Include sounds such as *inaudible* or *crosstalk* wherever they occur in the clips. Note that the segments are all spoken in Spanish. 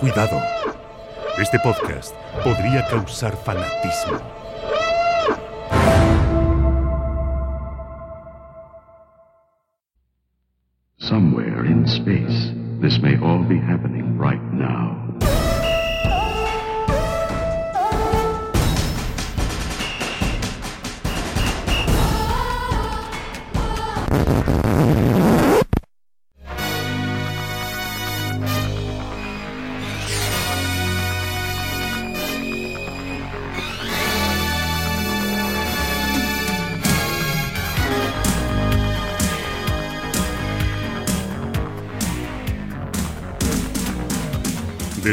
Cuidado. Este podcast podría causar fanatismo. Somewhere in space, this may all be happening right now.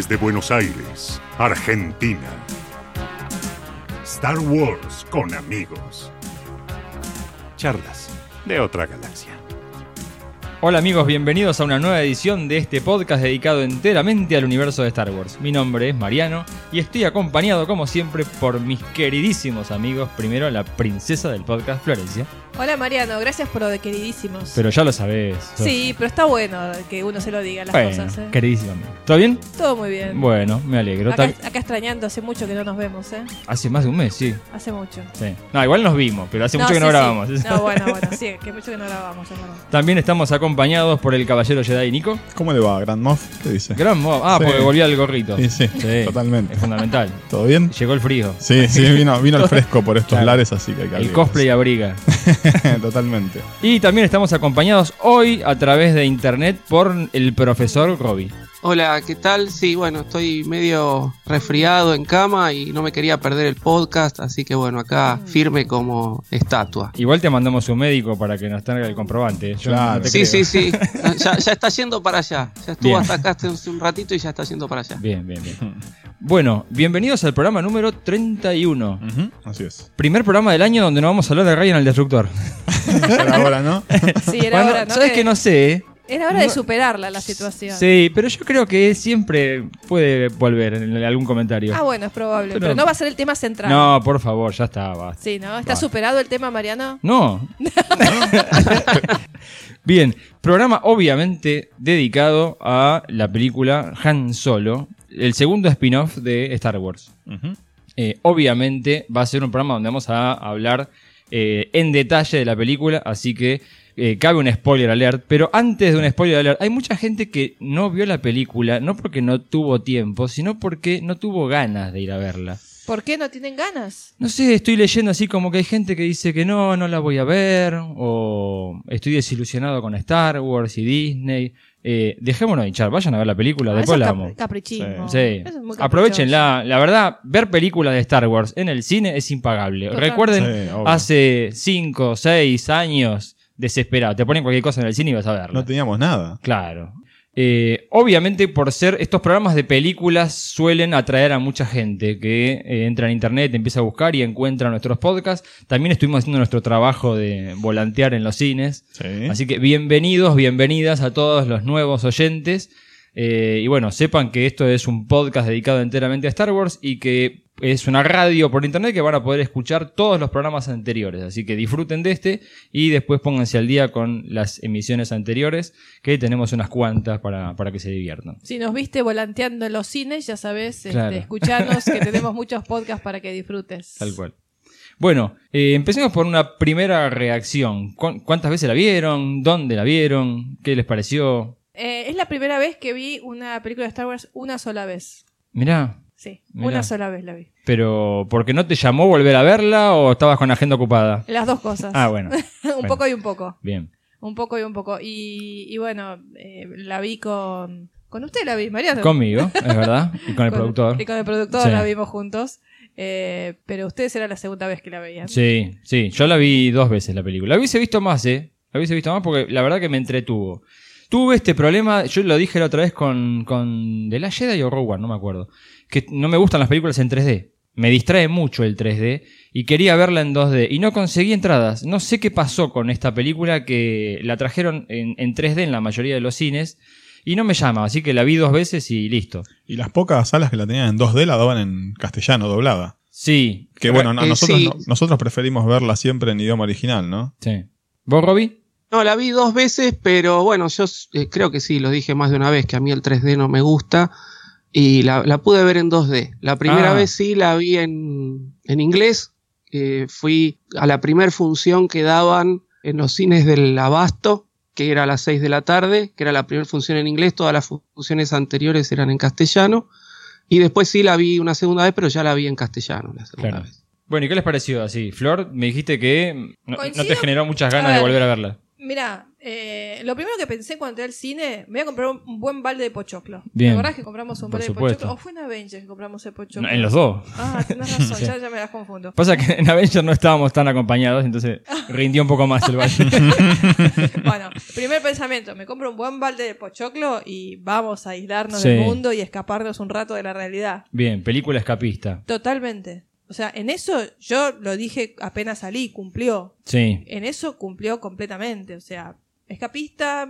Desde Buenos Aires, Argentina. Star Wars con amigos. Charlas de otra galaxia. Hola amigos, bienvenidos a una nueva edición de este podcast dedicado enteramente al universo de Star Wars. Mi nombre es Mariano y estoy acompañado como siempre por mis queridísimos amigos. Primero la princesa del podcast, Florencia. Hola Mariano, gracias por lo de queridísimos. Pero ya lo sabés. sos- Sí, pero está bueno que uno se lo diga las bueno, cosas. ¿eh? queridísimo. ¿Todo bien? Todo muy bien. Bueno, me alegro. acá, Tal- acá extrañando, hace mucho que no nos vemos, ¿eh? Hace más de un mes, sí. Hace mucho. sí. No, igual nos vimos, pero hace mucho que sí, no sí. grabamos. No, bueno, bueno, sí, que mucho que no grabamos, es verdad. También estamos acompañados por el caballero Jedi Nico. ¿Cómo le va, Grand Moff? ¿Qué dice? Gran mob. Ah, Sí. porque volvió al gorrito. Sí, sí, totalmente. Es fundamental. *laughs* ¿Todo bien? Llegó el frío. Sí, sí, vino, vino el fresco por estos Claro. lares, así que hay que El abrirlos. cosplay abriga. *laughs* *laughs* Totalmente. Y también estamos acompañados hoy a través de internet por el profesor Robbie. Hola, ¿qué tal? Sí, bueno, estoy medio resfriado en cama y no me quería perder el podcast, así que bueno, acá firme como estatua. Igual te mandamos un médico para que nos traiga el comprobante. Yo Claro. no te Sí, creo. sí, sí, *laughs* ya, ya está yendo para allá. Ya estuvo Bien. hasta acá hace un ratito y ya está yendo para allá. Bien, bien, bien. Bueno, bienvenidos al programa número 31. Ujú, Así es. Primer programa del año donde no vamos a hablar de Ryan el Destructor. *laughs* Era hora, ¿no? *laughs* Sí, era Bueno, hora, ¿no? ¿Sabes Que- que no sé? Era hora de superarla la situación. Sí, pero yo creo que siempre puede volver en algún comentario. Ah, bueno, es probable. Pero- Pero, no va a ser el tema central. no, por favor, ya está, basta. Sí, ¿no? ¿Está Basta. superado el tema, Mariano? No. *laughs* Bien, programa obviamente dedicado a la película Han Solo, el segundo spin-off de Star Wars. Eh, obviamente va a ser un programa donde vamos a hablar eh, en detalle de la película, así que eh, cabe un spoiler alert. Pero antes de un spoiler alert, hay mucha gente que no vio la película, no porque no tuvo tiempo, sino porque no tuvo ganas de ir a verla. ¿Por qué no tienen ganas? No sé, estoy leyendo así como que hay gente que dice que no, no la voy a ver, o estoy desilusionado con Star Wars y Disney. Eh, dejémonos hinchar, vayan a ver la película, Ah, después eso la es vamos. cap- caprichismo. Sí, Eso es muy aprovechenla. La verdad, ver películas de Star Wars en el cine es impagable. Total. Recuerden, Sí, hace 5, 6 años, desesperado. Te ponen cualquier cosa en el cine y vas a verla. No teníamos nada. Claro. Eh, obviamente, por ser estos programas de películas suelen atraer a mucha gente que eh, entra en internet, empieza a buscar y encuentra nuestros podcasts. También estuvimos haciendo nuestro trabajo de volantear en los cines. Sí. Así que bienvenidos, bienvenidas a todos los nuevos oyentes. Eh, y bueno, sepan que esto es un podcast dedicado enteramente a Star Wars y que es una radio por internet que van a poder escuchar todos los programas anteriores. Así que disfruten de este y después pónganse al día con las emisiones anteriores, que tenemos unas cuantas para, para que se diviertan. Si nos viste volanteando en los cines, ya sabes, este, Claro. escuchanos que *laughs* tenemos muchos podcasts para que disfrutes. Tal cual. Bueno, eh, empecemos por una primera reacción. ¿Cu- ¿Cuántas veces la vieron? ¿Dónde la vieron? ¿Qué les pareció? Eh, es la primera vez que vi una película de Star Wars una sola vez. Mirá, Sí, Mirá. una sola vez la vi. Pero, ¿porque no te llamó volver a verla o estabas con la agenda ocupada? Las dos cosas. Ah, bueno. *laughs* un bueno. poco y un poco. Bien. Un poco y un poco. Y, y bueno, eh, la vi con. Con usted la vi, Mariano. Conmigo, es verdad. Y con el *laughs* productor. Y con el productor Sí. la vimos juntos. Eh, pero ustedes era la segunda vez que la veían. Sí, sí. Yo la vi dos veces la película. La hubiese visto más, ¿eh? La hubiese visto más porque la verdad que me entretuvo. Tuve este problema, yo lo dije la otra vez con, con The Last Jedi o Rogue One, no me acuerdo. Que no me gustan las películas en 3D. Me distrae mucho el 3D y quería verla en 2D y no conseguí entradas. No sé qué pasó con esta película que la trajeron en, en 3D en la mayoría de los cines y no me llama, así que la vi dos veces y listo. Y las pocas salas que la tenían en 2D la daban en castellano, doblada. Sí. Que bueno, Eh, nosotros, sí. no- nosotros preferimos verla siempre en idioma original, ¿no? Sí. ¿Vos, Robbie? No, la vi dos veces, pero bueno, yo eh, creo que sí, lo dije más de una vez, que a mí el 3D no me gusta. y la, la pude ver en 2D. La primera Ah. vez sí la vi en, en inglés. Eh, fui a la primer función que daban en los cines del Abasto, que era a las 6 de la tarde, que era la primera función en inglés, todas las fu- funciones anteriores eran en castellano. Y después sí la vi una segunda vez, pero ya la vi en castellano la segunda Claro. vez. Bueno, ¿y qué les pareció así? Flor, me dijiste que no, te generó muchas ganas de ver. volver a verla. Mira, eh, lo primero que pensé cuando entré al cine, me voy a comprar un, buen balde de pochoclo. Bien. ¿Te acordás que compramos un Por balde de pochoclo? ¿O fue en Avengers que compramos el pochoclo? No, en los dos. Ah, tenés razón, *laughs* Sí. ya, ya me las confundo. Pasa que en Avengers no estábamos tan acompañados, entonces rindió un poco más el baile. *laughs* Bueno, primer pensamiento, me compro un buen balde de pochoclo y vamos a aislarnos Sí. del mundo y escaparnos un rato de la realidad. Bien, película escapista. Totalmente. O sea, en eso yo lo dije apenas salí, cumplió. Sí. En eso cumplió completamente. O sea, escapista,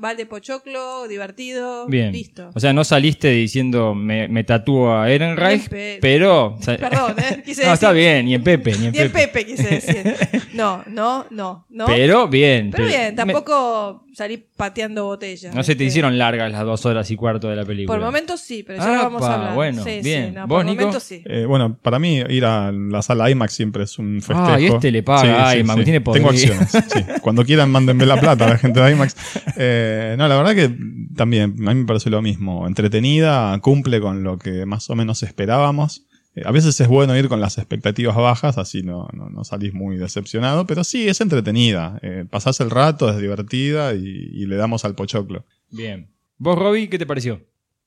balde de pochoclo, divertido, Bien. listo. O sea, no saliste diciendo me, me tatúo a Ehrenreich, pero. *laughs* Perdón, ¿eh? *laughs* Quise no, está bien, ni en Pepe, ni en *laughs* Ni en Pepe. Pepe quise decir. No, no, no, no. Pero bien. Pero bien, me- tampoco salí pateando botellas. no se te hicieron largas las dos horas y cuarto de la película. Por momentos sí, pero ya lo vamos a hablar. bueno, sí, bien. Sí, no, ¿Vos, por Nico? momentos sí. Eh, bueno, para mí ir a la sala IMAX siempre es un festejo. Ah, y este le paga IMAX, tiene Tengo podrido. acciones. sí. Cuando quieran, mándenme la plata a la gente de IMAX. Eh, no, la verdad que también a mí me parece lo mismo. Entretenida, cumple con lo que más o menos esperábamos. Eh, a veces es bueno ir con las expectativas bajas, así no, no, no salís muy decepcionado, pero sí, es entretenida. Eh, pasás el rato, es divertida y, y le damos al pochoclo. Bien. ¿Vos, Robbie, qué te pareció?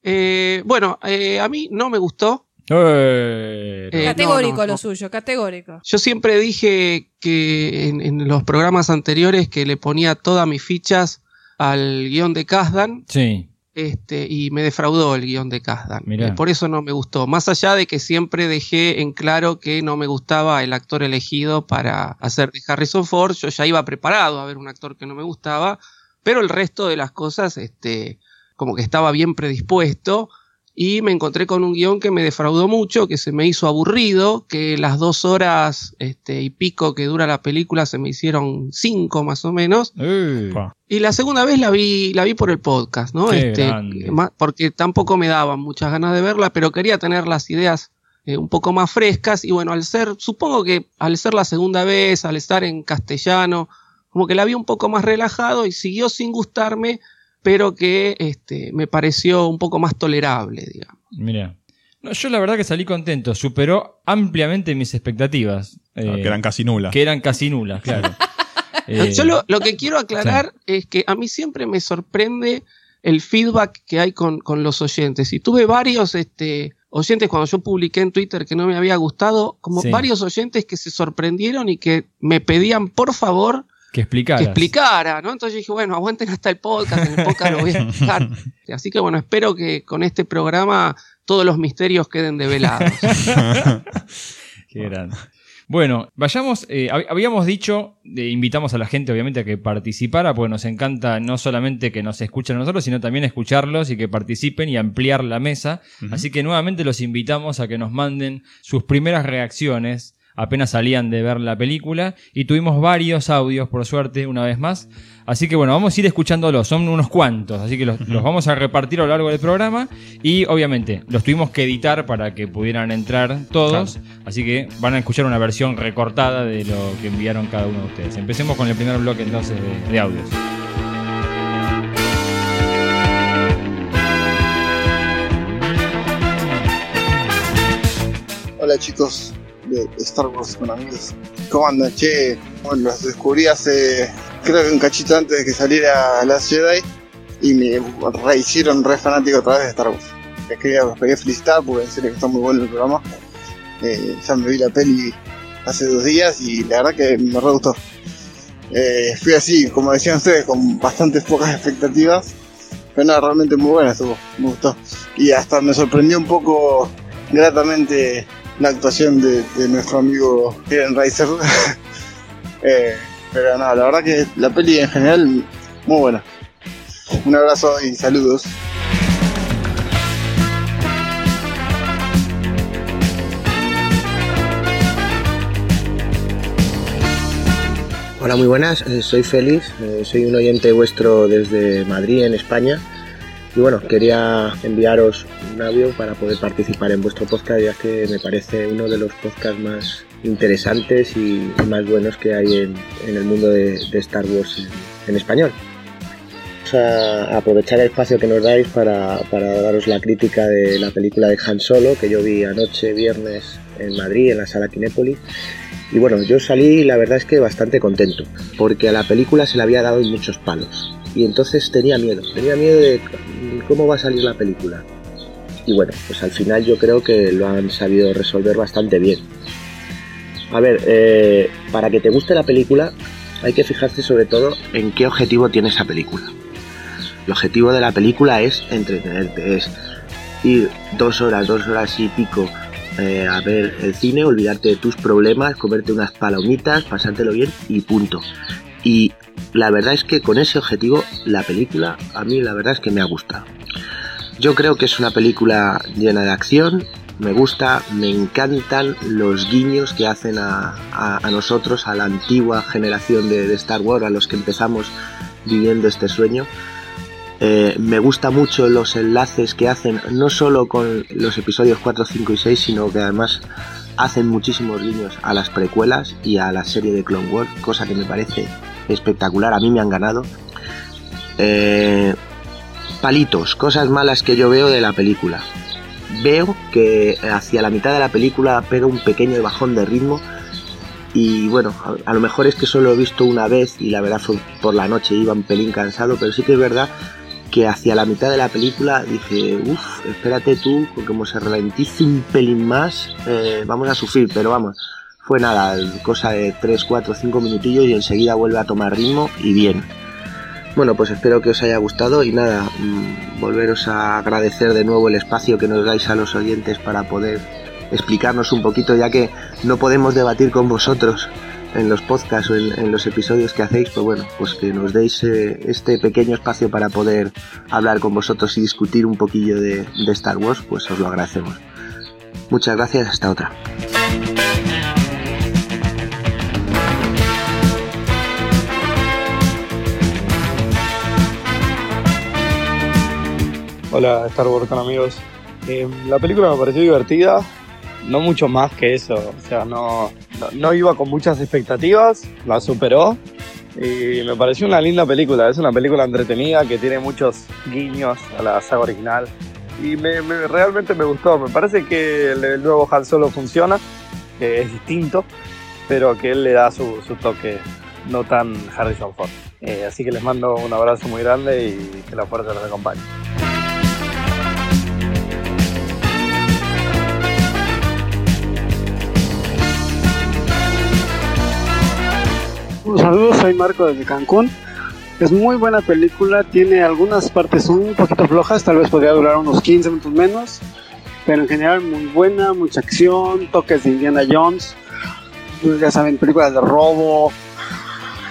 Eh, bueno, eh, a mí no me gustó. Eh, Eh, categórico no, no, lo no. suyo, categórico. Yo siempre dije que en, en los programas anteriores que le ponía todas mis fichas al guion de Kazdan sí. Este, y me defraudó el guion de Kazdan. Mirá. Por eso no me gustó. Más allá de que siempre dejé en claro que no me gustaba el actor elegido para hacer de Harrison Ford, yo ya iba preparado a ver un actor que no me gustaba, pero el resto de las cosas, este, como que estaba bien predispuesto. Y me encontré con un guion que me defraudó mucho, que se me hizo aburrido, que las dos horas este, y pico que dura la película se me hicieron cinco más o menos. Eh. Y la segunda vez la vi, la vi por el podcast, ¿no? Qué Este, grande. porque tampoco me daban muchas ganas de verla, pero quería tener las ideas eh, un poco más frescas. Y bueno, al ser, supongo que al ser la segunda vez, al estar en castellano, como que la vi un poco más relajado y siguió sin gustarme, pero que este, me pareció un poco más tolerable, digamos. Mira. No, yo la verdad que salí contento. Superó ampliamente mis expectativas. eh, que eran casi nulas. que eran casi nulas, claro. *laughs* Eh, Yo lo, lo que quiero aclarar es que a mí siempre me sorprende el feedback que hay con, con los oyentes. Y tuve varios este, oyentes cuando yo publiqué en Twitter que no me había gustado, como Sí. varios oyentes que se sorprendieron y que me pedían por favor que explicaras. que explicara, ¿no? Entonces yo dije, bueno, aguanten hasta el podcast, en el podcast lo voy a explicar. *laughs* Así que bueno, espero que con este programa todos los misterios queden develados. *laughs* Qué grande. Bueno, vayamos, eh, hab- habíamos dicho, eh, invitamos a la gente obviamente a que participara, porque nos encanta no solamente que nos escuchen a nosotros, sino también escucharlos y que participen y ampliar la mesa. Así que nuevamente los invitamos a que nos manden sus primeras reacciones apenas salían de ver la película y tuvimos varios audios, por suerte, una vez más. Así que bueno, vamos a ir escuchándolos, son unos cuantos, así que los, los vamos a repartir a lo largo del programa y obviamente los tuvimos que editar para que pudieran entrar todos, así que van a escuchar una versión recortada de lo que enviaron cada uno de ustedes. Empecemos con el primer bloque entonces de, de audios. Hola chicos de Star Wars con amigos. ¿Cómo andan? Che, bueno, los descubrí hace, creo que un cachito antes de que saliera Last Jedi y me rehicieron re fanático otra vez de Star Wars. Les quería, los quería felicitar porque en serio que está muy bueno el programa. Eh, ya me vi la peli hace dos días y la verdad que me re gustó. Eh, fui así, como decían ustedes, con bastantes pocas expectativas. Pero no, realmente muy buena estuvo, me gustó. Y hasta me sorprendió un poco gratamente la actuación de, nuestro amigo Kevin Reiser. *laughs* Eh, pero no, la verdad que la peli en general muy buena. Un abrazo y saludos. Hola, muy buenas, eh, soy Félix, eh, soy un oyente vuestro desde Madrid, en España. Y bueno, quería enviaros un audio para poder participar en vuestro podcast, ya que me parece uno de los podcasts más interesantes y más buenos que hay en, en el mundo de, de Star Wars en, en español. Vamos a aprovechar el espacio que nos dais para, para daros la crítica de la película de Han Solo, que yo vi anoche, viernes, en Madrid, en la sala Kinépolis. Y bueno, yo salí, la verdad es que bastante contento, porque a la película se le había dado muchos palos. Y entonces tenía miedo, tenía miedo de cómo va a salir la película. Y bueno, pues al final yo creo que lo han sabido resolver bastante bien. A ver, eh, para que te guste la película hay que fijarse sobre todo en qué objetivo tiene esa película. El objetivo de la película es entretenerte, es ir dos horas, dos horas y pico eh, a ver el cine, olvidarte de tus problemas, comerte unas palomitas, pasártelo bien y punto. Y la verdad es que con ese objetivo la película a mí la verdad es que me ha gustado. Yo creo que es una película llena de acción, me gusta, me encantan los guiños que hacen a, nosotros, a la antigua generación de, de Star Wars, a los que empezamos viviendo este sueño. Eh, me gusta mucho los enlaces que hacen, no solo con los episodios 4, 5 y 6, sino que además hacen muchísimos guiños a las precuelas y a la serie de Clone Wars, cosa que me parece espectacular, a mí me han ganado. Eh, palitos, cosas malas que yo veo de la película. Veo que hacia la mitad de la película pega un pequeño bajón de ritmo y bueno, a, lo mejor es que solo he visto una vez y la verdad fue por la noche, iba un pelín cansado, pero sí que es verdad que hacia la mitad de la película dije, uff, espérate tú, porque como se ralentice un pelín más, eh, vamos a sufrir, pero vamos, fue nada, cosa de 3, 4, 5 minutillos y enseguida vuelve a tomar ritmo y bien. Bueno, pues espero que os haya gustado y nada, mm, volveros a agradecer de nuevo el espacio que nos dais a los oyentes para poder explicarnos un poquito, ya que no podemos debatir con vosotros en los podcasts o en, los episodios que hacéis, pues bueno, pues que nos deis eh, este pequeño espacio para poder hablar con vosotros y discutir un poquillo de Star Wars, pues os lo agradecemos. Muchas gracias, hasta otra. Hola, Star Wars con amigos. Eh, la película me pareció divertida, no mucho más que eso. O sea, no, no, no iba con muchas expectativas, la superó y me pareció una linda película. Es una película entretenida que tiene muchos guiños a la saga original y me, me- realmente me gustó. Me parece que el, el nuevo Han Solo funciona, que es distinto, pero que él le da su, su toque no tan Harrison Ford. Eh, así que les mando un abrazo muy grande y que la fuerza los acompañe. Un saludo, soy Marco desde Cancún. Es muy buena película, tiene algunas partes un poquito flojas, tal vez podría durar unos 15 minutos menos, pero en general muy buena, mucha acción, toques de Indiana Jones, ya saben, películas de robo,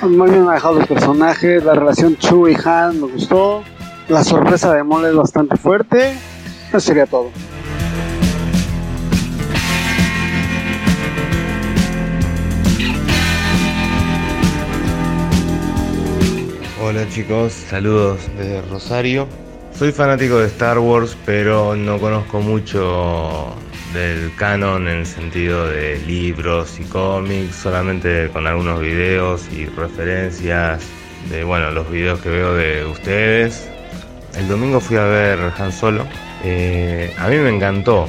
muy bien manejados los personajes, la relación Chu y Han me gustó, la sorpresa de Mole es bastante fuerte, eso sería todo. Hola chicos, saludos desde Rosario. Soy fanático de Star Wars, pero no conozco mucho del canon en el sentido de libros y cómics, solamente con algunos videos y referencias de bueno los videos que veo de ustedes. El domingo fui a ver Han Solo. Eh, a mí me encantó,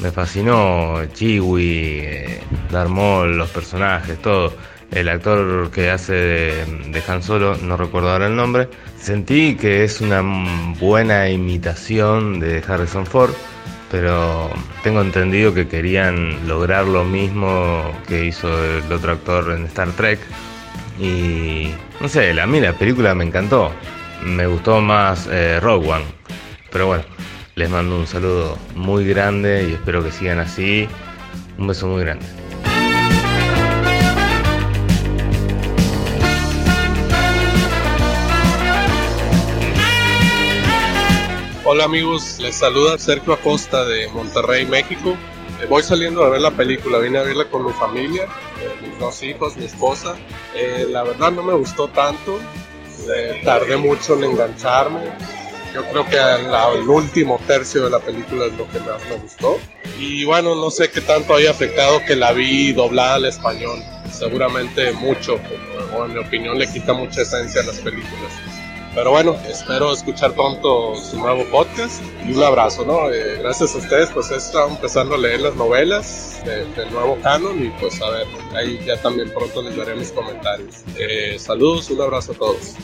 me fascinó Chiwi, eh, Darth Maul, los personajes, todo. El actor que hace de, Han Solo, no recuerdo ahora el nombre, sentí que es una buena imitación de Harrison Ford, pero tengo entendido que querían lograr lo mismo que hizo el otro actor en Star Trek. Y no sé, a mí la película me encantó. Me gustó más eh, Rogue One. Pero bueno, les mando un saludo muy grande y espero que sigan así. Un beso muy grande. Hola amigos, les saluda Sergio Acosta de Monterrey, México. Eh, Voy saliendo a ver la película, vine a verla con mi familia, eh, mis dos hijos, mi esposa. Eh, la verdad no me gustó tanto, eh, tardé mucho en engancharme. Yo creo que el último tercio de la película es lo que más me gustó. Y bueno, no sé qué tanto haya afectado que la vi doblada al español. Seguramente mucho, o en mi opinión le quita mucha esencia a las películas. Pero bueno, espero escuchar pronto su nuevo podcast y un abrazo, ¿no? Eh, gracias a ustedes, pues he estado empezando a leer las novelas de- del nuevo canon y pues a ver, ahí ya también pronto les daré mis comentarios. Eh, saludos, un abrazo a todos.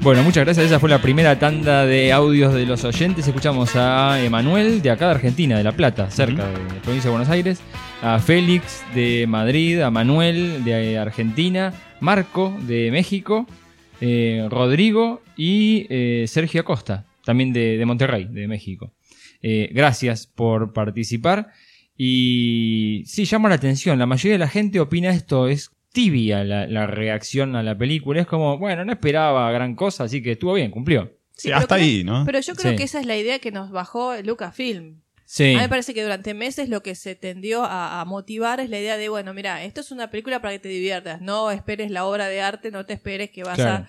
Bueno, muchas gracias. Esa fue la primera tanda de audios de los oyentes. Escuchamos a Emanuel de acá de Argentina, de La Plata, cerca de la provincia de Buenos Aires. A Félix de Madrid, a Manuel de Argentina, Marco de México, eh, Rodrigo y eh, Sergio Acosta, también de, de Monterrey, de México. Eh, gracias por participar. Y sí, llama la atención. La mayoría de la gente opina esto es tibia la, la reacción a la película. Es como, bueno, no esperaba gran cosa, así que estuvo bien, cumplió. Sí, pero creo- ¿no? Pero yo creo Sí. que esa es la idea que nos bajó Lucasfilm. Sí. A mí me parece que durante meses lo que se tendió a, a motivar es la idea de, bueno, mira, esto es una película para que te diviertas, no esperes la obra de arte, no te esperes que vas Claro. a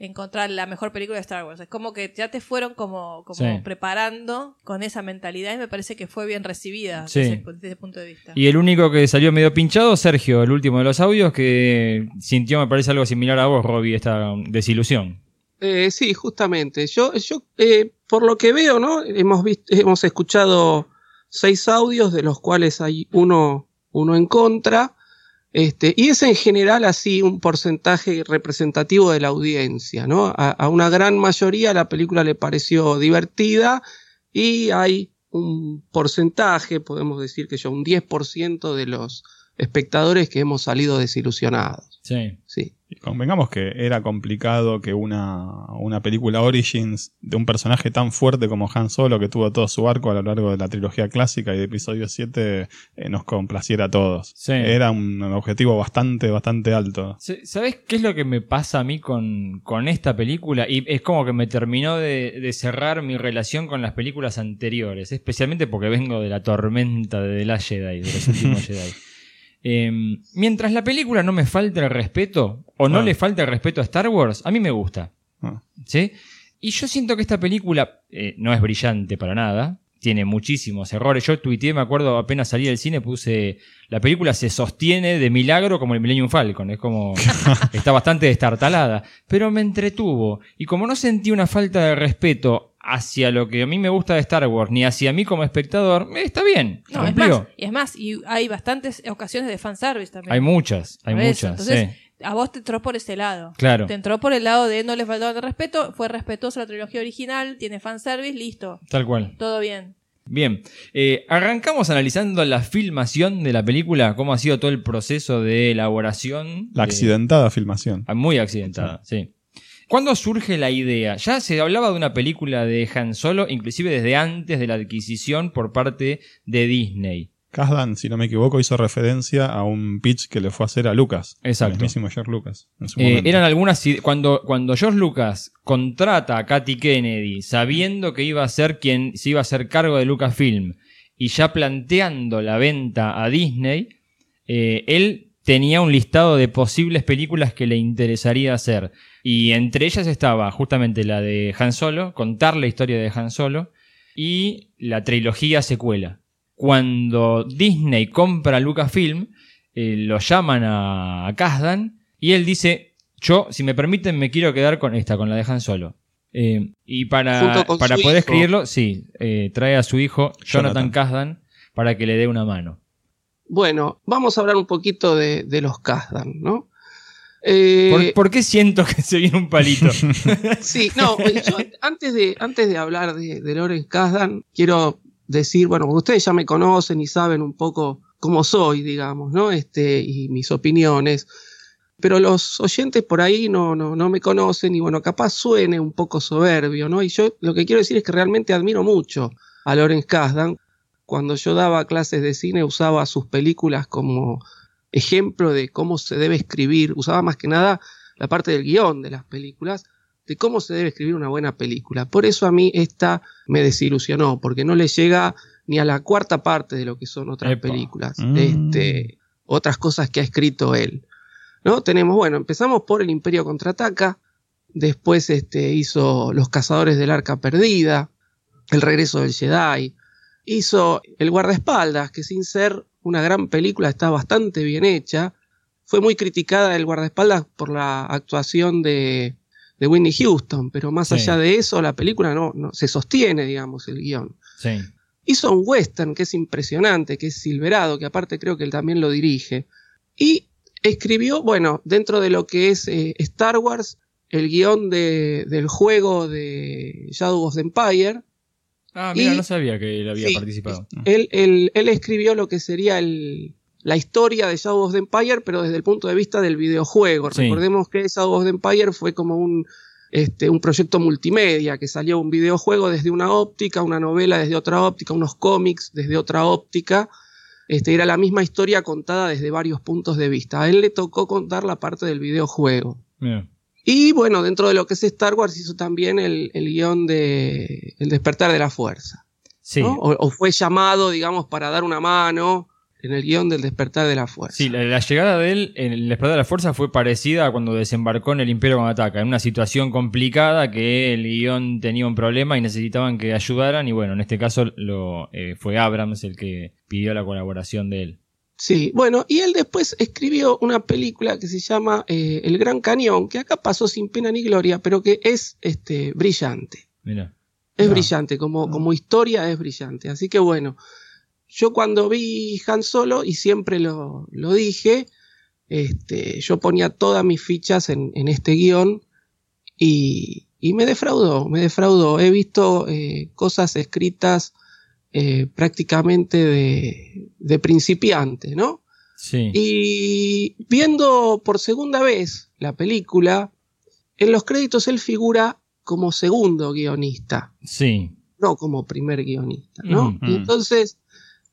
encontrar la mejor película de Star Wars. Es como que ya te fueron como, como Sí. preparando con esa mentalidad y me parece que fue bien recibida Sí. desde, ese- desde ese punto de vista. Y el único que salió medio pinchado, Sergio, el último de los audios, que sintió, me parece, algo similar a vos, Robbie, esta desilusión. Eh, sí, justamente. Yo, yo eh, por lo que veo, ¿no? Hemos visto, hemos escuchado seis audios, de los cuales hay uno, uno en contra. Este, y es en general así un porcentaje representativo de la audiencia, ¿no? A, a una gran mayoría la película le pareció divertida y hay un porcentaje, podemos decir que ya un 10% de los espectadores que hemos salido desilusionados. Sí. Sí. Y convengamos que era complicado que una, una película Origins de un personaje tan fuerte como Han Solo, que tuvo todo su arco a lo largo de la trilogía clásica y de episodio 7, eh, nos complaciera a todos. Sí. Era un objetivo bastante, bastante alto. Se- ¿Sabes qué es lo que me pasa a mí con, con esta película? Y es como que me terminó de, de cerrar mi relación con las películas anteriores, especialmente porque vengo de la tormenta de The Last Jedi, de los últimos *laughs* Jedi. Eh, mientras la película no me falte el respeto, o no Ah. le falte el respeto a Star Wars, a mí me gusta. Ah. ¿Sí? Y yo siento que esta película eh, no es brillante para nada. Tiene muchísimos errores. Yo tuiteé, me acuerdo, apenas salí del cine, puse. La película se sostiene de milagro como el Millennium Falcon. Es como. *laughs* está bastante destartalada. Pero me entretuvo. Y como no sentí una falta de respeto hacia lo que a mí me gusta de Star Wars, ni hacia mí como espectador, eh, está bien. No, es más, y es más, y hay bastantes ocasiones de fanservice también. Hay muchas, hay muchas. Entonces, sí. A vos te entró por ese lado. Claro. Te entró por el lado de no le faltó el respeto, fue respetuoso a la trilogía original, tiene fanservice, listo. Tal cual. Todo bien. Bien, eh, arrancamos analizando la filmación de la película, cómo ha sido todo el proceso de elaboración. La de- accidentada filmación. Ah, Muy accidentada, sí. ¿Cuándo surge la idea? Ya se hablaba de una película de Han Solo, inclusive desde antes de la adquisición por parte de Disney. Kasdan, si no me equivoco, hizo referencia a un pitch que le fue a hacer a Lucas. Exacto. El mismísimo George Lucas. en su Eh, eran algunas cuando cuando George Lucas contrata a Katy Kennedy sabiendo que iba a ser quien se iba a hacer cargo de Lucasfilm y ya planteando la venta a Disney, eh, él tenía un listado de posibles películas que le interesaría hacer y entre ellas estaba justamente la de Han Solo, contar la historia de Han Solo y la trilogía secuela. Cuando Disney compra Lucasfilm, eh, lo llaman a, a Kasdan y él dice, yo, si me permiten, me quiero quedar con esta, con la de Han Solo. Eh, y para, para poder hijo. escribirlo, sí, eh, trae a su hijo Jonathan, Jonathan. Kasdan para que le dé una mano. Bueno, vamos a hablar un poquito de, de los Kazdan, ¿no? Eh, ¿Por, por qué siento que se viene un palito? *laughs* Sí, no, yo antes de, antes de hablar de, de Kasdan, quiero decir, bueno, ustedes ya me conocen y saben un poco cómo soy, digamos, ¿no? Este, y mis opiniones. Pero los oyentes por ahí no, no, no me conocen y bueno, capaz suene un poco soberbio, ¿no? Y yo lo que quiero decir es que realmente admiro mucho a Lawrence Kasdan. Cuando yo daba clases de cine usaba sus películas como ejemplo de cómo se debe escribir, usaba más que nada la parte del guion de las películas, de cómo se debe escribir una buena película. Por eso a mí esta me desilusionó, porque no le llega ni a la cuarta parte de lo que son otras Epa. películas, Mm. este, otras cosas que ha escrito él. ¿No? Tenemos, bueno, empezamos por El Imperio contraataca, Después este, hizo Los Cazadores del Arca Perdida, El Regreso del Jedi. Hizo El Guardaespaldas, que sin ser una gran película está bastante bien hecha. Fue muy criticada El Guardaespaldas por la actuación de, de Whitney Houston, pero más Sí. allá de eso, la película no, no se sostiene, digamos, el guion. Sí. Hizo un western que es impresionante, que es Silverado, que aparte creo que él también lo dirige. Y escribió, bueno, dentro de lo que es eh, Star Wars, el guion de- del juego de Shadow of the Empire. Ah, mira, Y- no sabía que él había Sí, participado. Él, él- él escribió lo que sería el- la historia de Shadow of the Empire, pero desde el punto de vista del videojuego. Sí. Recordemos que Shadow of the Empire fue como un, este, un proyecto multimedia, que salió un videojuego desde una óptica, una novela desde otra óptica, unos cómics desde otra óptica. Este, era la misma historia contada desde varios puntos de vista. A él le tocó contar la parte del videojuego. Y bueno, dentro de lo que es Star Wars hizo también el, el guion de El despertar de la fuerza. Sí. ¿no? O, o fue llamado, digamos, para dar una mano en el guion del despertar de la fuerza. Sí, la, la llegada de él en el Despertar de la Fuerza fue parecida a cuando desembarcó en el Imperio Contraataca, en una situación complicada que el guion tenía un problema y necesitaban que ayudaran y bueno, en este caso lo, eh, fue Abrams el que pidió la colaboración de él. Sí, bueno, y él después escribió una película que se llama eh, El Gran Cañón, que acá pasó sin pena ni gloria, pero que es este, brillante. Mira. Es Ah. brillante, como, como historia es brillante. Así que bueno, yo cuando vi Han Solo, y siempre lo, lo dije, este, yo ponía todas mis fichas en, en este guion y, y me defraudó, me defraudó. He visto eh, cosas escritas eh, prácticamente de, de principiante, ¿no? Sí. Y viendo por segunda vez la película, en los créditos él figura como segundo guionista, Sí. no como primer guionista, ¿no? Mm. Y entonces,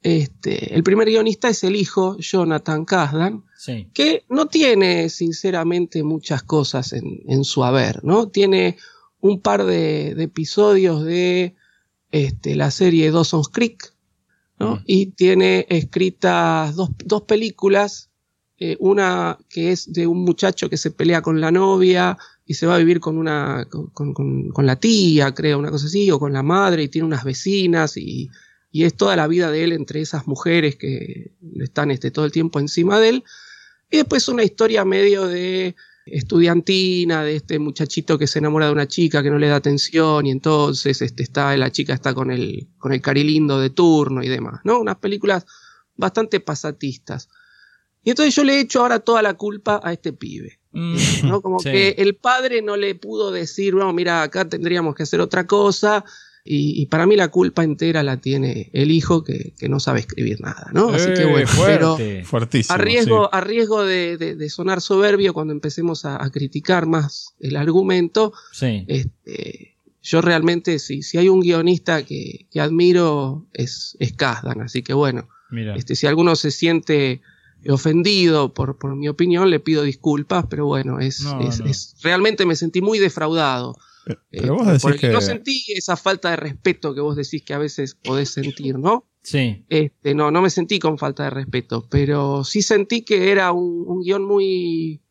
este, el primer guionista es el hijo, Jonathan Kasdan, Sí. que no tiene sinceramente muchas cosas en, en su haber, ¿no? Tiene un par de, de episodios de este, la serie Dawson's Creek, ¿no? Y tiene escritas dos, dos películas, eh, una que es de un muchacho que se pelea con la novia y se va a vivir con una con- con la tía, creo, una cosa así, o con la madre y tiene unas vecinas y, y es toda la vida de él entre esas mujeres que están este, todo el tiempo encima de él. Y después una historia medio de estudiantina, de este muchachito que se enamora de una chica que no le da atención y entonces este, está, la chica está con el, con el carilindo de turno y demás, ¿no? Unas películas bastante pasatistas. Y entonces yo le echo ahora toda la culpa a este pibe. ¿no? Como *laughs* Sí. que el padre no le pudo decir, no, mira, acá tendríamos que hacer otra cosa. Y, y para mí la culpa entera la tiene el hijo que, que no sabe escribir nada, ¿no? Así que Eh, bueno, pero fuerte. Fuertísimo. a riesgo, sí. a riesgo de, de- de sonar soberbio cuando empecemos a, a criticar más el argumento, Sí. este, yo realmente, si, si hay un guionista que, que admiro, es, es Kasdan. Así que bueno, Mira. este, si alguno se siente ofendido por, por mi opinión, le pido disculpas, pero bueno, es, No, es- no. es- realmente me sentí muy defraudado. Pero, Eh, pero vos decís porque que. no sentí esa falta de respeto que vos decís que a veces podés sentir, ¿no? Sí. Este, no, no me sentí con falta de respeto, pero sí sentí que era un, un guion muy,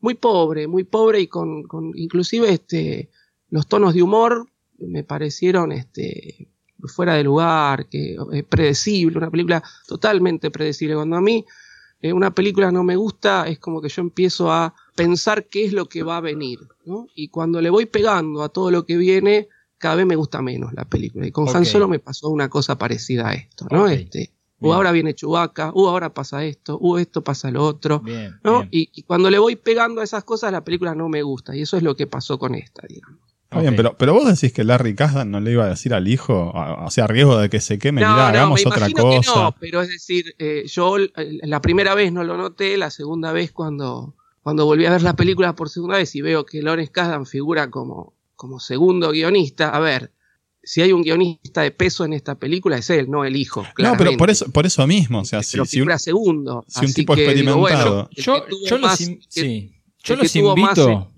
muy pobre, muy pobre y con, con inclusive este, los tonos de humor me parecieron este, fuera de lugar, que eh, predecible, una película totalmente predecible. Cuando a mí eh, una película no me gusta, es como que yo empiezo a pensar qué es lo que va a venir, ¿no? Y cuando le voy pegando a todo lo que viene, cada vez me gusta menos la película. Y con Han Ok. Solo me pasó una cosa parecida a esto, ¿no? Este, o ahora viene Chewbacca, o ahora pasa esto, o esto pasa lo otro, Bien. ¿no? bien. Y, y cuando le voy pegando a esas cosas, la película no me gusta. Y eso es lo que pasó con esta, digamos. Está bien, pero, pero vos decís que Larry Kasdan no le iba a decir al hijo, o sea, a riesgo de que se queme, mirá, hagamos me otra cosa. que no, pero es decir, eh, yo eh, la primera vez no lo noté, la segunda vez cuando, cuando volví a ver la película por segunda vez y veo que Lawrence Kasdan figura como, como segundo guionista, a ver, si hay un guionista de peso en esta película es él, no el hijo. No, pero por eso, por eso mismo, o sea, si, Pero si un- figura segundo. si un tipo que digo, experimentado- bueno, el Yo, que tuvo yo los, más- in- que- sí. Yo el que los tuvo más, invito.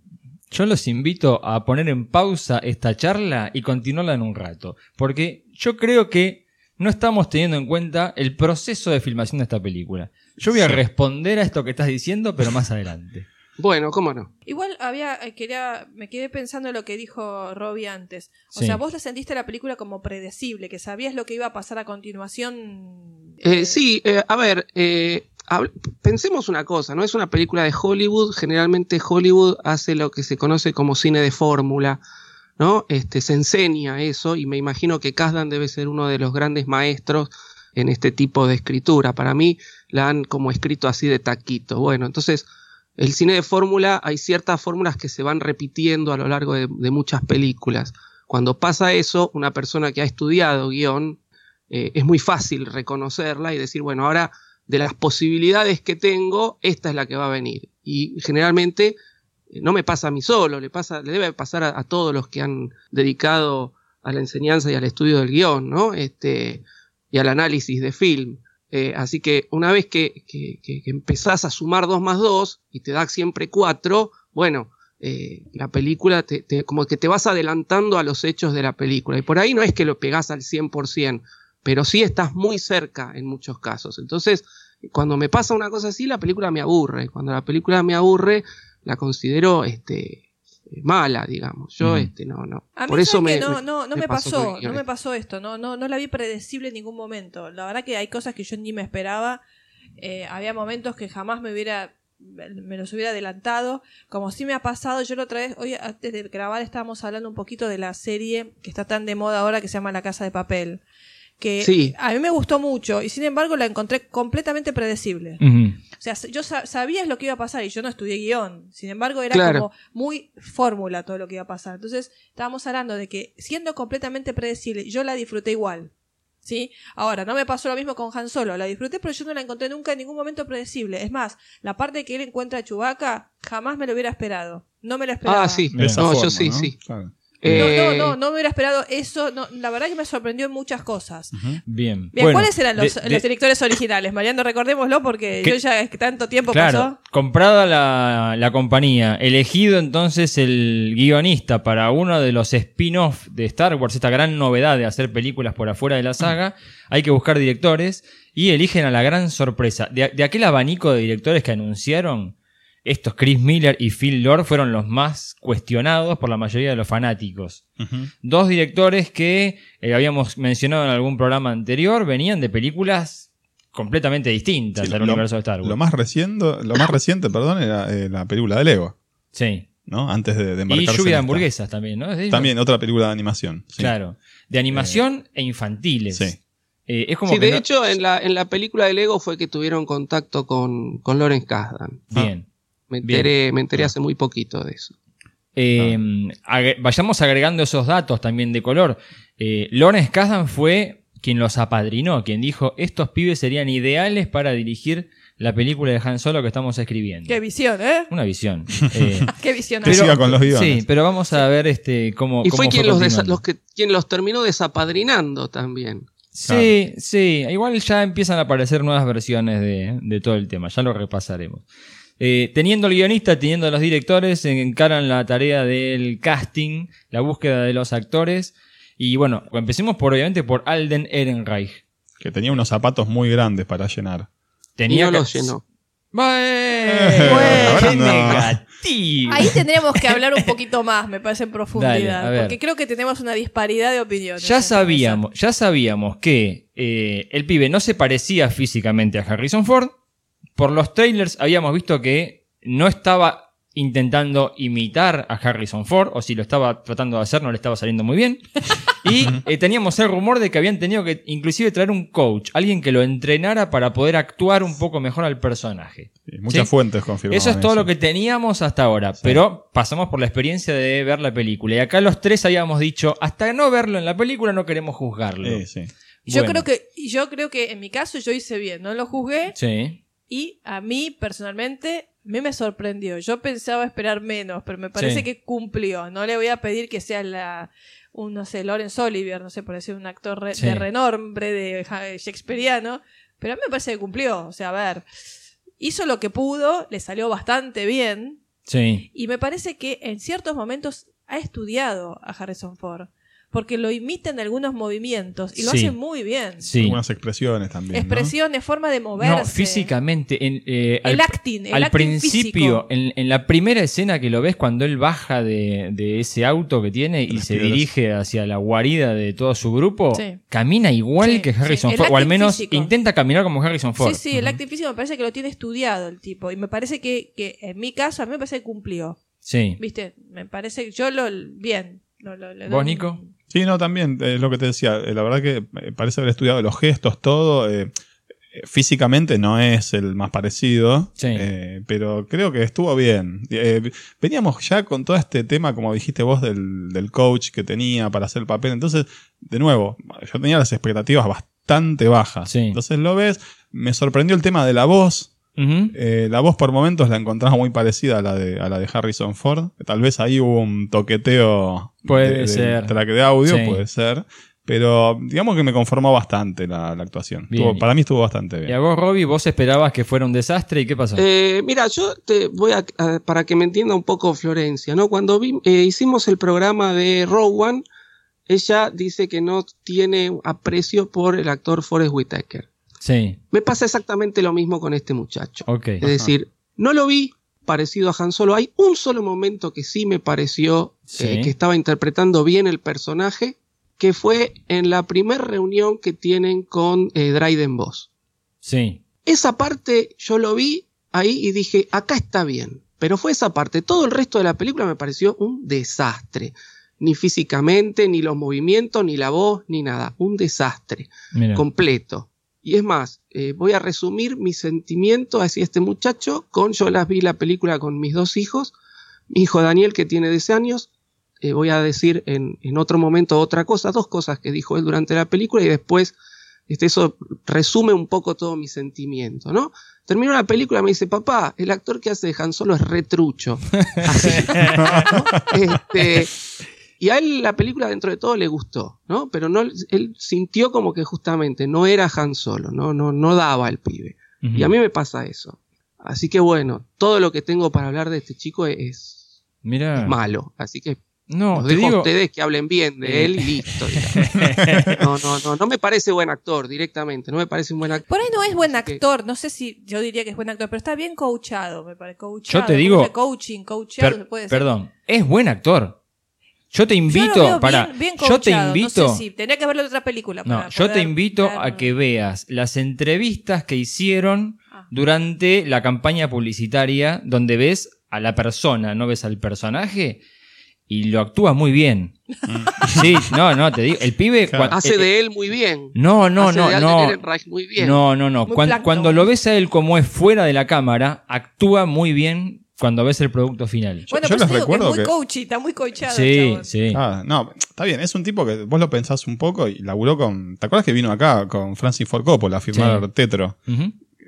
Yo los invito a poner en pausa esta charla y continuarla en un rato. Porque yo creo que no estamos teniendo en cuenta el proceso de filmación de esta película. Yo voy a responder a esto que estás diciendo, pero más *laughs* adelante. Bueno, cómo no. Igual había, eh, quería, me quedé pensando en lo que dijo Robbie antes. O Sí. sea, vos la sentiste la película como predecible, que sabías lo que iba a pasar a continuación. Eh, sí, eh, a ver, eh, hab- pensemos una cosa, ¿no? Es una película de Hollywood, generalmente Hollywood hace lo que se conoce como cine de fórmula, ¿no? Este, se enseña eso y me imagino que Kasdan debe ser uno de los grandes maestros en este tipo de escritura. Para mí la han como escrito así de taquito. Bueno, entonces el cine de fórmula, hay ciertas fórmulas que se van repitiendo a lo largo de, muchas películas. Cuando pasa eso, una persona que ha estudiado guion, eh, es muy fácil reconocerla y decir, bueno, ahora de las posibilidades que tengo, esta es la que va a venir. Y generalmente no me pasa a mí solo, le, pasa, le debe pasar a, todos los que han dedicado a la enseñanza y al estudio del guion, ¿no? Este, y al análisis de film. Eh, así que una vez que, que- que- empezás a sumar 2 más 2 y te da siempre 4, bueno, eh, la película te, como que te vas adelantando a los hechos de la película. Y por ahí no es que lo pegás al 100%, pero sí estás muy cerca en muchos casos. Entonces, cuando me pasa una cosa así, la película me aburre. Cuando la película me aburre, la considero este, mala, digamos. Yo este, no, no. A mí por eso ¿sabes me, que no, me- no, no me me pasó no me pasó esto, no, no, no la vi predecible en ningún momento. La verdad que hay cosas que yo ni me esperaba. Eh, había momentos que jamás me hubiera me los hubiera adelantado, como sí me ha pasado, yo la otra vez, hoy antes de grabar estábamos hablando un poquito de la serie que está tan de moda ahora que se llama La Casa de Papel, que Sí. a mí me gustó mucho y sin embargo la encontré completamente predecible. O sea, yo sa- sabía lo que iba a pasar y yo no estudié guion. Sin embargo, era Claro. como muy fórmula todo lo que iba a pasar. Entonces, estábamos hablando de que siendo completamente predecible, yo la disfruté igual. ¿Sí? Ahora, no me pasó lo mismo con Han Solo. La disfruté, pero yo no la encontré nunca en ningún momento predecible. Es más, la parte que él encuentra a Chewbacca, jamás me lo hubiera esperado. No me lo esperaba. Ah, sí. No, yo sí, ¿no? sí. Claro. Eh, No, no, no, no me hubiera esperado eso. No, la verdad que me sorprendió en muchas cosas. Bien. Bien, Bueno, ¿cuáles eran los, de- de- los directores originales? Mariano, recordémoslo porque ¿Qué? yo ya es que tanto tiempo Claro, pasó. comprada la, la compañía, elegido entonces el guionista para uno de los spin-off de Star Wars, esta gran novedad de hacer películas por afuera de la saga, hay que buscar directores y eligen a la gran sorpresa. De, de aquel abanico de directores que anunciaron, estos Chris Miller y Phil Lord fueron los más cuestionados por la mayoría de los fanáticos. Dos directores que eh, habíamos mencionado en algún programa anterior venían de películas completamente distintas Sí, al lo- universo de Star Wars. Lo más reciente, lo más reciente, perdón, era eh, la película de Lego. Sí. ¿No? Antes de, de Y lluvia de hamburguesas también, ¿no? ¿Sí? También otra película de animación. sí. Claro. De animación e infantiles. Sí. Eh, es como Sí, que de no- hecho, en la, en la película de Lego fue que tuvieron contacto con, con Lawrence Kasdan. Bien. Me Bien. enteré, me enteré hace muy poquito de eso. Eh, agre- vayamos agregando esos datos también de color. Eh, Lawrence Kasdan fue quien los apadrinó, quien dijo estos pibes serían ideales para dirigir la película de Han Solo que estamos escribiendo. Qué visión, ¿eh? Una visión. *laughs* Eh, Qué visión. Que siga con los guiones. Sí, pero vamos a ver este cómo. Y fue cómo quien los, que, quien los terminó desapadrinando también. Sí, sí. Igual ya empiezan a aparecer nuevas versiones de, de todo el tema. Ya lo repasaremos. Eh, teniendo el guionista, teniendo los directores, se encaran la tarea del casting, la búsqueda de los actores. Y bueno, empecemos por obviamente por Alden Ehrenreich. Que tenía unos zapatos muy grandes para llenar. Tenía no que- los llenó. Bueno, *laughs* qué no. negativo. Ahí tendríamos que hablar un poquito más, me parece, en profundidad. Dale, porque creo que tenemos una disparidad de opiniones. Ya sabíamos, ya sabíamos que eh, el pibe no se parecía físicamente a Harrison Ford. Por los trailers habíamos visto que no estaba intentando imitar a Harrison Ford, o si lo estaba tratando de hacer no le estaba saliendo muy bien. *laughs* Y eh, teníamos el rumor de que habían tenido que inclusive traer un coach, alguien que lo entrenara para poder actuar un poco mejor al personaje. Sí, muchas ¿Sí? fuentes confirmaron Eso es todo lo que teníamos hasta ahora, pero pasamos por la experiencia de ver la película. Y acá los tres habíamos dicho, hasta no verlo en la película no queremos juzgarlo. Eh, sí. Yo Bueno, creo que, yo creo que en mi caso yo hice bien, no lo juzgué Sí. Y a mí personalmente mí me sorprendió. Yo pensaba esperar menos, pero me parece Sí. que cumplió. No le voy a pedir que sea la un no sé, Lawrence Olivier, no sé, por decir un actor re- Sí. de renombre de Shakespeareano, pero a mí me parece que cumplió, o sea, a ver, hizo lo que pudo, le salió bastante bien Sí. y me parece que en ciertos momentos ha estudiado a Harrison Ford. Porque lo imitan algunos movimientos y lo Sí. hacen muy bien. Sí. Algunas expresiones también. ¿no? Expresiones, forma de moverse. No, físicamente. En, eh, El al, acting, el al acting principio, en, en la primera escena que lo ves, cuando él baja de, de ese auto que tiene y Las se piedras. dirige hacia la guarida de todo su grupo, Sí. camina igual Sí, que Harrison Ford, o al menos físico. intenta caminar como Harrison Ford. Sí, sí, el acting físico me parece que lo tiene estudiado el tipo. Y me parece que, que en mi caso, a mí me parece que cumplió. Sí. ¿Viste? Me parece que yo lo. Bien. Lo- lo- doy ¿Vos, Nico? Sí, no, también, es lo que te decía. eh, La verdad que eh, parece haber estudiado los gestos, todo. eh, físicamente no es el más parecido, Sí. pero creo que estuvo bien. Veníamos ya con todo este tema, como dijiste vos, del, del coach que tenía para hacer el papel. Entonces, de nuevo, yo tenía las expectativas bastante bajas. Sí. Entonces lo ves, me sorprendió el tema de la voz. Eh, la voz por momentos la encontramos muy parecida a la de, a la de Harrison Ford. Tal vez ahí hubo un toqueteo Puede de, ser. track de audio, Sí. puede ser. Pero digamos que me conformó bastante la, la actuación. Bien. Estuvo- para mí estuvo bastante Y a bien. vos, Robbie, vos esperabas que fuera un desastre y ¿qué pasó? Eh, mira, yo te voy a, a- para que me entienda un poco Florencia, ¿no? Cuando vi- eh, hicimos el programa de One, ella dice que no tiene aprecio por el actor Forrest Whitaker. Sí, Me pasa exactamente lo mismo con este muchacho. ok. Es decir, no lo vi parecido a Han Solo. Hay un solo momento que sí me pareció Sí. eh, que estaba interpretando bien el personaje, que fue en la primera reunión que tienen con eh, Dryden Boss. Sí, Esa parte yo lo vi ahí y dije, acá está bien. Pero fue esa parte. Todo el resto de la película me pareció un desastre. Ni físicamente, ni los movimientos, ni la voz, ni nada. Un desastre mira. completo. Y es más, eh, voy a resumir mi sentimiento hacia este muchacho con, yo las vi la película con mis dos hijos, mi hijo Daniel que tiene 10 años, eh, voy a decir en, en otro momento otra cosa, dos cosas que dijo él durante la película y después este, eso resume un poco todo mi sentimiento, ¿no? Terminó la película me dice, papá, el actor que hace de Han Solo es retrucho. *laughs* Así. ¿no? *laughs* Este, y a él la película dentro de todo le gustó, ¿no? Pero no, él sintió como que justamente no era Han Solo, no, no, no daba el pibe. Y a mí me pasa eso. Así que bueno, todo lo que tengo para hablar de este chico es, Mira. es malo. Así que No, los te dejo a digo. ustedes que hablen bien de él y listo. *laughs* No, no, no, no me parece buen actor directamente, no me parece un buen actor. Por ahí no es buen actor, no sé si yo diría que es buen actor, pero está bien coachado, me parece. Coachado, Yo te digo- ¿cómo se- coaching, coachado, Per- se puede decir. perdón, es buen actor. Yo te invito, para, bien, bien yo te invito, No sé si tenía que verlo en otra película. no, yo te invito ver- a que veas las entrevistas que hicieron Ah. durante la campaña publicitaria, donde ves a la persona, no ves al personaje, y lo actúa muy bien. *laughs* Sí, no, no, te digo, el pibe Claro. Hace eh, de él muy bien. No, no, Hace no, de no. Muy bien. No, no, no. Cuando lo ves a él como es fuera de la cámara, actúa muy bien cuando ves el producto final. Bueno, Yo pues les te digo que es recuerdo muy que- coachy, está muy coachado. Sí, sí. Ah, no, está bien, es un tipo que vos lo pensás un poco y laburó con. ¿Te acuerdas que vino acá con Francis Ford Coppola a firmar Sí. Tetro?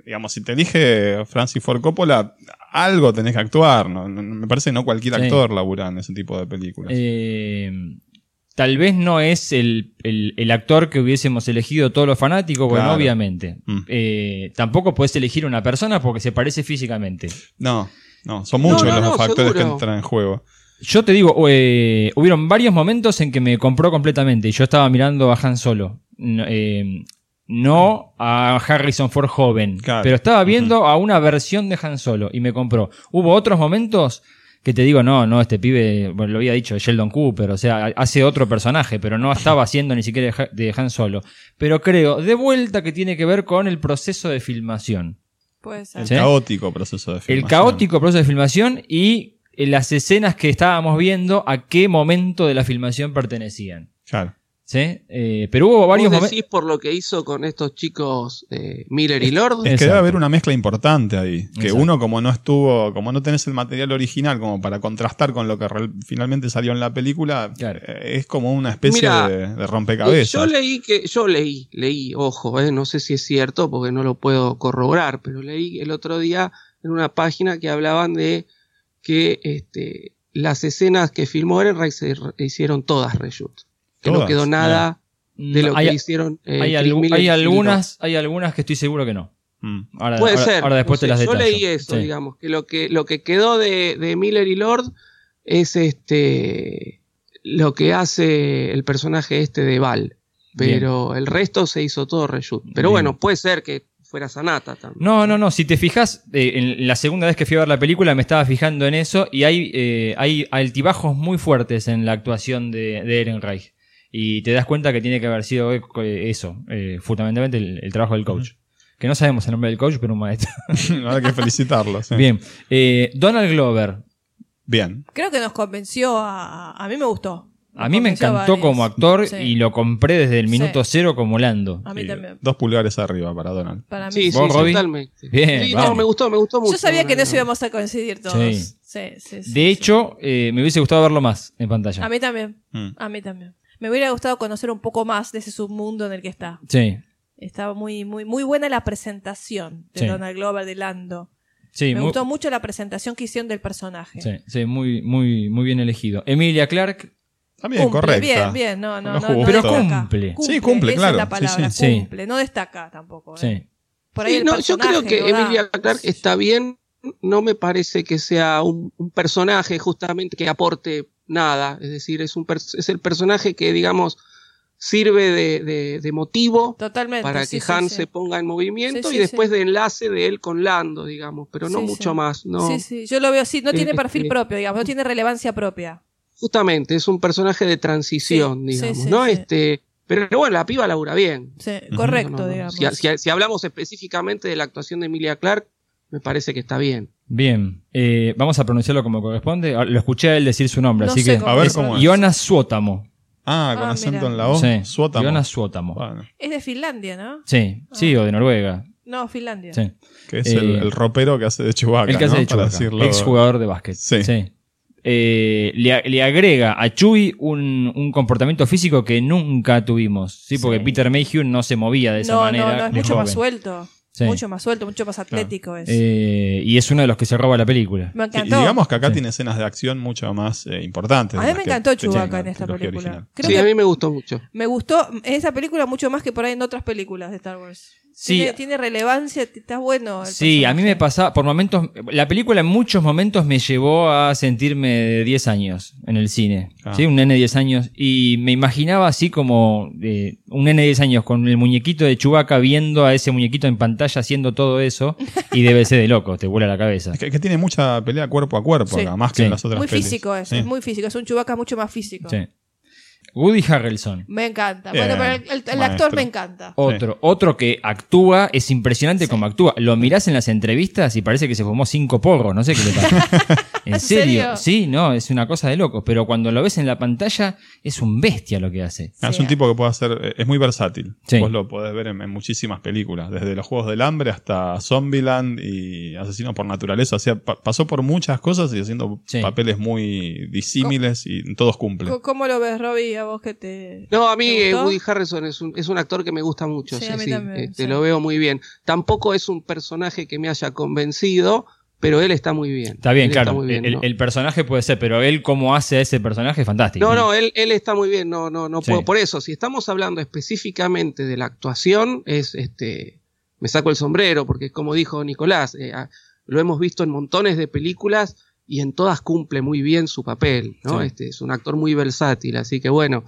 Digamos, si te elige Francis Ford Coppola, algo tenés que actuar. ¿no? Me parece que no cualquier Sí. actor labura en ese tipo de películas. Eh, tal vez no es el, el- el actor que hubiésemos elegido todos los fanáticos, bueno, obviamente. Mm. Eh, tampoco puedes elegir una persona porque se parece físicamente. No, no, son muchos No, no, los no, factores que entran en juego. Yo te digo, eh, hubieron varios momentos en que me compró completamente y yo estaba mirando a Han Solo. No, eh, no a Harrison Ford joven, Claro. pero estaba viendo a una versión de Han Solo y me compró. Hubo otros momentos que te digo, no, no, este pibe, bueno, lo había dicho, Sheldon Cooper, o sea, hace otro personaje, pero no estaba haciendo ni siquiera de Han Solo. Pero creo, de vuelta, que tiene que ver con el proceso de filmación. Puede ser. El ¿Sí? caótico proceso de El filmación. caótico proceso de filmación y eh, las escenas que estábamos viendo, a qué momento de la filmación pertenecían. Claro. ¿Sí? Eh, pero hubo varios ¿Vos momentos. decís por lo que hizo con estos chicos eh, Miller y Lord? Es que debe haber una mezcla importante ahí. Que Exacto. uno, como no estuvo, como no tenés el material original como para contrastar con lo que finalmente salió en la película, Claro. eh, es como una especie Mirá, de, de rompecabezas. Yo leí que, yo leí, leí, ojo, eh, no sé si es cierto porque no lo puedo corroborar, pero leí el otro día en una página que hablaban de que este, las escenas que filmó Ehrenreich se hicieron todas reshoot. Que no quedó nada de lo hay, que hicieron. eh, hay, algunas, hay algunas que estoy seguro que no. Mm. Ahora, Puede ahora- ser. ahora después no te las sé, Yo detallo. leí eso, Sí. digamos, que lo que lo que quedó de, de Miller y Lord es este lo que hace el personaje este de Val. Pero el resto se hizo todo reshoot. Pero Bien. bueno, puede ser que fuera Sanata también. No, no, no. Si te fijas, eh, en la segunda vez que fui a ver la película me estaba fijando en eso y hay, eh, hay altibajos muy fuertes en la actuación de, de Ehrenreich. Y te das cuenta que tiene que haber sido eh, eso, eh, fundamentalmente el, el trabajo del coach. Que no sabemos el nombre del coach, pero un maestro. *laughs* Hay que felicitarlo. sí. Bien. Eh, Donald Glover. Bien. Creo que nos convenció a. A mí me gustó. A mí me encantó como actor Sí. y lo compré desde el minuto Sí. cero como Lando. A mí también. Dos pulgares arriba para Donald. Para mí. Sí, sí, ¿Vos, Robbie? totalmente. Bien, Sí, vamos. no, me gustó, me gustó mucho. Yo sabía que en eso íbamos a coincidir todos. Sí. Sí, sí, sí, De sí. hecho, eh, me hubiese gustado verlo más en pantalla. A mí también. Mm. A mí también. Me hubiera gustado conocer un poco más de ese submundo en el que está. Sí, Estaba muy, muy, muy buena la presentación de Sí. Donald Glover, de Lando. sí, me muy, gustó mucho la presentación que hicieron del personaje. sí, sí, muy, muy, muy bien elegido. Emilia Clark, También Cumple, correcta. Bien, bien, no, no, no, Pero cumple. Sí, cumple, esa claro. es la Sí, palabra, sí. cumple. No destaca tampoco. ¿eh? sí. Por ahí Sí, el no, yo creo que. Emilia Clarke está bien. No me parece que sea un, un personaje justamente que aporte nada. Es decir, es, un es el personaje que, digamos, sirve de, de- de motivo Totalmente. para sí, que Han sí. se ponga en movimiento y después de enlace de él con Lando, digamos, pero no mucho más. No. Sí, sí, yo lo veo así. No tiene perfil propio, digamos. No tiene relevancia propia. Justamente, es un personaje de transición, digamos, ¿no? Este, pero bueno, la piba labura bien. Sí, correcto, No, no, no. digamos. Si, si- si hablamos específicamente de la actuación de Emilia Clark, me parece que está bien. Bien, eh, vamos a pronunciarlo como corresponde. Ah, Lo escuché a él decir su nombre, No así que A ver es cómo es. Iona Suótamo. Ah, con Ah, acento mira. en la O. Sí, Suótamo. Iona Suótamo. Bueno, Es de Finlandia, ¿no? Sí, sí, o de Noruega. No, Finlandia. Sí. que es el, Eh, el ropero que hace de Chewbacca. El que hace ¿no? de Para Chewbacca, decirlo- ex jugador de básquet. Sí. Eh, le, le agrega a Chewie un, un comportamiento físico que nunca tuvimos. Sí, porque Sí. Peter Mayhew no se movía de esa No, manera. no, no, es mucho más suelto. Sí. Mucho más suelto, mucho más atlético es. Eh, y es uno de los que se roba la película. me Y digamos que acá Sí. tiene escenas de acción mucho más eh, importantes. a mí me encantó Chewbacca en esta película. Creo sí, que a mí me gustó mucho. me gustó en esa película mucho más que por ahí en otras películas de Star Wars. Sí. Tiene, tiene relevancia, está bueno. el Sí, a mí me pasaba, por momentos, la película en muchos momentos me llevó a sentirme de 10 años en el cine. Ah. ¿sí? Un nene de 10 años. Y me imaginaba así como eh, un nene de 10 años con el muñequito de Chubaca viendo a ese muñequito en pantalla haciendo todo eso. Y debe ser de loco, te vuela la cabeza. Es que, que tiene mucha pelea cuerpo a cuerpo Sí. acá, más que Sí. en las otras Muy pelis. físico es, Sí. es muy físico. Es un Chewbacca mucho más físico. Sí. Woody Harrelson. Me encanta. Bien, Bueno, pero el, el- el maestro. actor me encanta. Otro, otro que actúa, es impresionante como actúa. Lo mirás en las entrevistas y parece que se fumó cinco porros, no sé qué le pasa. *laughs* ¿En, ¿En serio? serio? Sí, no, es una cosa de loco. Pero cuando lo ves en la pantalla, es un bestia lo que hace. Ah, Es Sí. un tipo que puede hacer, eh, es muy versátil. Sí. Vos lo podés ver en, en muchísimas películas, desde los Juegos del Hambre hasta Zombieland y Asesino por Naturaleza. O sea, pa- pasó por muchas cosas y haciendo Sí. papeles muy disímiles y en todos cumple. Co- ¿Cómo lo ves, Robbie? A vos que te. No, a mí ¿Te eh, gustó? Woody Harrison es un, es un actor que me gusta mucho. Sí, Sí, a mí sí, también, este, sí. Lo veo muy bien. Tampoco es un personaje que me haya convencido, pero él está muy bien. Está bien, Él claro. muy bien, el, ¿no? el personaje puede ser, pero él cómo hace a ese personaje es fantástico. No, no, él, él está muy bien, no, no, no Sí. puedo. Por eso, si estamos hablando específicamente de la actuación, es este, me saco el sombrero, porque como dijo Nicolás, eh, lo hemos visto en montones de películas y en todas cumple muy bien su papel, ¿no? Sí. Este, es un actor muy versátil, así que bueno,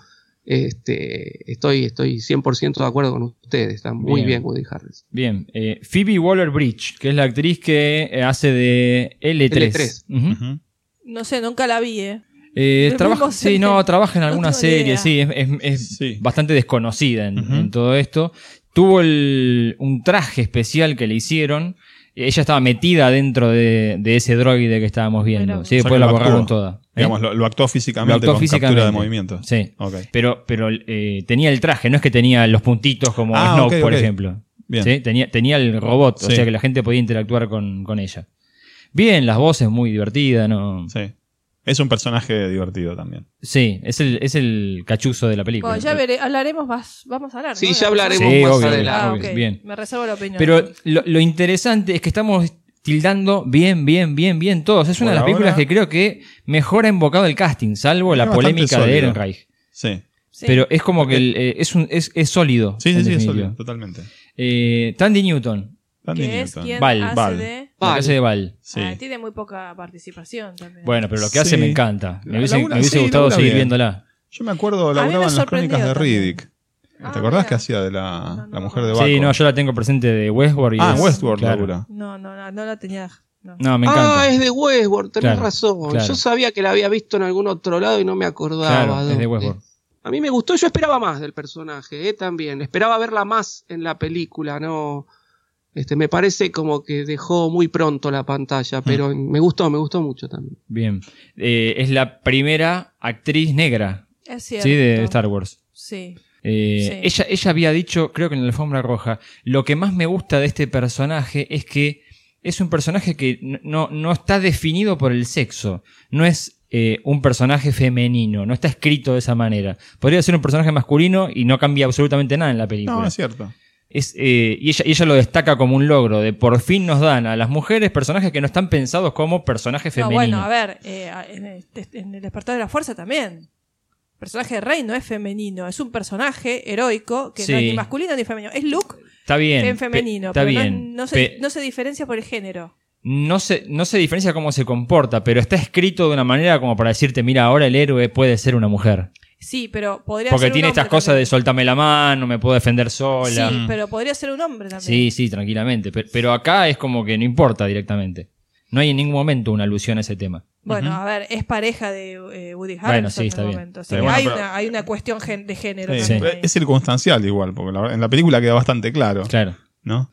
este, estoy, estoy 100% de acuerdo con ustedes, está muy Bien. bien, Woody Harrelson. Bien. eh, Phoebe Waller Bridge, que es la actriz que eh, hace de L3. L3. Ujú. Ujú. No sé, nunca la vi, ¿eh? Eh, trabaja, sí, en- no, trabaja en alguna serie, idea. sí, es, es- es Sí. bastante desconocida en, todo esto. Tuvo el- un traje especial que le hicieron. Ella estaba metida dentro de, de ese droide que estábamos viendo. Sí, después la lo borraron toda. ¿eh? Digamos, lo, lo actuó físicamente Lo actuó con físicamente. captura de movimiento. Sí. Ok. Pero, pero eh, tenía el traje, no es que tenía los puntitos como Ah, Snoke, por ejemplo. Bien. ¿Sí? Tenía, tenía el robot, o sea que la gente podía interactuar con, con ella. Bien, las voces muy divertidas, ¿no? Sí. Es un personaje divertido también. Sí, es el, es el cachuzo de la película. Bueno, ya veré, hablaremos, vas- vamos a hablar. Sí, ¿no? ya hablaremos. Sí, más obvio, adelante. Ah, bien. Me reservo la opinión. Pero lo, lo interesante es que estamos tildando bien, bien, bien, bien todos. Es una Por de las películas ahora- que creo que mejor ha invocado el casting, salvo Es la polémica de. Ehrenreich. Sí. Sí. Pero es como que el, eh, es, un, es, es sólido. Sí, sí, sí, es sólido, totalmente. Eh, Tandy Newton, que es quien Val, hace Val. de... Vale. hace de Val. Sí. Ah, tiene muy poca participación también. Bueno, pero lo que hace Sí. me encanta. Me La- hubiese, me hubiese sí, gustado labura seguir bien. viéndola. Yo me acuerdo, laburaba en las sorprendió crónicas de también. Riddick. Ah, ¿Te acordás mira. que hacía de la, la mujer de Baco? Sí, no, yo la tengo presente de Westworld. y Ah, es- Westworld claro. labura. No, no, no, no la tenía. No. No, me encanta. Ah, es de Westworld, tenés Claro, razón. claro. Yo sabía que la había visto en algún otro lado y no me acordaba. Claro, es de dónde. Westworld. A mí me gustó, yo esperaba más del personaje, ¿eh? también. Esperaba verla más en la película, ¿no? Este, me parece como que dejó muy pronto la pantalla, pero me gustó, me gustó mucho también. Bien. Eh, es la primera actriz negra Es cierto. ¿sí? de Star Wars. Sí. Eh, Sí. ella, ella había dicho, creo que en la alfombra roja, lo que más me gusta de este personaje es que es un personaje que no, no está definido por el sexo. No es eh, un personaje femenino, no está escrito de esa manera. Podría ser un personaje masculino y no cambia absolutamente nada en la película. No, es cierto. Es, eh, y, ella, y ella lo destaca como un logro de por fin nos dan a las mujeres personajes que no están pensados como personajes No, femeninos. bueno, a ver, eh, en, el, en el despertar de la fuerza también. El personaje de Rey no es femenino, es un personaje heroico que no es ni masculino ni femenino. Es Luke Está bien. en femenino, está pero no- bien. no, se, pe- no se diferencia por el género. no se, no se diferencia cómo se comporta, pero está escrito de una manera como para decirte, mira, ahora el héroe puede ser una mujer. Sí, pero podría Porque ser un tiene hombre estas cosas también. de soltame la mano, me puedo defender sola. Sí, pero podría ser un hombre también. Sí, sí, tranquilamente. Pero, pero acá es como que no importa directamente. No hay en ningún momento una alusión a ese tema. Bueno, a ver, es pareja de eh, Woody Harrelson Bueno, sí, en está el bien. momento. Así Pero que bueno, hay, pero- una, hay una cuestión gen- de género Sí. Es circunstancial igual, porque la- en la película queda bastante claro. Claro. ¿No?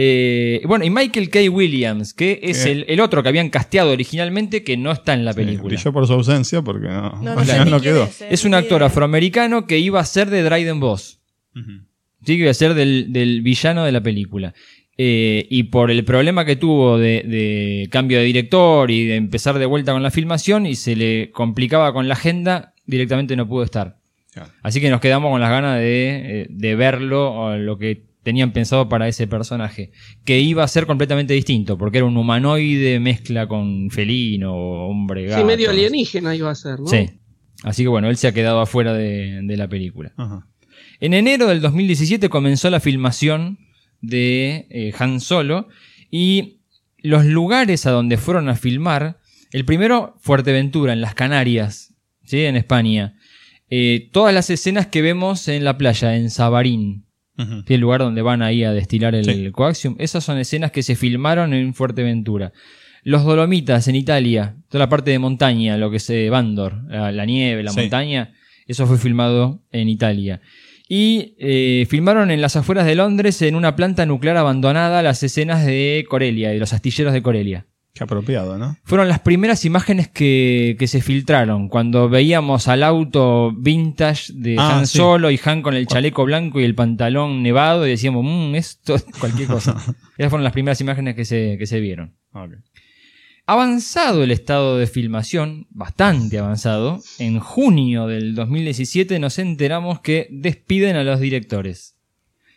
Eh, bueno, y Michael K. Williams, que es ¿Qué? el, el otro que habían casteado originalmente que no está en la película. Brilló por su ausencia porque no, No, *laughs* sé quedó. es, eh, Es un actor afroamericano que iba a ser de Dryden Boss. Sí, que iba a ser del, del villano de la película. Eh, y por el problema que tuvo de, de cambio de director y de empezar de vuelta con la filmación y se le complicaba con la agenda, directamente no pudo estar. Así que nos quedamos con las ganas de, eh, de verlo, o lo que tenían pensado para ese personaje, que iba a ser completamente distinto, porque era un humanoide mezcla con felino, hombre gato. Sí, medio alienígena iba a ser, ¿no? Sí. Así que bueno, él se ha quedado afuera de, de la película. Ajá. En enero del 2017 comenzó la filmación de eh, Han Solo y los lugares a donde fueron a filmar, el primero Fuerteventura, en las Canarias, ¿sí? en España. Eh, todas las escenas que vemos en la playa, en Sabarín, Ujú. que es el lugar donde van ahí a destilar el Sí. coaxium, esas son escenas que se filmaron en Fuerteventura. Los Dolomitas en Italia, toda la parte de montaña, lo que es eh, Bandor, la, la nieve, la Sí. montaña, eso fue filmado en Italia. Y eh, filmaron en las afueras de Londres, en una planta nuclear abandonada, las escenas de Corelia, de los astilleros de Corelia. Qué apropiado, ¿no? Fueron las primeras imágenes que, que se filtraron, cuando veíamos al auto vintage de Ah, Han sí. Solo y Han con el chaleco blanco y el pantalón nevado y decíamos, mmm, esto es cualquier cosa. *laughs* Esas fueron las primeras imágenes que se, que se vieron. Avanzado el estado de filmación, bastante avanzado, en junio del 2017 nos enteramos que despiden a los directores.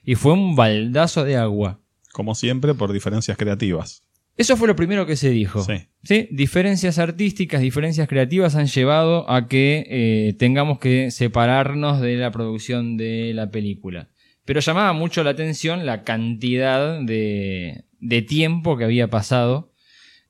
Y fue un baldazo de agua. Como siempre, por diferencias creativas. Eso fue lo primero que se dijo. Sí. ¿Sí? Diferencias artísticas, diferencias creativas han llevado a que eh, tengamos que separarnos de la producción de la película. Pero llamaba mucho la atención la cantidad de, de tiempo que había pasado.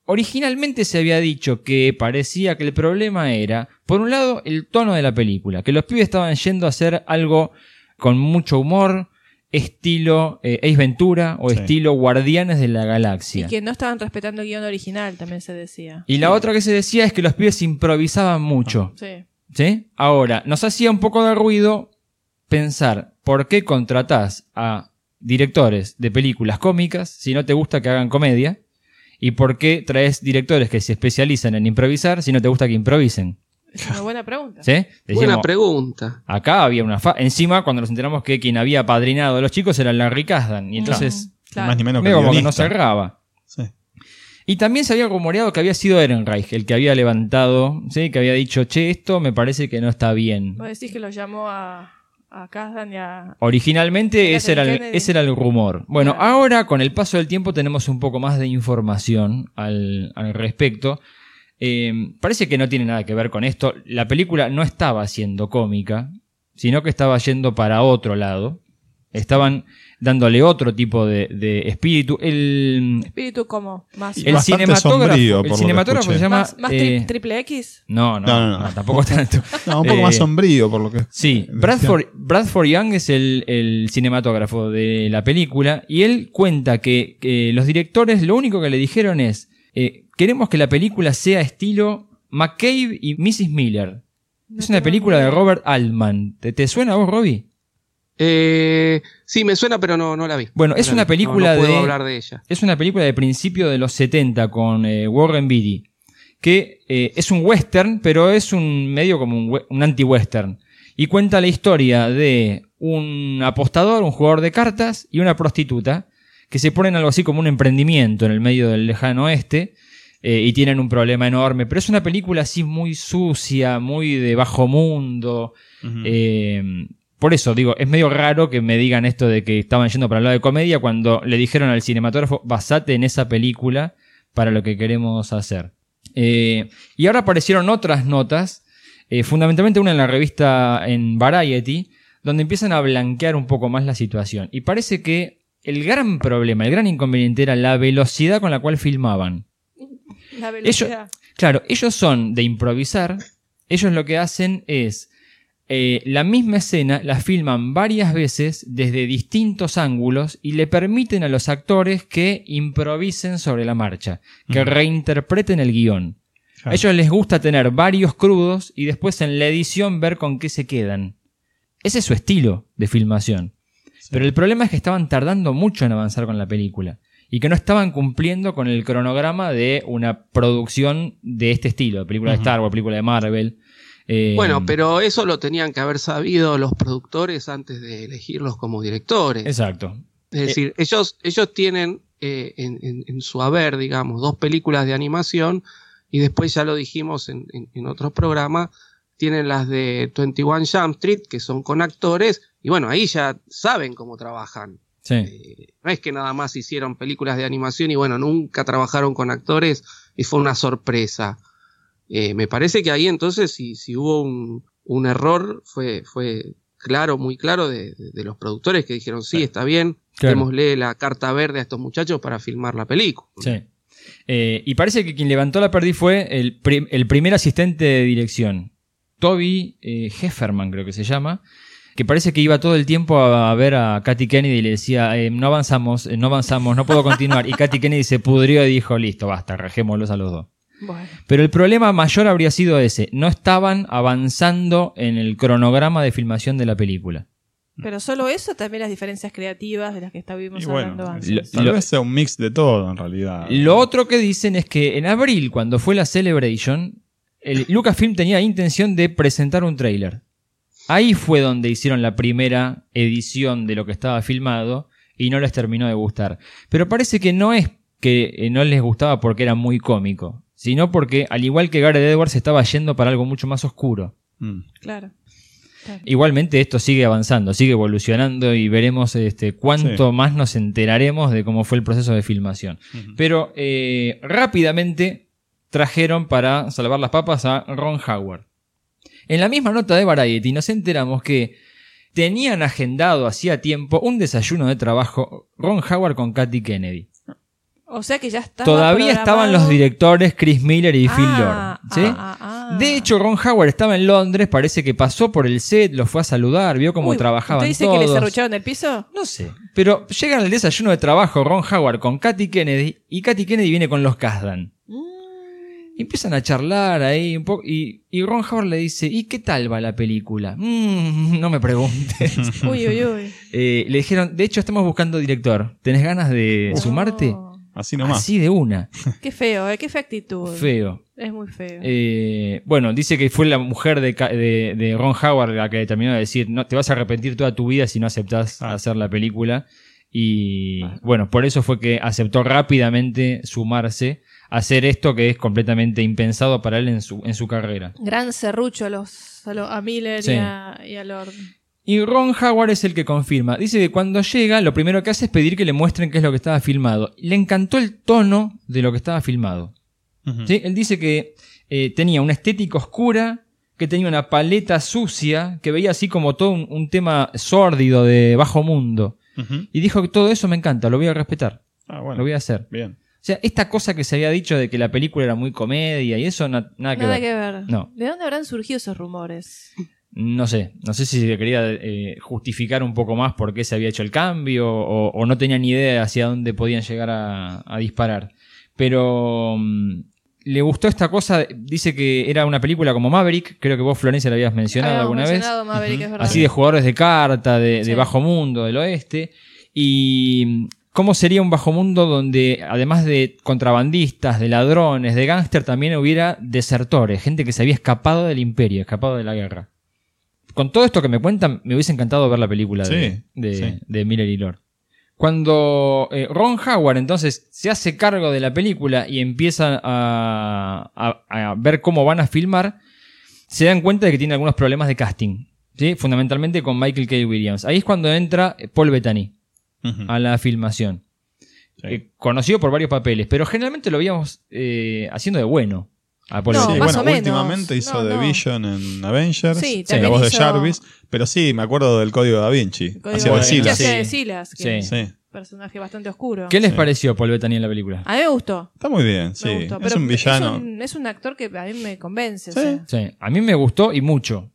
Originalmente se había dicho que parecía que el problema era, por un lado, el tono de la película, que los pibes estaban yendo a hacer algo con mucho humor, estilo eh, Ace Ventura o Sí. estilo Guardianes de la Y Galaxia. que no estaban respetando el guion original, también se decía. Y la otra que se decía es que los pibes improvisaban mucho. Sí. ¿Sí? Ahora, nos hacía un poco de ruido pensar por qué contratás a directores de películas cómicas si no te gusta que hagan comedia y por qué traes directores que se especializan en improvisar si no te gusta que improvisen. Es una buena pregunta. ¿Sí? Buena Decíamos, pregunta. acá había una fa Encima, cuando nos enteramos que quien había padrinado a los chicos era Larry Kasdan. Y entonces, Claro. Más ni menos que como que no cerraba. Sí. Y también se había rumoreado que había sido Ehrenreich el que había levantado, ¿sí? que había dicho, che, esto me parece que no está bien. Vos decís que lo llamó a, a Kasdan y a... Originalmente ese era, el, ese era el rumor. Bueno, Claro. ahora con el paso del tiempo tenemos un poco más de información al, al respecto. Eh, parece que no tiene nada que ver con esto. La película no estaba siendo cómica, sino que estaba yendo para otro lado. Estaban dándole otro tipo de, de espíritu. El, Espíritu como más. el cinematógrafo, sombrío, el cinematógrafo se llama. más, más tri- eh, triple X. no, no, No, no, no, no. tampoco tanto. *laughs* No, un poco Eh, más sombrío por lo que. Sí. Bradford, Bradford Young es el, el cinematógrafo de la película y él cuenta que, que los directores lo único que le dijeron es, eh, queremos que la película sea estilo McCabe y Mrs. Miller. es una película de Robert Altman. ¿Te, te suena a vos, Robbie? Eh, sí, me suena, pero no, no la vi. Bueno, No es una película no, no puedo de- hablar de ella. Es una película de principio de los 70 con eh, Warren Beatty, que eh, es un western, pero es un medio como un, un anti-western. Y cuenta la historia de un apostador, un jugador de cartas y una prostituta que se ponen algo así como un emprendimiento en el medio del lejano oeste eh, y tienen un problema enorme. Pero es una película así muy sucia, muy de bajo mundo. Eh, por eso digo, es medio raro que me digan esto de que estaban yendo para el lado de comedia cuando le dijeron al cinematógrafo, basate en esa película para lo que queremos hacer. Eh, y ahora aparecieron otras notas, eh, fundamentalmente una en la revista en Variety, donde empiezan a blanquear un poco más la situación. Y parece que el gran problema, el gran inconveniente era la velocidad con la cual filmaban. La Ellos, velocidad. claro, ellos son de improvisar. Ellos lo que hacen es eh, la misma escena la filman varias veces desde distintos ángulos y le permiten a los actores que improvisen sobre la marcha, que reinterpreten el guion. A ellos les gusta tener varios crudos y después en la edición ver con qué se quedan. Ese es su estilo de filmación. Pero el problema es que estaban tardando mucho en avanzar con la película y que no estaban cumpliendo con el cronograma de una producción de este estilo, película de. Star Wars, película de Marvel. Eh, Bueno, pero eso lo tenían que haber sabido los productores antes de elegirlos como directores. Exacto. Es decir, ellos, ellos tienen eh, en, en- en su haber, digamos, dos películas de animación y después ya lo dijimos en, en- en otros programas, tienen las de 21 Jump Street, que son con actores, y bueno, ahí ya saben cómo trabajan. Sí. Eh, no es que nada más hicieron películas de animación y bueno, nunca trabajaron con actores y fue una sorpresa. Eh, me parece que ahí entonces si, si hubo un, un error fue, fue claro, muy claro de, de- los productores que dijeron sí, está bien, Claro. démosle la carta verde a estos muchachos para filmar la película. Sí. Eh, y parece que quien levantó la perdí fue el, el primer asistente de dirección, Toby Hefferman, creo que se llama, que parece que iba todo el tiempo a, a ver a Katy Kennedy y le decía, eh, no avanzamos, eh, no avanzamos, no puedo continuar. Y Katy Kennedy se pudrió y dijo, listo, basta, rajémoslos a los dos. Bueno. Pero el problema mayor habría sido ese, no estaban avanzando en el cronograma de filmación de la película. Pero solo eso, también las diferencias creativas de las que estábamos bueno, hablando antes. Lo- tal vez sea un mix de todo en realidad. Lo otro que dicen es que en abril, cuando fue la Celebration, el Lucasfilm tenía intención de presentar un tráiler. Ahí fue donde hicieron la primera edición de lo que estaba filmado y no les terminó de gustar. Pero parece que no es que eh, no les gustaba porque era muy cómico, sino porque, al igual que Gareth Edwards, estaba yendo para algo mucho más oscuro. Mm. Claro. Claro. Igualmente esto sigue avanzando, sigue evolucionando y veremos este, cuánto Sí. más nos enteraremos de cómo fue el proceso de filmación. Pero eh, rápidamente trajeron para salvar las papas a Ron Howard. En la misma nota de Variety nos enteramos que tenían agendado hacía tiempo un desayuno de trabajo Ron Howard con Katy Kennedy. O sea que ya estaba Todavía programado- estaban los directores Chris Miller y Phil Ah, Lord. ¿sí? ah, ah. De hecho, Ron Howard estaba en Londres, parece que pasó por el set, lo fue a saludar, vio cómo Uy, trabajaban ¿Usted dice todos. que les arrucharon el piso? No sé. Pero llega al desayuno de trabajo Ron Howard con Katy Kennedy y Katy Kennedy viene con los Kasdan. Mm. Y empiezan a charlar ahí un poco y, y Ron Howard le dice, ¿y qué tal va la película? "Mm, *laughs* no me preguntes. *laughs* Uy, uy, uy. Eh, le dijeron, de hecho estamos buscando director. ¿Tenés ganas de sumarte? Así nomás. Así de una. Qué feo, ¿eh? Qué fea actitud. Feo. Es muy feo. Eh, bueno, dice que fue la mujer de, de- de Ron Howard la que terminó de decir, no, te vas a arrepentir toda tu vida si no aceptás Ah. hacer la película. Y bueno, por eso fue que aceptó rápidamente sumarse hacer esto que es completamente impensado para él en su, en su carrera. Gran serrucho a, los, a, los- a Miller Sí. y, a, y a Lord. Y Ron Howard es el que confirma. Dice que cuando llega, lo primero que hace es pedir que le muestren qué es lo que estaba filmado. Le encantó el tono de lo que estaba filmado. ¿Sí? Él dice que eh, tenía una estética oscura, que tenía una paleta sucia, que veía así como todo un, un tema sórdido de bajo mundo. Y dijo que todo eso me encanta, lo voy a respetar, Ah, bueno. lo voy a hacer. Bien. O sea, esta cosa que se había dicho de que la película era muy comedia y eso, na- nada que Nada ver. que ver. No. ¿De dónde habrán surgido esos rumores? No sé, no sé si se quería eh, justificar un poco más por qué se había hecho el cambio o, o no tenía ni idea de hacia dónde podían llegar a, a disparar. Pero mm, le gustó esta cosa, dice que era una película como Maverick, creo que vos Florencia la habías mencionado Habíamos alguna mencionado vez. Maverick, es verdad. Así de jugadores de carta, de, bajo mundo, del oeste. Y cómo sería un bajo mundo donde, además de contrabandistas, de ladrones, de gángster, también hubiera desertores, gente que se había escapado del imperio, escapado de la guerra. Con todo esto que me cuentan, me hubiese encantado ver la película de, de, sí. de Miller y Lord. Cuando eh, Ron Howard entonces se hace cargo de la película y empieza a, a- a ver cómo van a filmar, se dan cuenta de que tiene algunos problemas de casting. ¿sí? Fundamentalmente con Michael K. Williams. Ahí es cuando entra Paul Bettany A la filmación. Sí. Eh, conocido por varios papeles, pero generalmente lo veíamos eh, haciendo de bueno. A Paul No, Sí, más bueno, o menos. últimamente hizo No, The no. Vision en Avengers, Sí, la voz de Jarvis, pero sí, me acuerdo del código da Vinci. Hacía de de Da Vinci. Silas. Sí. de Silas, que personaje bastante oscuro. ¿Qué les Sí. pareció Paul Bettany en la película? A mí me gustó. Está muy bien, sí. Me gustó. es un villano. Es un, es un actor que a mí me convence. o Sí. sea. Sí, a mí me gustó y mucho.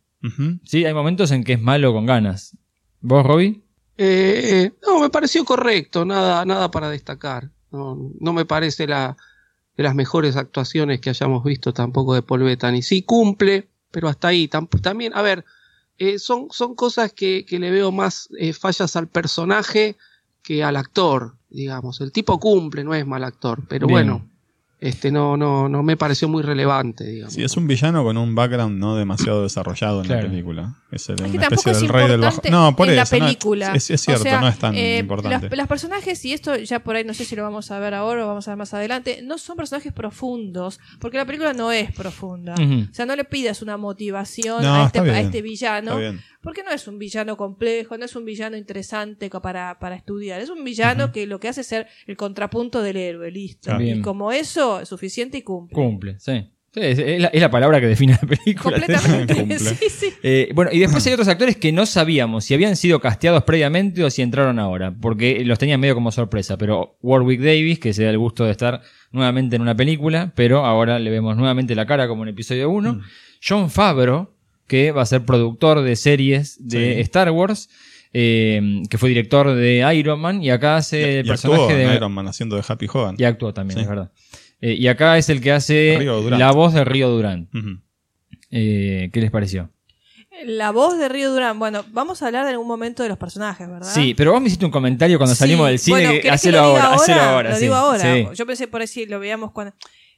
Sí, hay momentos en que es malo con ganas. ¿Vos, Robbie? Eh, no, me pareció correcto, nada, nada para destacar. No, no me parece la, de las mejores actuaciones que hayamos visto tampoco de Paul Bettany. Sí cumple, pero hasta ahí. Tam- también, a ver, eh, son, son cosas que, que le veo más eh, fallas al personaje que al actor, digamos. El tipo cumple, no es mal actor, pero Bien. bueno, este no, no, no me pareció muy relevante, digamos. Sí, es un villano con un background no demasiado desarrollado en Claro. la película. Es, el- Es que una tampoco especie es del rey del bajo. importante No, por en eso. la no, película. es, es cierto, O sea, no es tan eh, importante. Las, las personajes, y esto ya por ahí no sé si lo vamos a ver ahora o vamos a ver más adelante, no son personajes profundos, porque la película no es profunda. O sea, no le pidas una motivación No, a, este, a este villano, Está bien. Porque no es un villano complejo, no es un villano interesante para, para estudiar, es un villano que lo que hace es ser el contrapunto del héroe, listo. Y como eso, es suficiente y cumple. Cumple, sí. Es, es la, es la palabra que define la película. Completamente. *laughs* *laughs* Cumple. sí, sí. Eh, bueno, y después hay otros actores que no sabíamos si habían sido casteados previamente o si entraron ahora, porque los tenían medio como sorpresa. Pero Warwick Davis, que se da el gusto de estar nuevamente en una película, pero ahora le vemos nuevamente la cara como en episodio 1. Mm. John Favreau, que va a ser productor de series de Sí. Star Wars, eh, que fue director de Iron Man, y acá hace el y personaje actuó en de. Iron Man haciendo de Happy Hogan. Y actuó también, Sí. es verdad. Eh, y acá es el que hace la voz de Río Durán. Eh, ¿Qué les pareció? La voz de Río Durán. Bueno, vamos a hablar en algún momento de los personajes, ¿verdad? Sí, pero vos me hiciste un comentario cuando Sí, salimos del cine bueno, que ¿querés que hacelo lo diga ahora, hacelo ahora. Lo sí. digo ahora. Sí. Yo pensé por ahí si lo veíamos cuando.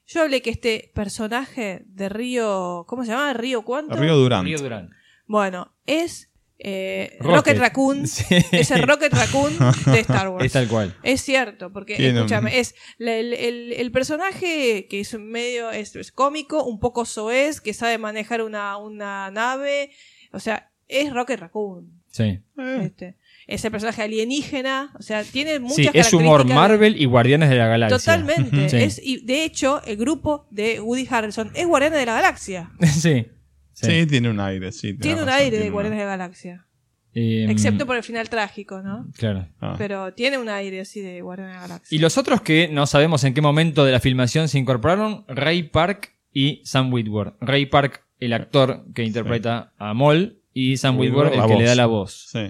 Yo hablé que este personaje de Río. ¿Cómo se llama? ¿Río cuánto? Río Durant. Río Durán. Bueno, es eh, Rocket. Rocket. Raccoon. *laughs* Sí. Es el Rocket Raccoon de Star *laughs* Wars. Es tal cual. Es cierto, porque Tiene un- escúchame, es la- el, el- el personaje que es medio es, es cómico, un poco soez, que sabe manejar una, una nave, o sea, es Rocket Raccoon. Sí. Este. Es el personaje alienígena, o sea, tiene muchas Sí, es humor Marvel y Guardianes de la Galaxia. Totalmente. Sí. Es, y de hecho, el grupo de Woody Harrelson es Guardianes de la Galaxia. *laughs* sí. Sí, tiene un aire, sí. Tiene un razón, aire de tiene Guardianes de la Galaxia. Eh, Excepto por el final trágico, ¿no? Claro. Ah. Pero tiene un aire así de Guardianes de la Galaxia. Y los otros que no sabemos en qué momento de la filmación se incorporaron, Ray Park y Sam Witwer. Ray Park, el actor que interpreta a Moll, y Sam Witwer, Witwer, el que le da la voz. Sí.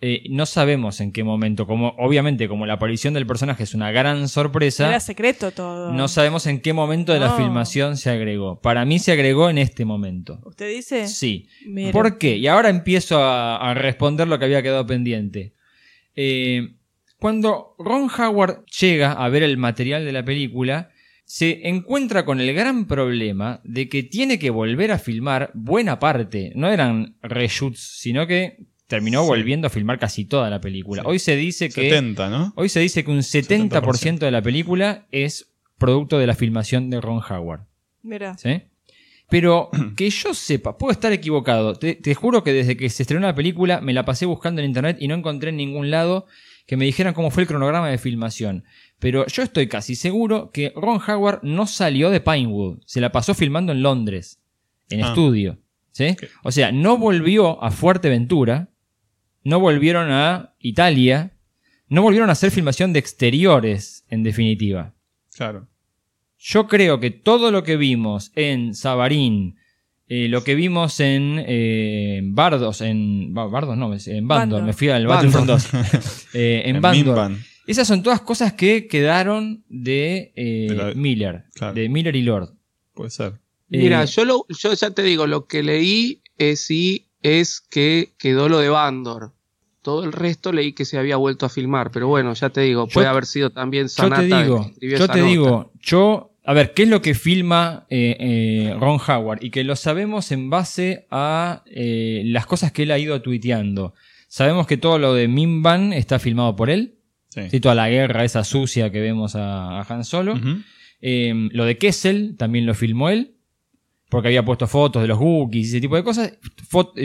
Eh, no sabemos en qué momento, como obviamente como la aparición del personaje es una gran sorpresa, Era secreto todo. no sabemos en qué momento de la filmación se agregó. Para mí se agregó en este momento. ¿Usted dice? Sí. ¿Por qué? Y ahora empiezo a, a responder lo que había quedado pendiente. Eh, cuando Ron Howard llega a ver el material de la película, se encuentra con el gran problema de que tiene que volver a filmar buena parte. No eran reshoots, sino que terminó Sí. volviendo a filmar casi toda la película. Sí. Hoy se dice que 70, ¿no? hoy se dice que un 70%, de la película es producto de la filmación de Ron Howard. Mira. ¿Sí? Pero *clears throat* que yo sepa, puedo estar equivocado. Te, te juro que desde que se estrenó la película me la pasé buscando en internet y no encontré en ningún lado que me dijeran cómo fue el cronograma de filmación. Pero yo estoy casi seguro que Ron Howard no salió de Pinewood. Se la pasó filmando en Londres, en Ah. estudio. ¿Sí? O sea, no volvió a Fuerteventura, no volvieron a Italia, no volvieron a hacer filmación de exteriores, en definitiva. Claro. Yo creo que todo lo que vimos en Sabarín, eh, lo que vimos en eh, Bardos, en Ba- Bardos no, en Bandor, Bandor. me fui al. Battlefront 2. *laughs* Eh, en En Bandor. Esas son todas cosas que quedaron de, eh, De la- Miller, Claro. de Miller y Lord. Puede ser. Mira, yo, lo, yo ya te digo, lo que leí es, sí es que quedó lo de Bandor. Todo el resto leí que se había vuelto a filmar, pero bueno, ya te digo, puede Yo- haber sido también yo Sanata te el que digo, yo te nota. digo, yo, a ver, ¿qué es lo que filma eh, eh, Ron Howard? Y que lo sabemos en base a eh, las cosas que él ha ido tuiteando. Sabemos que todo lo de Mimban está filmado por él. Sí. Sí, toda la guerra esa sucia que vemos a, a Han Solo. Eh, lo de Kessel también lo filmó él. Porque había puesto fotos de los Wookiees y ese tipo de cosas.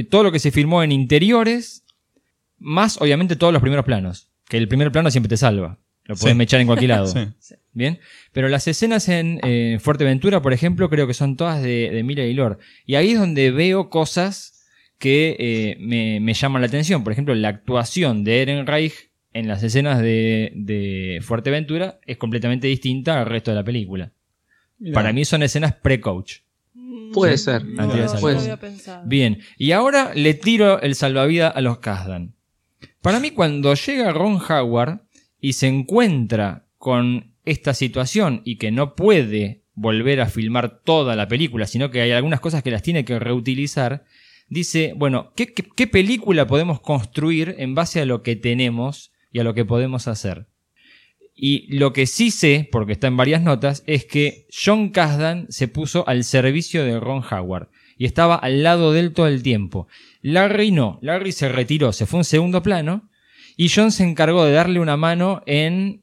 Todo lo que se filmó en interiores. Más, obviamente, todos los primeros planos. Que el primer plano siempre te salva. Lo puedes Sí. mechar en cualquier lado. *laughs* Sí. Bien. Pero las escenas en eh, Fuerteventura, por ejemplo, creo que son todas de, de Miller y Lord. Y ahí es donde veo cosas que eh, me, me llaman la atención. Por ejemplo, la actuación de Eren Reich en las escenas de, de Fuerteventura es completamente distinta al resto de la película. Mirá. Para mí son escenas pre-coach. Mm, Puede ser. No, no. Puede ser. había pensado. Bien, y ahora le tiro el salvavidas a los Kazdan. Para mí, cuando llega Ron Howard y se encuentra con esta situación y que no puede volver a filmar toda la película, sino que hay algunas cosas que las tiene que reutilizar, dice, bueno, ¿qué, película podemos construir en base a lo que tenemos y a lo que podemos hacer? Y lo que sí sé, porque está en varias notas, es que John Kasdan se puso al servicio de Ron Howard y estaba al lado de él todo el tiempo. Larry no, Larry se retiró, se fue a un segundo plano y John se encargó de darle una mano en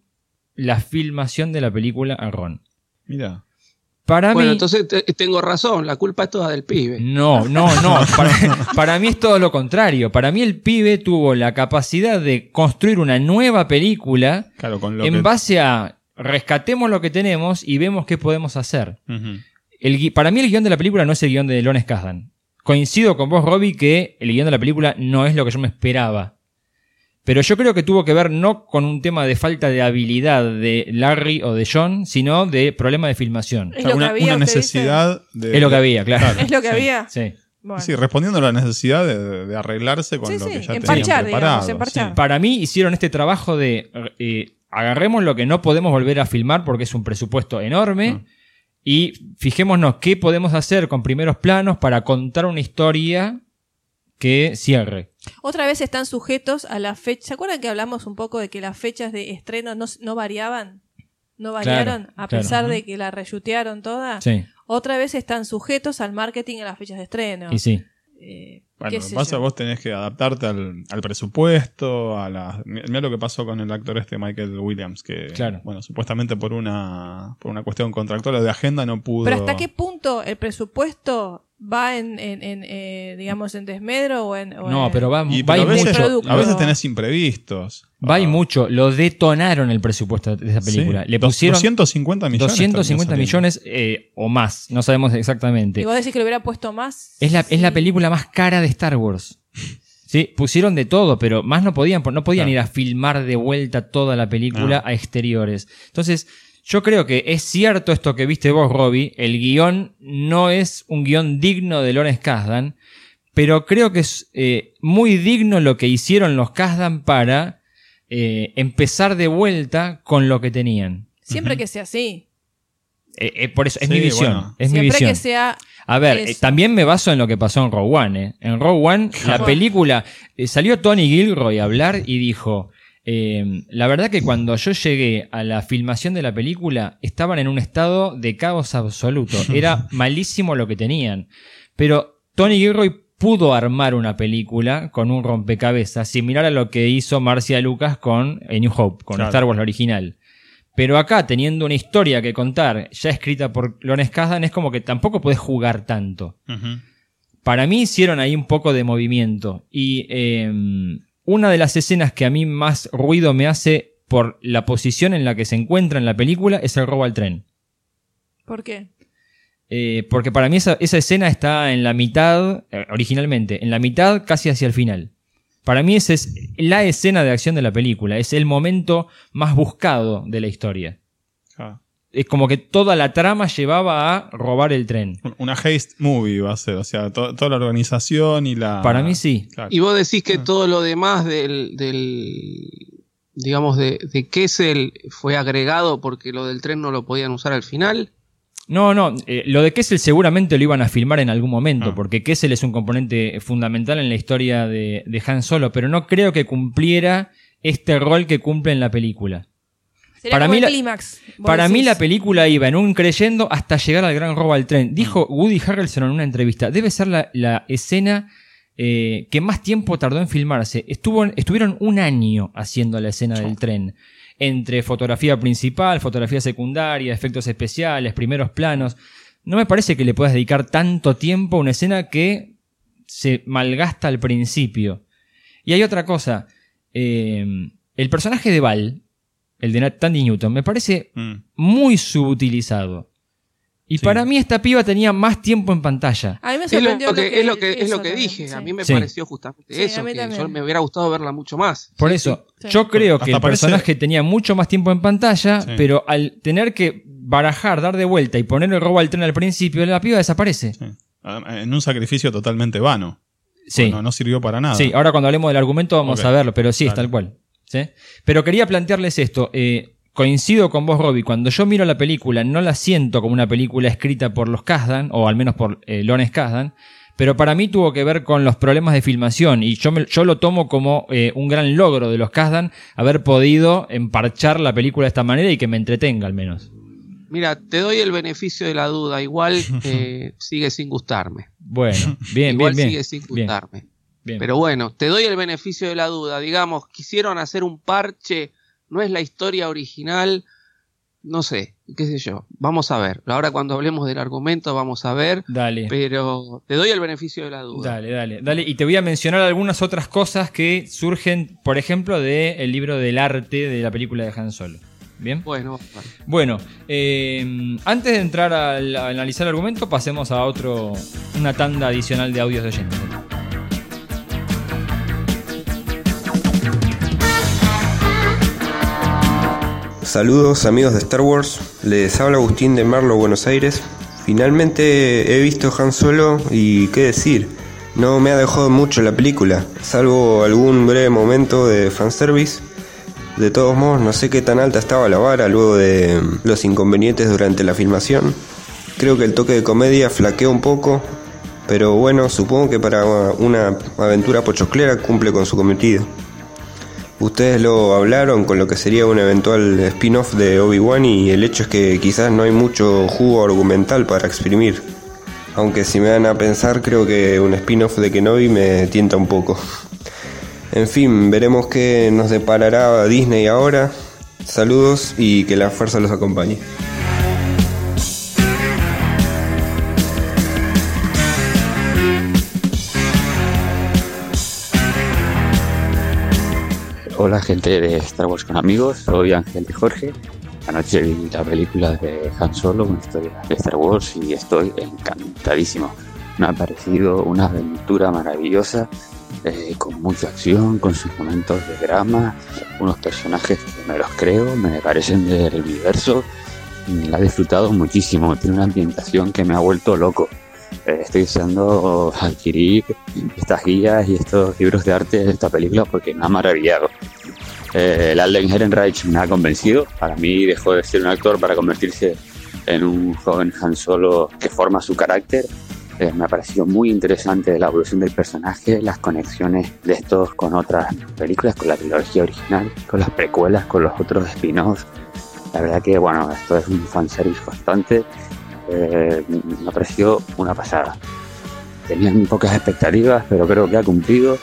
la filmación de la película a Ron. Mira. Para Bueno, mí... entonces te- tengo razón, la culpa es toda del pibe. No, no, no. Para, para mí es todo lo contrario. Para mí el pibe tuvo la capacidad de construir una nueva película Claro, con lo en que. base a rescatemos lo que tenemos y vemos qué podemos hacer. El para mí el guion de la película no es el guion de Lon Kasdan. Coincido con vos, Robbie, que el guion de la película no es lo que yo me esperaba. Pero yo creo que tuvo que ver no con un tema de falta de habilidad de Larry o de John, sino de problema de filmación. Es O sea, lo que una, había, una usted dice. necesidad de. Es lo que había, claro. Es lo que sí. había. Sí. Bueno. Sí, respondiendo a la necesidad de, de arreglarse con Sí, lo sí, que ya emparchar, tenían digamos, preparado. emparchar. sí. Para mí hicieron este trabajo de eh, agarremos lo que no podemos volver a filmar porque es un presupuesto enorme Mm. Y fijémonos qué podemos hacer con primeros planos para contar una historia que cierre. Otra vez están sujetos a la fecha. ¿Se acuerdan que hablamos un poco de que las fechas de estreno no, no variaban? No variaron, a pesar de que la reshutearon toda. Sí, Otra vez están sujetos al marketing y a las fechas de estreno. y sí. Eh, Bueno, lo que pasa yo. vos tenés que adaptarte al, al presupuesto, a la. Mira lo que pasó con el actor este Michael Williams, que Claro. bueno, supuestamente por una por una cuestión contractual o de agenda no pudo. Pero ¿hasta qué punto el presupuesto va en, en, en, eh, digamos, en desmedro o en... o No, en- pero va, Y va pero y a veces, mucho. producto. a veces tenés imprevistos. Va y mucho. Lo detonaron el presupuesto de esa película. Sí. Le pusieron 250 millones. 250 terminó millones eh, o más. No sabemos ¿Y exactamente. vos decís que le hubiera puesto más? Es la, es la película más cara de Star Wars. Sí, pusieron de todo, pero más no podían, no podían Claro. ir a filmar de vuelta toda la película No. a exteriores. Entonces, yo creo que es cierto esto que viste vos, Robbie. El guion no es un guion digno de Lawrence Kasdan, pero creo que es eh, muy digno lo que hicieron los Kasdan para eh, empezar de vuelta con lo que tenían. Siempre que sea así. Eh, eh, por eso, es Sí, mi visión. bueno. Es mi Siempre visión. que sea... A ver, eh, también me baso en lo que pasó en Rogue One. ¿eh? En Rogue One, la película, eh, salió Tony Gilroy a hablar y dijo, eh, la verdad que cuando yo llegué a la filmación de la película, estaban en un estado de caos absoluto. *laughs* Era malísimo lo que tenían. Pero Tony Gilroy pudo armar una película con un rompecabezas similar a lo que hizo Marcia Lucas con New Hope, con Claro. Star Wars la original. Pero acá, teniendo una historia que contar, ya escrita por Lawrence Kasdan, es como que tampoco podés jugar tanto. Para mí hicieron ahí un poco de movimiento. Y eh, una de las escenas que a mí más ruido me hace por la posición en la que se encuentra en la película es el robo al tren. ¿Por qué? eh, porque para mí esa, esa escena está en la mitad, eh, originalmente, en la mitad casi hacia el final. Para mí esa es la escena de acción de la película, es el momento más buscado de la historia. Ah. Es como que toda la trama llevaba a robar el tren. Una haste movie va a ser, o sea, to- toda la organización y la. Para mí sí. Claro. Y vos decís Ah. que todo lo demás del, del digamos, de, de Kessel fue agregado porque lo del tren no lo podían usar al final. No, no, eh, lo de Kessel seguramente lo iban a filmar en algún momento, Ah. porque Kessel es un componente fundamental en la historia de, de Han Solo, pero no creo que cumpliera este rol que cumple en la película. Sería Para como mí el clímax. Para mí la película iba en un creyendo hasta llegar al gran robo al tren. Dijo Woody Harrelson en una entrevista, debe ser la, la escena eh, que más tiempo tardó en filmarse. Estuvo, estuvieron un año haciendo la escena del tren. Entre fotografía principal, fotografía secundaria, efectos especiales, primeros planos. No me parece que le puedas dedicar tanto tiempo a una escena que se malgasta al principio. Y hay otra cosa. eh, el personaje de Val, el de Tandy Newton, me parece Mm. muy subutilizado. Y Sí. para mí esta piba tenía más tiempo en pantalla. A mí me Es lo, sorprendió que, es lo que, es eso lo que también, dije. sí. A mí me Sí. pareció justamente Sí, eso. Que yo me hubiera gustado verla mucho más. Por Sí, eso, sí. yo creo Hasta que el parece- personaje tenía mucho más tiempo en pantalla, Sí. pero al tener que barajar, dar de vuelta y poner el robo al tren al principio, la piba desaparece. En un sacrificio totalmente vano. Sí. No, no sirvió para nada. Sí, ahora cuando hablemos del argumento vamos a verlo, pero sí, es tal cual. ¿Sí? Pero quería plantearles esto. eh, coincido con vos, Robbie. Cuando yo miro la película, no la siento como una película escrita por los Kasdan, o al menos por eh, Lawrence Kasdan, pero para mí tuvo que ver con los problemas de filmación, y yo, me- yo lo tomo como eh, un gran logro de los Kasdan haber podido emparchar la película de esta manera y que me entretenga al menos. Mira, te doy el beneficio de la duda. Igual *laughs* eh, sigue sin gustarme. Bueno, bien, Igual bien, bien. sigue sin gustarme. bien. Pero bueno, te doy el beneficio de la duda. Digamos, quisieron hacer un parche, no es la historia original, no sé, qué sé yo. Vamos a ver. Ahora cuando hablemos del argumento vamos a ver, Dale. pero te doy el beneficio de la duda. Dale, dale, dale. Y te voy a mencionar algunas otras cosas que surgen, por ejemplo, del libro del arte de la película de Han Solo. ¿Bien? Bueno, bueno. Bueno, eh, antes de entrar a, analizar el argumento, pasemos a otro, una tanda adicional de audios de oyentes. Saludos amigos de Star Wars, les habla Agustín de Marlo, Buenos Aires. Finalmente he visto Han Solo y qué decir, no me ha dejado mucho la película, salvo algún breve momento de fanservice. De todos modos, no sé qué tan alta estaba la vara luego de los inconvenientes durante la filmación. Creo que el toque de comedia flaqueó un poco, pero bueno, supongo que para una aventura pochoclera cumple con su cometido. Ustedes lo hablaron con lo que sería un eventual spin-off de Obi-Wan y el hecho es que quizás no hay mucho jugo argumental para exprimir. Aunque si me dan a pensar creo que un spin-off de Kenobi me tienta un poco. En fin, veremos qué nos deparará Disney ahora. Saludos y que la fuerza los acompañe. Hola gente de Star Wars con amigos, soy Ángel de Jorge. Anoche vi la película de Han Solo, una historia de Star Wars y estoy encantadísimo. Me ha parecido una aventura maravillosa, eh, con mucha acción, con sus momentos de drama, unos personajes que me los creo, me parecen del universo. y La he disfrutado muchísimo, tiene una ambientación que me ha vuelto loco. Eh, estoy deseando adquirir estas guías y estos libros de arte de esta película porque me ha maravillado. Eh, el Alden Ehrenreich me ha convencido. Para mí dejó de ser un actor para convertirse en un joven Han Solo que forma su carácter. Eh, me ha parecido muy interesante la evolución del personaje, las conexiones de estos con otras películas, con la trilogía original, con las precuelas, con los otros spin-offs. La verdad que, bueno, esto es un fanservice constante. Eh, me ha parecido una pasada. Tenía muy pocas expectativas, pero creo que ha cumplido.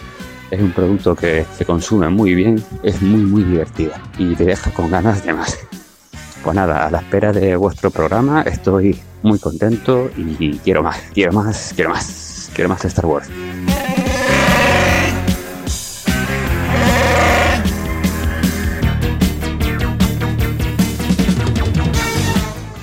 Es un producto que se consume muy bien, es muy, muy divertido y te deja con ganas de más. Pues nada, a la espera de vuestro programa estoy muy contento y quiero más, quiero más, quiero más, quiero más de Star Wars.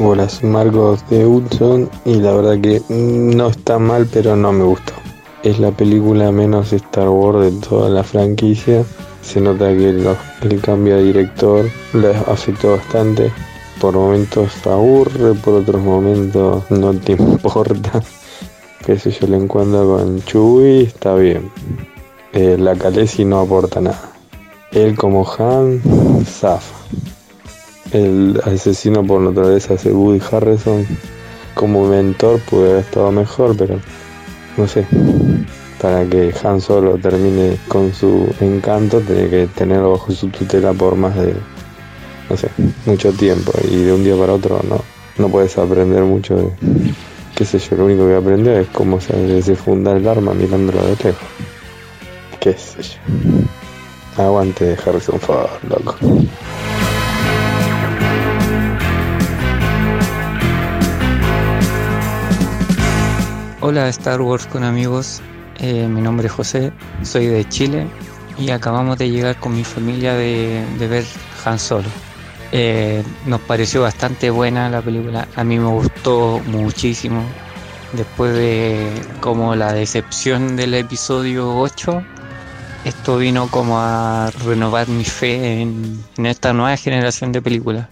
Hola, soy Marcos de Hudson y la verdad que no está mal, pero no me gustó. Es la película menos Star Wars de toda la franquicia. Se nota que el, el cambio de director le afectó bastante. Por momentos aburre, por otros momentos no te *laughs* importa. Qué sé yo, le encuentro con Chewie, está bien. Eh, la Khaleesi no aporta nada. Él como Han, zafa. El asesino por naturaleza hace Woody Harrison. Como mentor puede haber estado mejor, pero no sé. Para que Han Solo termine con su encanto, tiene que tenerlo bajo su tutela por más de, no sé, mucho tiempo. Y de un día para otro no, no puedes aprender mucho de, qué sé yo, lo único que aprender es cómo se desenfundar el arma mirándolo de lejos. Qué sé yo. Aguante de Harrison Ford, loco. Hola Star Wars con amigos, Eh, mi nombre es José, soy de Chile y acabamos de llegar con mi familia de, ver Han Solo. Eh, nos pareció bastante buena la película, a mí me gustó muchísimo. Después de como la decepción del episodio 8, esto vino como a renovar mi fe en, en esta nueva generación de películas.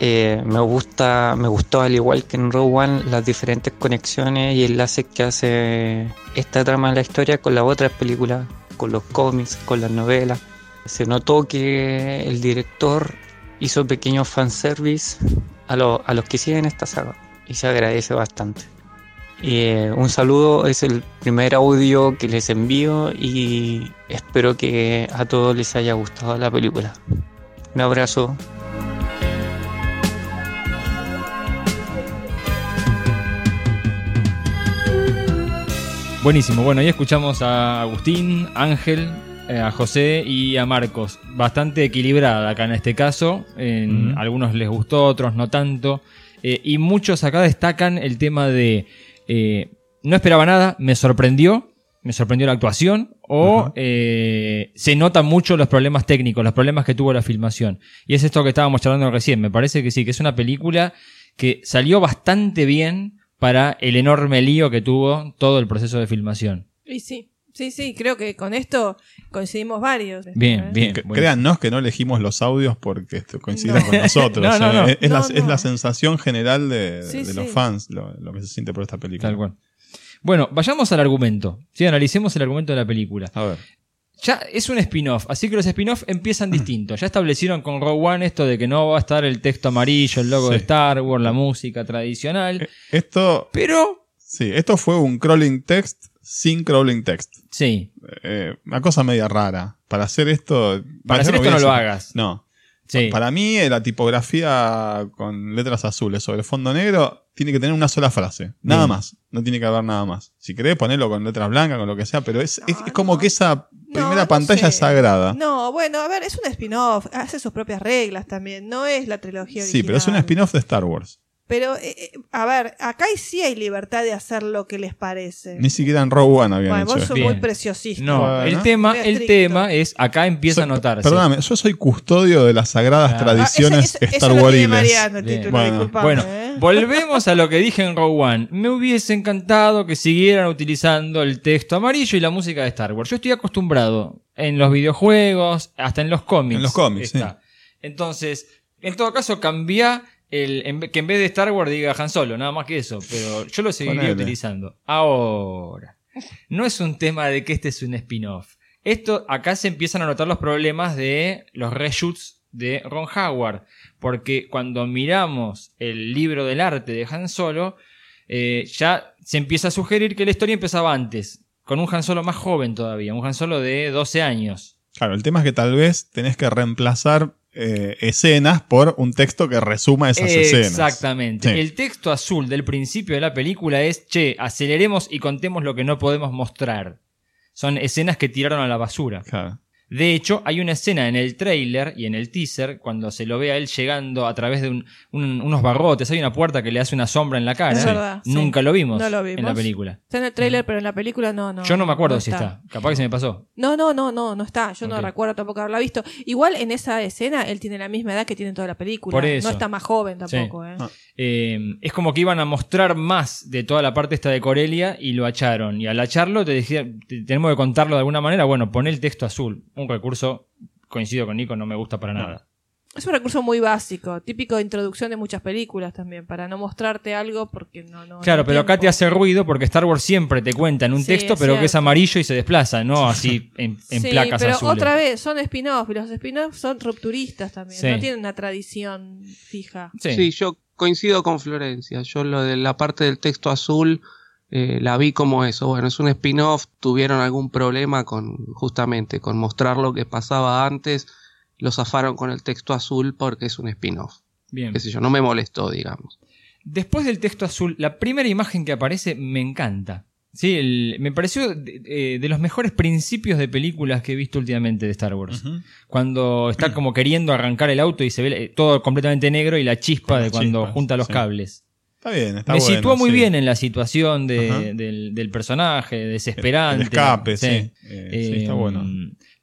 Eh, me gusta, me gustó al igual que en Rogue One las diferentes conexiones y enlaces que hace esta trama en la historia con las otras películas, con los cómics, con las novelas. Se notó que el director hizo pequeños fanservice a, lo- a los que siguen esta saga y se agradece bastante. Eh, un saludo, es el primer audio que les envío y espero que a todos les haya gustado la película. Un abrazo. Buenísimo. Bueno, ahí escuchamos a Agustín, Ángel, eh, a José y a Marcos. Bastante equilibrada acá en este caso. En. Algunos les gustó, otros no tanto. Eh, y muchos acá destacan el tema de eh, no esperaba nada, me sorprendió, me sorprendió la actuación, o eh, se notan mucho los problemas técnicos, los problemas que tuvo la filmación. Y es esto que estábamos charlando recién. Me parece que sí, que es una película que salió bastante bien para el enorme lío que tuvo todo el proceso de filmación. Y sí, sí, sí, creo que con esto coincidimos varios. Bien, ¿Eh? bien. Que- bueno. Créannos que no elegimos los audios porque esto coinciden No. con nosotros. *laughs* No, no, eh. no. Es, es No, la, no. es la sensación general de, Sí, de los sí. fans, lo, lo que se siente por esta película. Tal cual. Bueno, vayamos al argumento. Sí, analicemos el argumento de la película. A ver. Ya es un spin-off, así que los spin-off empiezan distintos. Ya establecieron con Rogue One esto de que no va a estar el texto amarillo, el logo de. Star Wars, la música tradicional. Esto, Pero, sí, esto fue un crawling text sin crawling text. sí, Eh, una cosa media rara. Para hacer esto. Para hacer esto no lo hagas. No. Sí. Para mí, eh, la tipografía con letras azules sobre fondo negro tiene que tener una sola frase. Nada Bien. más. No tiene que haber nada más. Si querés, ponerlo con letras blancas, con lo que sea, pero es, es, es como que esa primera no pantalla sé. es sagrada. No, bueno, a ver, es un spin-off, hace sus propias reglas también, no es la trilogía original. Sí, pero es un spin-off de Star Wars. Pero, eh, eh, a ver, acá sí hay libertad de hacer lo que les parece. Ni siquiera en Rogue One habían Bueno, hecho vos sos muy preciosista. No, Bueno. el tema, Muy el tema es, acá empieza a notarse. Perdóname, yo soy custodio de las sagradas Ah. tradiciones Ah, Star Bueno. Bueno, ¿eh? volvemos a lo que dije en Rogue One. Me hubiese encantado que siguieran utilizando el texto amarillo y la música de Star Wars. Yo estoy acostumbrado en los videojuegos, hasta en los cómics. En los cómics, está. Entonces, en todo caso, cambia el, en ve- que en vez de Star Wars diga Han Solo, nada más que eso. Pero yo lo seguiría utilizando. Ahora, no es un tema de que este es un spin-off. Esto, acá se empiezan a notar los problemas de los reshoots de Ron Howard. Porque cuando miramos el libro del arte de Han Solo, eh, ya se empieza a sugerir que la historia empezaba antes. Con un Han Solo más joven todavía, un Han Solo de 12 años. Claro, el tema es que tal vez tenés que reemplazar eh, escenas por un texto que resuma esas escenas. Exactamente. Sí. El texto azul del principio de la película es, che, aceleremos y contemos lo que no podemos mostrar. Son escenas que tiraron a la basura. Claro. De hecho, hay una escena en el trailer y en el teaser, cuando se lo ve a él llegando a través de un- un- unos barrotes, hay una puerta que le hace una sombra en la cara. Es verdad, sí. Nunca lo vimos, No lo vimos. en la película. Está en el tráiler, pero en la película no, no. Yo no me acuerdo si está. Capaz que se me pasó. No, no, no, no, no está. Yo no recuerdo tampoco haberla visto. Igual en esa escena él tiene la misma edad que tiene toda la película. Por eso. No está más joven tampoco, Sí. ¿eh? Ah. Eh, es como que iban a mostrar más de toda la parte esta de Corelia y lo acharon. Y al acharlo te decían, te- tenemos que contarlo de alguna manera. Bueno, pon el texto azul. Un recurso, coincido con Nico, no me gusta para nada. Es un recurso muy básico, típico de introducción de muchas películas también, para no mostrarte algo porque no, no. Claro, no pero acá te hace ruido porque Star Wars siempre te cuenta en un Sí, texto, pero que es amarillo y se desplaza, no *laughs* así en, en sí, placas pero azules. otra vez, son spin-off y los spin-off son rupturistas también, Sí. no tienen una tradición fija. Sí. yo coincido con Florencia. Yo lo de la parte del texto azul eh, la vi como eso. Bueno, es un spin-off. Tuvieron algún problema con justamente con mostrar lo que pasaba antes. Lo zafaron con el texto azul porque es un spin-off. Bien. Qué sé yo, no me molestó, digamos. Después del texto azul, la primera imagen que aparece me encanta. Sí, el- me pareció de, eh, de los mejores principios de películas que he visto últimamente de Star Wars. Cuando está como queriendo arrancar el auto y se ve eh, todo completamente negro y la chispa Con de cuando chispas, junta los sí. cables. Está bien, está me bueno, situó muy sí. bien en la situación de- del, del personaje, desesperante. El escape, sí. Eh, Eh, sí, está bueno.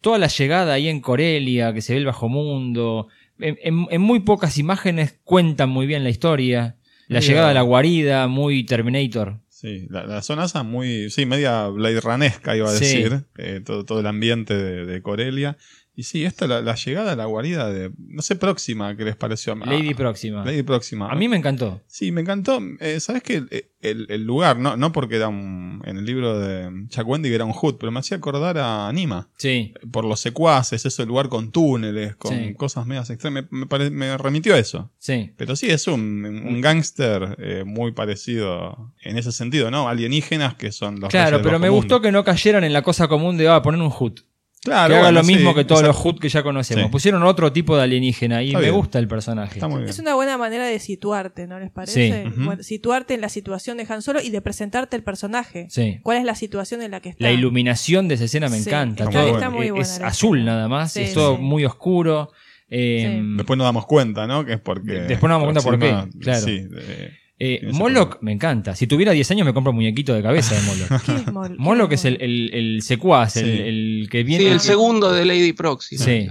Toda la llegada ahí en Corelia, que se ve el bajo mundo. En, en- en muy pocas imágenes cuentan muy bien la historia. La llegada a la guarida, muy Terminator. Sí, la, la zona esa muy, sí, media Blade Runesca iba a Sí. decir, eh, todo, todo el ambiente de, de Corelia. Y sí, esta la, la llegada a la guarida de, no sé, próxima, ¿qué les pareció? Ah, Lady Próxima. Lady Próxima. A mí me encantó. Sí, me encantó. Eh, ¿Sabes qué? El, el- el lugar, no, no porque era un, en el libro de Chuck Wendy que era un hood, pero me hacía acordar a Anima. Sí. Por los secuaces, eso, el lugar con túneles, con Sí. cosas medias extremas. Me, me pare- me remitió a eso. Sí. Pero sí, es un, un gángster eh, muy parecido en ese sentido, ¿no? Alienígenas que son los Claro, pero me gustó que no cayeran en la cosa común de ah, poner un HUD. Claro, que haga bueno, lo mismo sí, que todos exacto. los HUD que ya conocemos. Sí. Pusieron otro tipo de alienígena y Está me bien. gusta el personaje. Está muy bien. Es una buena manera de situarte, ¿no les parece? Sí. Ujú. Bueno, situarte en la situación de Han Solo y de presentarte el personaje. Sí. ¿Cuál es la situación en la que está? La iluminación de esa escena me Sí, encanta. está- Todo- está muy buena azul nada más, Sí, es todo sí. muy oscuro. Eh, Después nos damos cuenta, ¿no? Que es porque. Después nos damos cuenta por qué, claro. Sí, de- Eh, Moloch me encanta. Si tuviera 10 años me compro un muñequito de cabeza de Moloch. *laughs* ¿Qué es Mol- Moloch es el, el, el secuaz, el, Sí. el que viene. Sí, el segundo de Lady Proxy. Sí.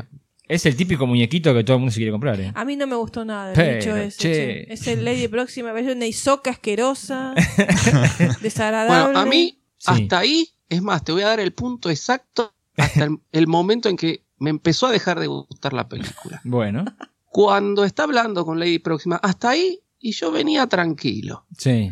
Es el típico muñequito que todo el mundo se quiere comprar. ¿eh? A mí no me gustó nada ese. che. che. Es el Lady Próxima, es una isoca asquerosa, *laughs* Bueno, desagradable. a mí, Sí. hasta ahí, es más, te voy a dar el punto exacto hasta el, *laughs* el momento en que me empezó a dejar de gustar la película. Bueno, Cuando está hablando con Lady Próxima, hasta ahí, y yo venía tranquilo. sí.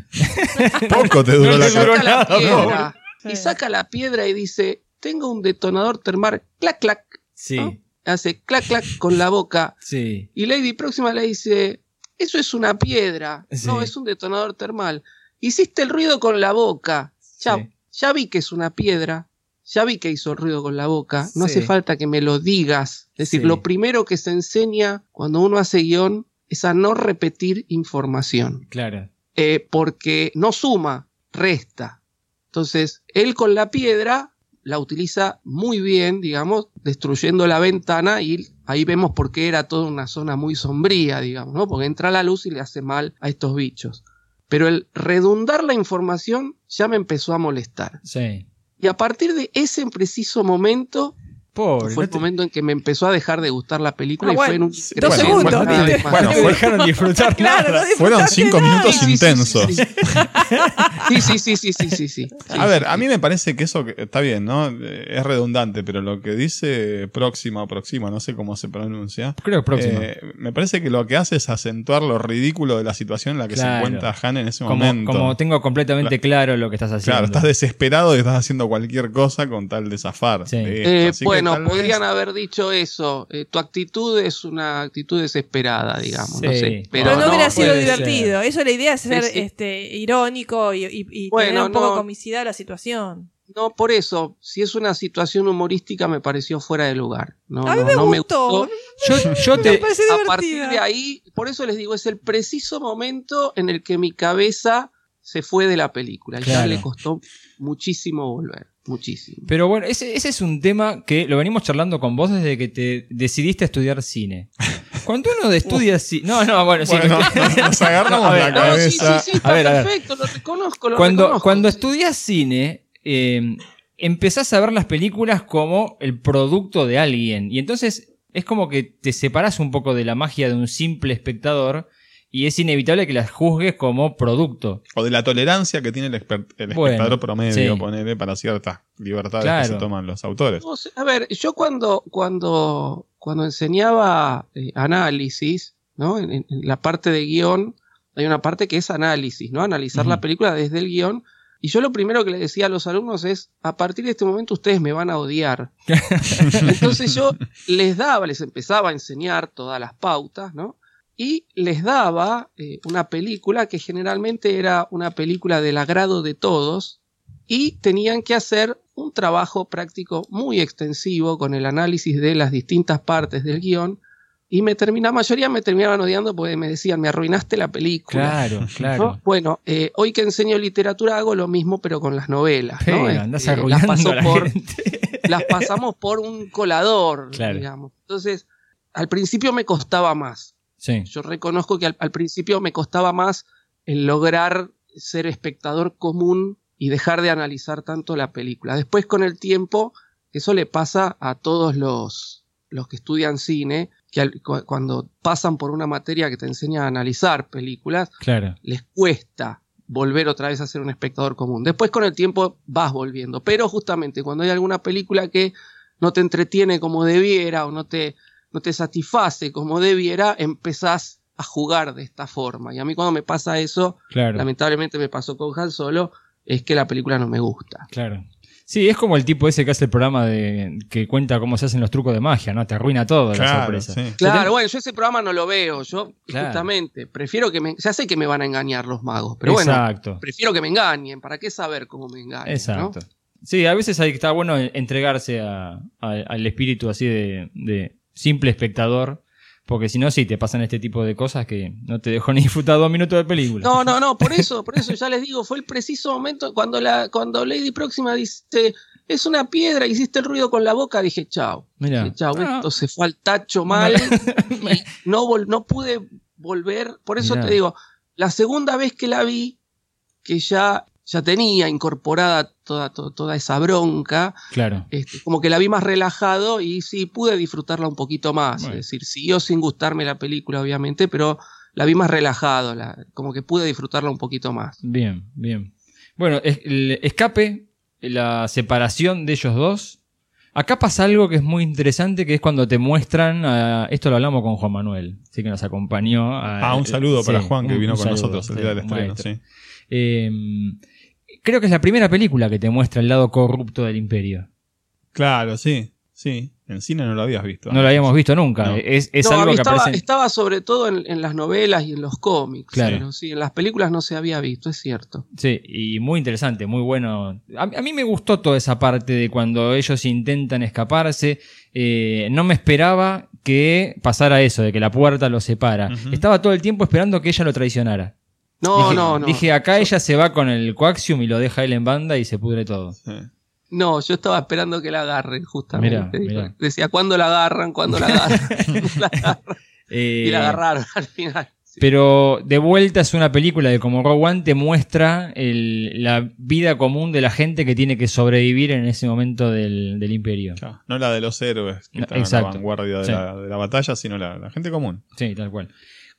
Poco te duró No la saca la piedra, y saca la piedra y dice, tengo un detonador termal, clac, clac. Sí, ¿no? Hace clac, clac con la boca. sí. Y Lady Próxima le dice, eso es una piedra, Sí. no, es un detonador termal. Hiciste el ruido con la boca. Ya, Sí. ya vi que es una piedra, ya vi que hizo el ruido con la boca, no Sí. hace falta que me lo digas. Es decir, Sí. lo primero que se enseña cuando uno hace guion es a no repetir información, Claro. eh, porque no suma, resta. Entonces, él con la piedra la utiliza muy bien, digamos, destruyendo la ventana y ahí vemos por qué era toda una zona muy sombría, digamos, ¿no? Porque entra la luz y le hace mal a estos bichos. Pero el redundar la información ya me empezó a molestar. Sí. Y a partir de ese preciso momento Pobre. fue no el momento en que me empezó a dejar de gustar la película Ah, y bueno, fue en un dos segundos. Bueno, fue- dejaron disfrutar *laughs* Claro, nada. no Fueron cinco nada. minutos Sí, sí, sí, intensos. sí, Sí, sí, sí, sí, sí, sí, sí. A ver, a mí me parece que eso que- está bien, ¿no? Eh, Es redundante, pero lo que dice próxima o próxima, no sé cómo se pronuncia. Creo que próxima. eh, me parece que lo que hace es acentuar lo ridículo de la situación en la que Claro. se encuentra Han en ese como, momento. como tengo completamente claro lo que estás haciendo. Claro, estás desesperado y estás haciendo cualquier cosa con tal de zafar. Sí. de esto. Eh, Así que vez- podrían haber dicho eso. eh, tu actitud es una actitud desesperada, digamos. No sé. Pero, Pero, no, hubiera sido divertido. Eso la idea es ser Sí, sí. este, irónico y, y- y Bueno, tener un poco no. comicidad a la situación. No, por eso, si es una situación humorística me pareció fuera de lugar. No, a mí me no me gustó. gustó. Yo, yo te. A partir de ahí, por eso les digo, es el preciso momento en el que mi cabeza se fue de la película. Ya Claro. le costó muchísimo volver. Muchísimo. Pero bueno, ese, ese es un tema que lo venimos charlando con vos desde que te decidiste a estudiar cine. *laughs* Cuando uno estudia cine. No, no, bueno, sí. Bueno, *laughs* nos agarramos *laughs* a ver, la no, No, sí, sí, cabeza. sí, está A ver, a ver. perfecto, lo reconozco, lo cuando, reconozco. cuando estudias cine, eh, empezás a ver las películas como el producto de alguien. Y entonces es como que te separas un poco de la magia de un simple espectador y es inevitable que las juzgues como producto. O de la tolerancia que tiene el, exper- el Bueno, espectador promedio, sí. ponele, para ciertas libertades que se toman los autores. A ver, yo cuando, cuando, cuando enseñaba eh, análisis, ¿no? En, en- en la parte de guion, hay una parte que es análisis, ¿no? Analizar la película desde el guion. Y yo lo primero que le decía a los alumnos es, a partir de este momento ustedes me van a odiar. *laughs* Entonces yo les daba, les empezaba a enseñar todas las pautas, ¿no? Y les daba eh, una película que generalmente era una película del agrado de todos y tenían que hacer un trabajo práctico muy extensivo con el análisis de las distintas partes del guion y me termina, la mayoría me terminaban odiando porque me decían, me arruinaste la película. Claro, *laughs* claro. ¿no? Bueno, eh, hoy que enseño literatura hago lo mismo pero con las novelas. ¿no? Andás Este, las, paso la por, gente. *laughs* las pasamos por un colador, Claro. digamos. Entonces, al principio me costaba más. Sí. Yo reconozco que al, al principio me costaba más el lograr ser espectador común y dejar de analizar tanto la película. Después, con el tiempo, eso le pasa a todos los, los que estudian cine, que al- cu- cuando pasan por una materia que te enseña a analizar películas, Claro. les cuesta volver otra vez a ser un espectador común. Después con el tiempo vas volviendo, pero justamente cuando hay alguna película que no te entretiene como debiera o no te, no te satisface como debiera, empezás a jugar de esta forma. Y a mí cuando me pasa eso, Claro. lamentablemente me pasó con Han Solo, es que la película no me gusta. Claro. Sí, es como el tipo ese que hace el programa de que cuenta cómo se hacen los trucos de magia, ¿no? Te arruina todo la Claro, sorpresa. sí. O sea, Claro, bueno, yo ese programa no lo veo, yo Claro. justamente prefiero que me... Ya sé que me van a engañar los magos, pero bueno, Exacto. prefiero que me engañen, ¿para qué saber cómo me engañan? ¿no? Exacto. Sí, a veces hay, está bueno entregarse a- a- al espíritu así de, de simple espectador, porque si no, sí, te pasan este tipo de cosas que no te dejo *laughs* ni disfrutar dos minutos de película. No, no, no, por eso, por eso ya les digo, fue el preciso momento cuando la, cuando Lady Próxima dice es una piedra, hiciste el ruido con la boca, dije chao. Mira. Dije, chao, Ah. esto se fue al tacho mal. y no, vol- no pude volver. Por eso Mirá. te digo, la segunda vez que la vi, que ya, ya tenía incorporada toda, to- toda esa bronca, Claro. este, como que la vi más relajado y sí pude disfrutarla un poquito más. Bueno. Es decir, siguió sin gustarme la película, obviamente, pero la vi más relajado, la- como que pude disfrutarla un poquito más. Bien, bien. Bueno, es- el escape, la separación de ellos dos. Acá pasa algo que es muy interesante, que es cuando te muestran, a- esto lo hablamos con Juan Manuel, sí que nos acompañó. a- Ah, un saludo para Juan, que un- vino un con saludo, nosotros el día del estreno, sí. Eh, creo que es la primera película que te muestra el lado corrupto del imperio. Claro, sí, sí. En cine no lo habías visto. No lo habíamos visto nunca. No. Es, es No, a algo mí que estaba, aparece. estaba sobre todo en, en las novelas y en los cómics. Claro. pero sí, en las películas no se había visto, es cierto. Sí, y muy interesante, muy bueno. A, a mí me gustó toda esa parte de cuando ellos intentan escaparse. Eh, no me esperaba que pasara eso, de que la puerta los separa. Estaba todo el tiempo esperando que ella lo traicionara. No, dije, no, no. Dije, acá ella se va con el coaxium y lo deja él en banda y se pudre todo. No, yo estaba esperando que la agarren, justamente. Mirá, mirá. Decía, ¿cuándo la agarran? ¿Cuándo la agarran? *laughs* *laughs* La agarran. *laughs* Eh, y la agarraron al final. Pero de vuelta es una película de como Rogue One te muestra el- la vida común de la gente que tiene que sobrevivir en ese momento del, del imperio. No la de los héroes que No, están en la exacto. vanguardia de, Sí. la, de la batalla, sino la, la gente común. Sí, tal cual.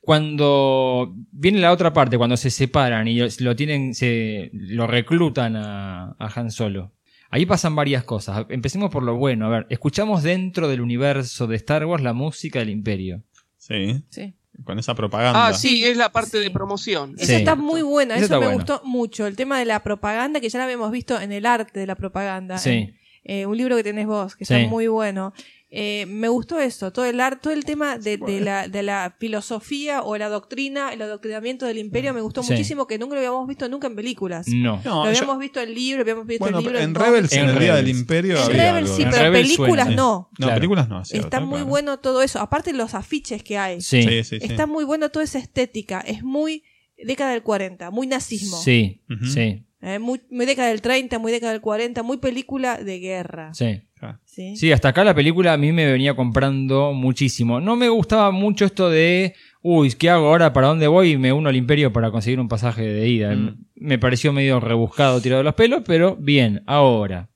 Cuando viene la otra parte, cuando se separan y lo tienen, se lo reclutan a, a Han Solo. Ahí pasan varias cosas. Empecemos por lo bueno. A ver, escuchamos dentro del universo de Star Wars la música del Imperio. Sí. Sí. Con esa propaganda. Ah, sí, es la parte de promoción. Eso está muy buena, Eso me bueno. gustó mucho. El tema de la propaganda, que ya la habíamos visto en el arte de la propaganda. Sí. en, eh, un libro que tenés vos, que Sí. está muy bueno. Eh, me gustó eso, todo el arte, todo el tema de, de la, de la filosofía o la doctrina, el adoctrinamiento del imperio, me gustó Sí. muchísimo, que nunca lo habíamos visto nunca en películas. No. No, lo yo- habíamos visto en libro, habíamos visto Bueno, el libro en cómics. Rebels, en, En el Día del. Imperio. En Rebels algo. sí, En pero Rebels películas suena. no. No, Claro. películas no. sí, Está muy bueno todo eso. Aparte los afiches que hay. Sí. Sí, sí, sí. Está muy bueno toda esa estética. Es muy década del 40, muy nazismo. Sí, sí, Eh, muy, muy década del 30, muy década del 40, muy película de guerra. sí. ¿Sí? Sí, hasta acá la película a mí me venía comprando muchísimo. No me gustaba mucho esto de, uy, ¿qué hago ahora? ¿Para dónde voy? Y me uno al imperio para conseguir un pasaje de ida. Mm. Me pareció medio rebuscado, tirado de los pelos, pero bien, ahora.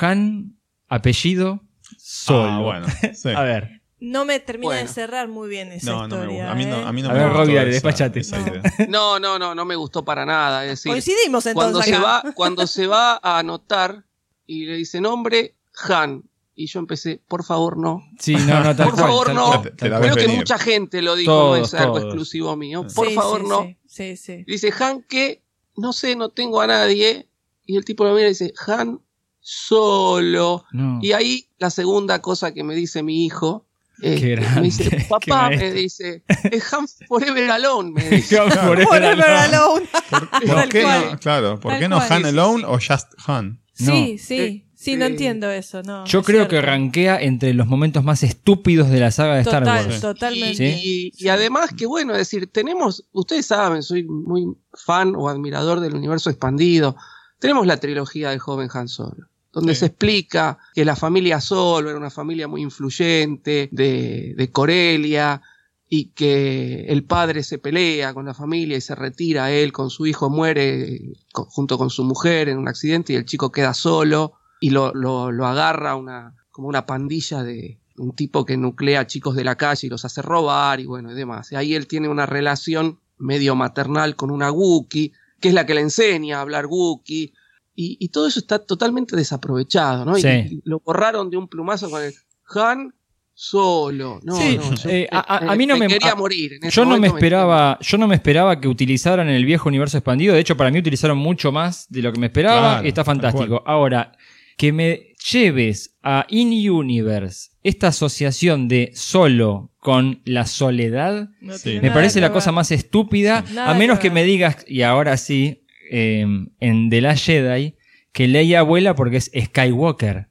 Han, apellido, solo. Ah, bueno. Sí. *laughs* a ver. No me termina Bueno. de cerrar muy bien esa No, no me historia. gusta. A mí no, ¿eh? a mí no A me ver, gustó Robbie, despachate. esa idea. *laughs* No, no, no, no me gustó para nada. Es decir, Coincidimos entonces cuando se va, cuando se va a anotar y le dice nombre Han y yo empecé, por favor no, Sí, no, no, tal *laughs* por cual, favor tal no. cual, tal Creo que venir. mucha gente lo dijo, Todos, es algo todos. exclusivo mío. Por Sí, favor sí, no. Sí, sí, sí. Dice Han que no sé, no tengo a nadie y el tipo lo mira y dice Han solo. No. Y ahí la segunda cosa que me dice mi hijo. eh, Qué grande, me dice, qué papá, me dice, es Han Forever Alone, me dice. Por Forever Alone. ¿Por qué cual. no? Claro, ¿por Tal qué no cual. Han Alone o Just Han? Sí, sí. Sí, no Eh, entiendo eso, no. Yo es creo cierto. que rankea entre los momentos más estúpidos de la saga de Star Total, Wars. totalmente. Sí. Y, y además que bueno, es decir, tenemos, ustedes saben, soy muy fan o admirador del universo expandido. Tenemos la trilogía del joven Han Solo, donde Sí. se explica que la familia Solo era una familia muy influyente de, de Corelia y que el padre se pelea con la familia y se retira él con su hijo, muere co- junto con su mujer en un accidente y el chico queda solo y lo, lo, lo agarra una, como una pandilla de un tipo que nuclea chicos de la calle y los hace robar y bueno y demás. Y ahí él tiene una relación medio maternal con una Wookiee, que es la que le enseña a hablar Wookiee. Y, y todo eso está totalmente desaprovechado, ¿no? Y- Sí. Y, lo borraron de un plumazo con el Han solo. No, Sí, no, yo eh, a, a- a mí no me, quería a- morir. en ese yo no me esperaba, yo no me esperaba que utilizaran en el viejo universo expandido. De hecho, para mí utilizaron mucho más de lo que me esperaba. Claro, y está fantástico. Ahora, que me lleves a In Universe esta asociación de solo con la soledad, No Sí. tiene me parece la cosa más estúpida. A menos que me digas, y ahora sí, eh, en The Last Jedi, que Leia abuela porque es Skywalker.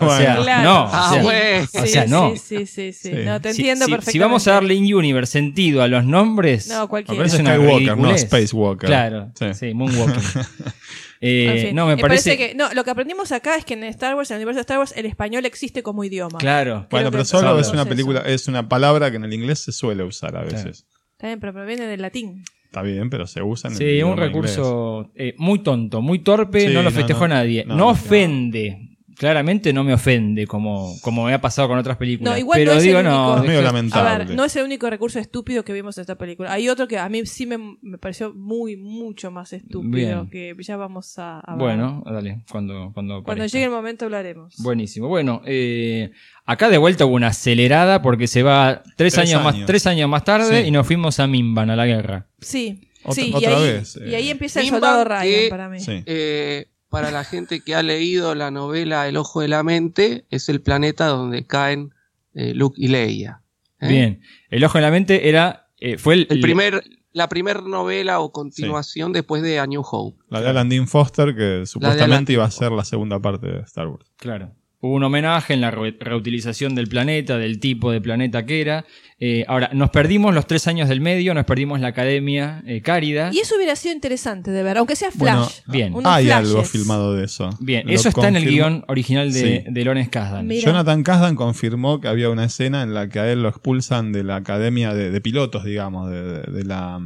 O sea. Claro. no. Ah, o sea, bueno. o sea, no. Sí, sí, sí, sí. Sí. No, te Si- entiendo si, perfectamente. si vamos a darle in universe sentido a los nombres, No, cualquiera. Es Skywalker, no. Spacewalker. claro, sí, Sí. *laughs* Eh, En fin, no, me parece, que. No, lo que aprendimos acá es que en Star Wars, en el universo de Star Wars, el español existe como idioma. Claro. Bueno, pero solo es una película, eso. es una palabra que en el inglés se suele usar a veces. Está bien, pero proviene del latín. Está bien, pero se usa en el Sí, un idioma recurso eh, muy tonto, muy torpe, Sí, no lo festejó no. nadie. No, No, no. ofende. Claramente no me ofende como, como me ha pasado con otras películas. No, igual pero no es digo, el único. no. Es medio lamentable. A ver, no es el único recurso estúpido que vimos en esta película. Hay otro que a mí sí me, me pareció muy, mucho más estúpido. Bien. Que ya vamos a hablar. Bueno, dale, cuando, cuando, Cuando llegue el momento hablaremos. Buenísimo. Bueno, eh, acá de vuelta hubo una acelerada porque se va tres, Tres años, más, tres años más tarde Sí. y nos fuimos a Mimban, a la guerra. Sí, Otra- sí, y otra ahí, vez, y ahí eh. empieza el Mimban soldado Ryan que- para mí. Sí. Eh, para la gente que ha leído la novela El Ojo de la Mente, es el planeta donde caen eh, Luke y Leia. ¿eh? Bien. El ojo en la mente era. eh, fue el, El primer, la primera novela o continuación después de A New Hope. La de Alan Dean Foster, que supuestamente iba a ser la segunda parte de Star Wars. Claro. Hubo un homenaje en la re- reutilización del planeta, del tipo de planeta que era. Eh, ahora, nos perdimos los tres años del medio, nos perdimos la academia eh, Cárida. Y eso hubiera sido interesante de ver, aunque sea Bueno, flash. bien. unos Hay flashes. algo filmado de eso. Bien, Lo eso está en el guion original de, Sí. de Lawrence Kasdan. Mira. Jonathan Kasdan confirmó que había una escena en la que a él lo expulsan de la academia de, de pilotos, digamos, de, de- de la,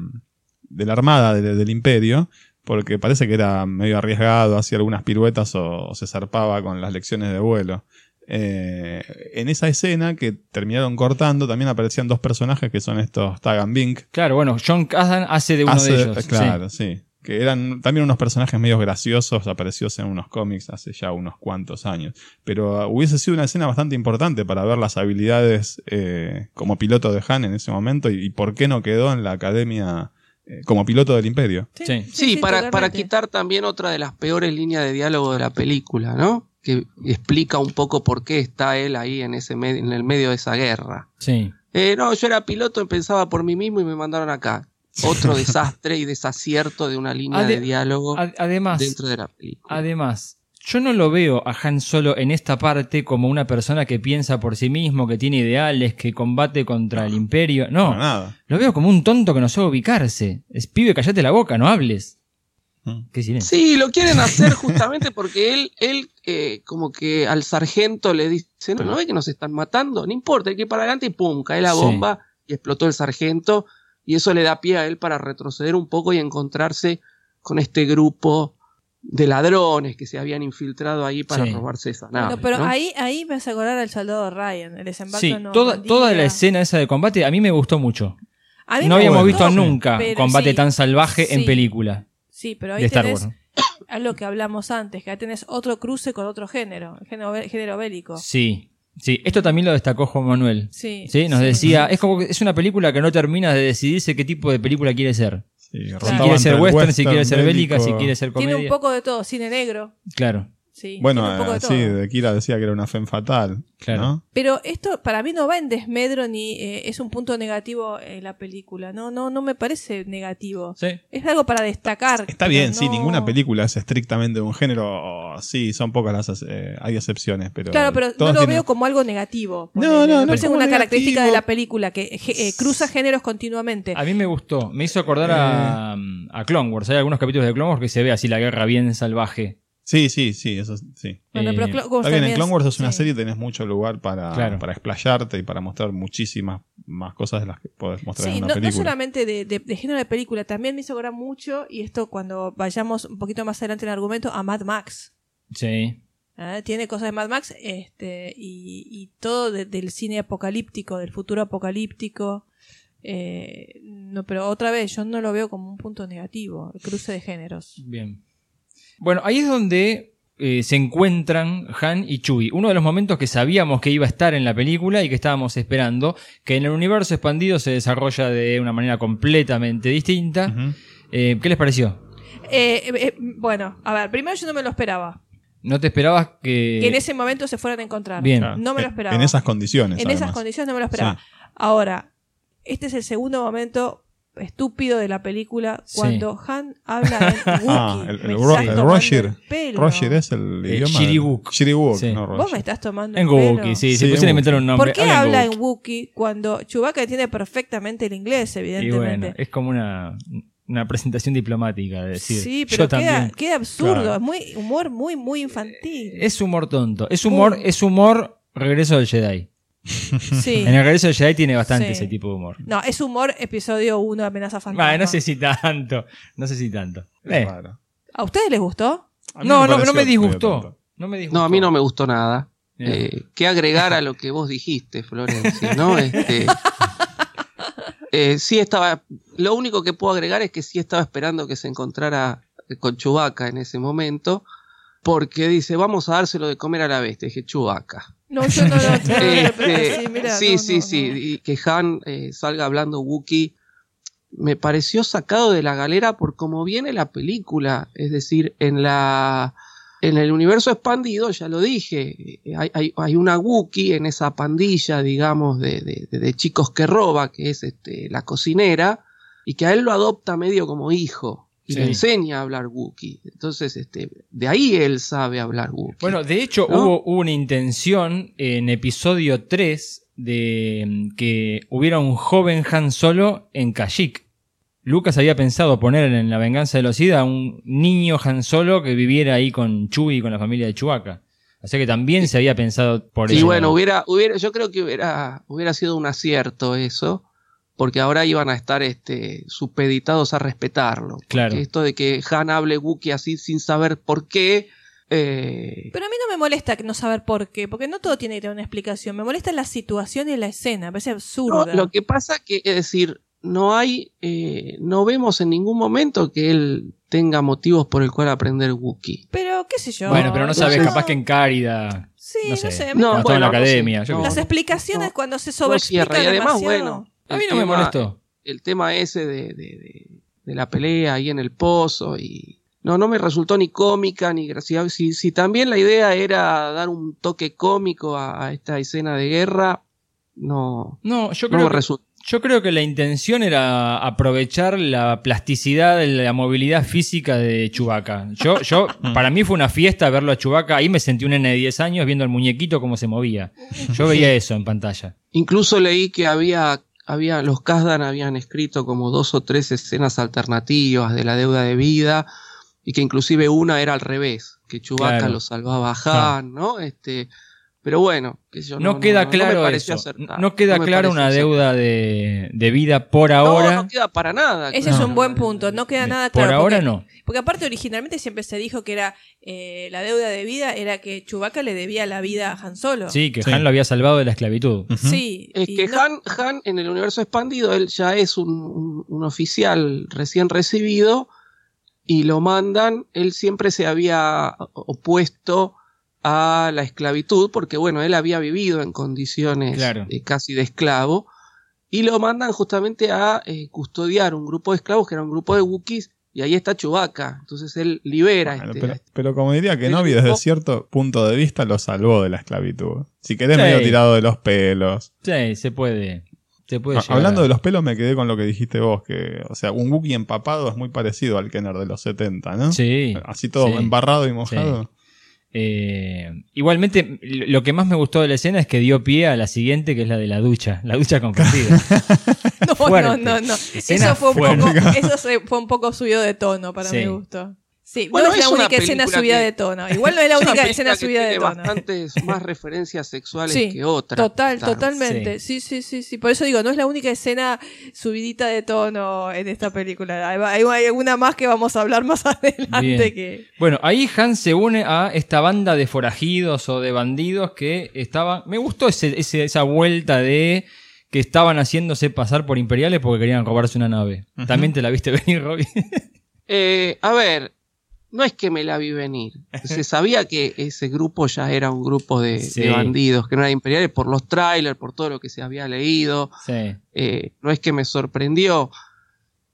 de la armada de- del imperio, porque parece que era medio arriesgado, hacía algunas piruetas o, o se zarpaba con las lecciones de vuelo. Eh, en esa escena que terminaron cortando también aparecían dos personajes que son estos Tagan Bink. Claro, bueno, John Kasdan hace de uno Hace- de ellos. Claro, sí. sí. Que eran también unos personajes medio graciosos, aparecidos en unos cómics hace ya unos cuantos años. Pero uh, hubiese sido una escena bastante importante para ver las habilidades eh, como piloto de Han en ese momento y, y por qué no quedó en la academia como piloto del Imperio. Sí. Sí, sí, para, para quitar también otra de las peores líneas de diálogo de la película, ¿no? Que explica un poco por qué está él ahí en, ese me- en el medio de esa guerra. Sí. Eh, no, yo era piloto y pensaba por mí mismo y me mandaron acá. Otro *laughs* desastre y desacierto de una línea Ade- de diálogo Ad- además, dentro de la película. además, Yo no lo veo a Han Solo en esta parte como una persona que piensa por sí mismo, que tiene ideales, que combate contra el imperio. No, nada. lo veo como un tonto que no sabe ubicarse. Es pibe, callate la boca, no hables. Qué silencio. Sí, lo quieren hacer justamente porque él, él eh, como que al sargento le dice, no, no ve que nos están matando, no importa, hay que ir para adelante y pum, cae la Sí. bomba y explotó el sargento y eso le da pie a él para retroceder un poco y encontrarse con este grupo de ladrones que se habían infiltrado ahí para Sí. robarse esa nave. Bueno, pero ¿no? ahí, ahí me hace acordar al soldado Ryan, el desembarco Sí, toda, toda la escena esa de combate a mí me gustó mucho. A mí No habíamos gustó, visto nunca pero combate sí, tan salvaje en película. Sí, pero ahí de Star tenés Wars. algo que hablamos antes, que ahí tenés otro cruce con otro género, el género, género bélico. Sí, sí. Esto también lo destacó Juan Manuel. Sí, Nos sí. decía, *laughs* es como que es una película que no termina de decidirse qué tipo de película quiere ser. Si quiere ser western, si quiere ser bélica, bélico. si quiere ser comedia. Tiene un poco de todo, cine negro. Claro. Sí, Bueno, tiene un poco de eh, sí, de Kira decía que era una femme fatal. Claro. ¿no? Pero esto para mí no va en desmedro ni eh, es un punto negativo en la película. No, no, no me parece negativo. Es algo para destacar. Está bien, sí, no- ninguna película es estrictamente de un género. Sí, son pocas las. eh, hay excepciones, pero. Claro, pero no lo tienen- veo como algo negativo. No, ponele. no, me no parece una característica de la película que eh, cruza géneros continuamente. A mí me gustó. Me hizo acordar a, a Clone Wars. Hay algunos capítulos de Clone Wars que se ve así la guerra bien salvaje. Sí, sí, sí, eso sí. Bueno, pero Eh, Clone Wars bien, en Clone es- Wars es una sí. serie y tenés mucho lugar para, Claro. para explayarte y para mostrar muchísimas más cosas de las que podés mostrar Sí, en no, una no película. solamente de, de- de género de película, también me hizo acordar mucho, y esto cuando vayamos un poquito más adelante en el argumento, a Mad Max. Sí. ¿eh? Tiene cosas de Mad Max este, y, y todo de- del cine apocalíptico, del futuro apocalíptico. eh, no, pero otra vez, yo no lo veo como un punto negativo, el cruce de géneros. Bien. Bueno, ahí es donde eh, se encuentran Han y Chewie. Uno de los momentos que sabíamos que iba a estar en la película y que estábamos esperando, que en el universo expandido se desarrolla de una manera completamente distinta. Eh, ¿Qué les pareció? Eh, bueno, a ver, primero yo no me lo esperaba. ¿No te esperabas que... que en ese momento se fueran a encontrar. Bien. No me lo esperaba. En esas condiciones. En esas condiciones no me lo esperaba. Sí. Ahora, este es el segundo momento estúpido de la película Sí. cuando Han habla en *laughs* Wookiee. Ah, el, el, el tomando Roger. el pelo. Roger es el Eh, idioma. Shiriwook. Shiriwook, Sí. no Vos me estás tomando En. Wookiee, sí, se Sí, pusieron a en inventar un nombre. ¿Por qué Habla en habla Wookiee. en Wookiee cuando Chewbacca tiene perfectamente el inglés, Y evidentemente? bueno, es como una, una presentación diplomática de decir. sí, yo pero también. queda, queda absurdo. Claro. Es muy humor muy, muy infantil. Es humor tonto. Es humor, es humor regreso del Jedi. *laughs* Sí. En el regreso del Jedi tiene bastante Sí. ese tipo de humor. No, es humor episodio 1 Amenaza Fantasma. Bah, no sé si tanto. No sé si tanto. Eh. ¿A ustedes les gustó? No, me no, no me disgustó. No me disgustó. No, a mí no me gustó nada. Bien. Eh, ¿Qué agregar a lo que vos dijiste, Florencia? ¿no? *laughs* Este, eh, sí estaba. Lo único que puedo agregar es que sí estaba esperando que se encontrara con Chubaca en ese momento. Porque dice, vamos a dárselo de comer a la bestia. Dije, Chubaca. No, yo no lo lo Este, mirá, sí, no, sí, no, sí. no. Y que Han eh, salga hablando Wookiee me pareció sacado de la galera por cómo viene la película. Es decir, en la. En el universo expandido, ya lo dije, eh, hay, hay- hay una Wookiee en esa pandilla, digamos, de- de- de chicos que roba, que es este, la cocinera, y que a él lo adopta medio como hijo, y Sí. le enseña a hablar Wookiee. Entonces, este, de ahí él sabe hablar Wookiee. Bueno, de hecho, ¿No? hubo, una intención en episodio 3 de que hubiera un joven Han Solo en Kashyyyk. Lucas había pensado poner en La venganza de los Sith a un niño Han Solo que viviera ahí con Chewie y con la familia de Chewbacca. Así que también se había pensado por Y eso. bueno, hubiera, hubiera, yo creo que hubiera, hubiera sido un acierto eso, porque ahora iban a estar este, supeditados a respetarlo. Claro. Esto de que Han hable Wookiee así sin saber por qué. eh, Pero a mí no me molesta no saber por qué, porque no todo tiene que tener una explicación. Me molesta la situación y la escena, me parece no, absurda. lo que pasa que, es decir, no hay, eh, no vemos en ningún momento que él tenga motivos por el cual aprender Wookiee. Pero qué sé yo. Bueno, pero no sabes, No. capaz que en Cárida. Sí, no no sé. sé, cuando no, estaba en la no sé, academia. yo no. Las sé. explicaciones cuando se No sobreexplica. Y además, demasiado. bueno, A mí no me molestó. el tema ese de, de- de- de la pelea ahí en el pozo y no, no me resultó ni cómica ni graciosa. Si, si también la idea era dar un toque cómico a, a esta escena de guerra, no, No, yo no creo me que, resultó. Yo creo que la intención era aprovechar la plasticidad, la movilidad física de Chewbacca. Yo, yo, *laughs* para mí fue una fiesta verlo a Chewbacca. Ahí me sentí un nene de 10 años viendo al muñequito cómo se movía. Yo veía eso en pantalla. Incluso leí que había, había, los Kasdan habían escrito como dos o tres escenas alternativas de la deuda de vida y que inclusive una era al revés, que Chewbacca Claro. lo salvaba a Han, Claro. ¿no? Este, pero bueno, qué sé yo, No, queda claro eso. No queda no pareció una deuda de, de vida por No, ahora. no queda para nada. Ese claro. es un buen punto, no queda nada Por claro. ahora porque, no. Porque aparte originalmente siempre se dijo que era eh, la deuda de vida, era que Chewbacca le debía la vida a Han Solo. Sí, que Han lo había salvado de la esclavitud. Sí, Es y que no- Han, Han, en el universo expandido, él ya es un, un- un oficial recién recibido y lo mandan. Él siempre se había opuesto a la esclavitud porque, bueno, él había vivido en condiciones Claro. eh, casi de esclavo y lo mandan justamente a eh, custodiar un grupo de esclavos que era un grupo de Wookiees y ahí está Chewbacca. Entonces él libera Bueno, este, pero, pero como diría que Novi, desde cierto punto de vista, lo salvó de la esclavitud. Si querés, Sí. medio tirado de los pelos. Sí, se puede. Se puede Ah, Hablando a- de los pelos, me quedé con lo que dijiste vos, que, o sea, un Wookiee empapado es muy parecido al Kenner de los 70, ¿no? Sí. Así todo sí. embarrado y mojado. Sí. Eh, igualmente, lo que más me gustó de la escena es que dio pie a la siguiente, que es la de la ducha. La ducha compartida. *laughs* No, no, no, no. Eso fue un poco, eso fue un poco subido de tono para Sí. mi gusto. Sí, Bueno, no es, es la única escena subida que- de tono. *laughs* Igual no es la Es única escena que subida de tono. bastantes más referencias sexuales Sí, que otras. Total, totalmente. Sí. sí, sí, sí, Por eso digo, no es la única escena subidita de tono en esta película. Hay, alguna más que vamos a hablar más *laughs* adelante Bien. que. Bueno, ahí Han se une a esta banda de forajidos o de bandidos que estaban. Me gustó ese, ese- esa vuelta de que estaban haciéndose pasar por imperiales porque querían robarse una nave. También te la viste *laughs* venir, Robbie. Eh, a ver, no es que me la vi venir. *laughs* Se sabía que ese grupo ya era un grupo de, Sí. de bandidos, que no eran imperiales, por los trailers, por todo lo que se había leído. Sí. Eh, no es que me sorprendió.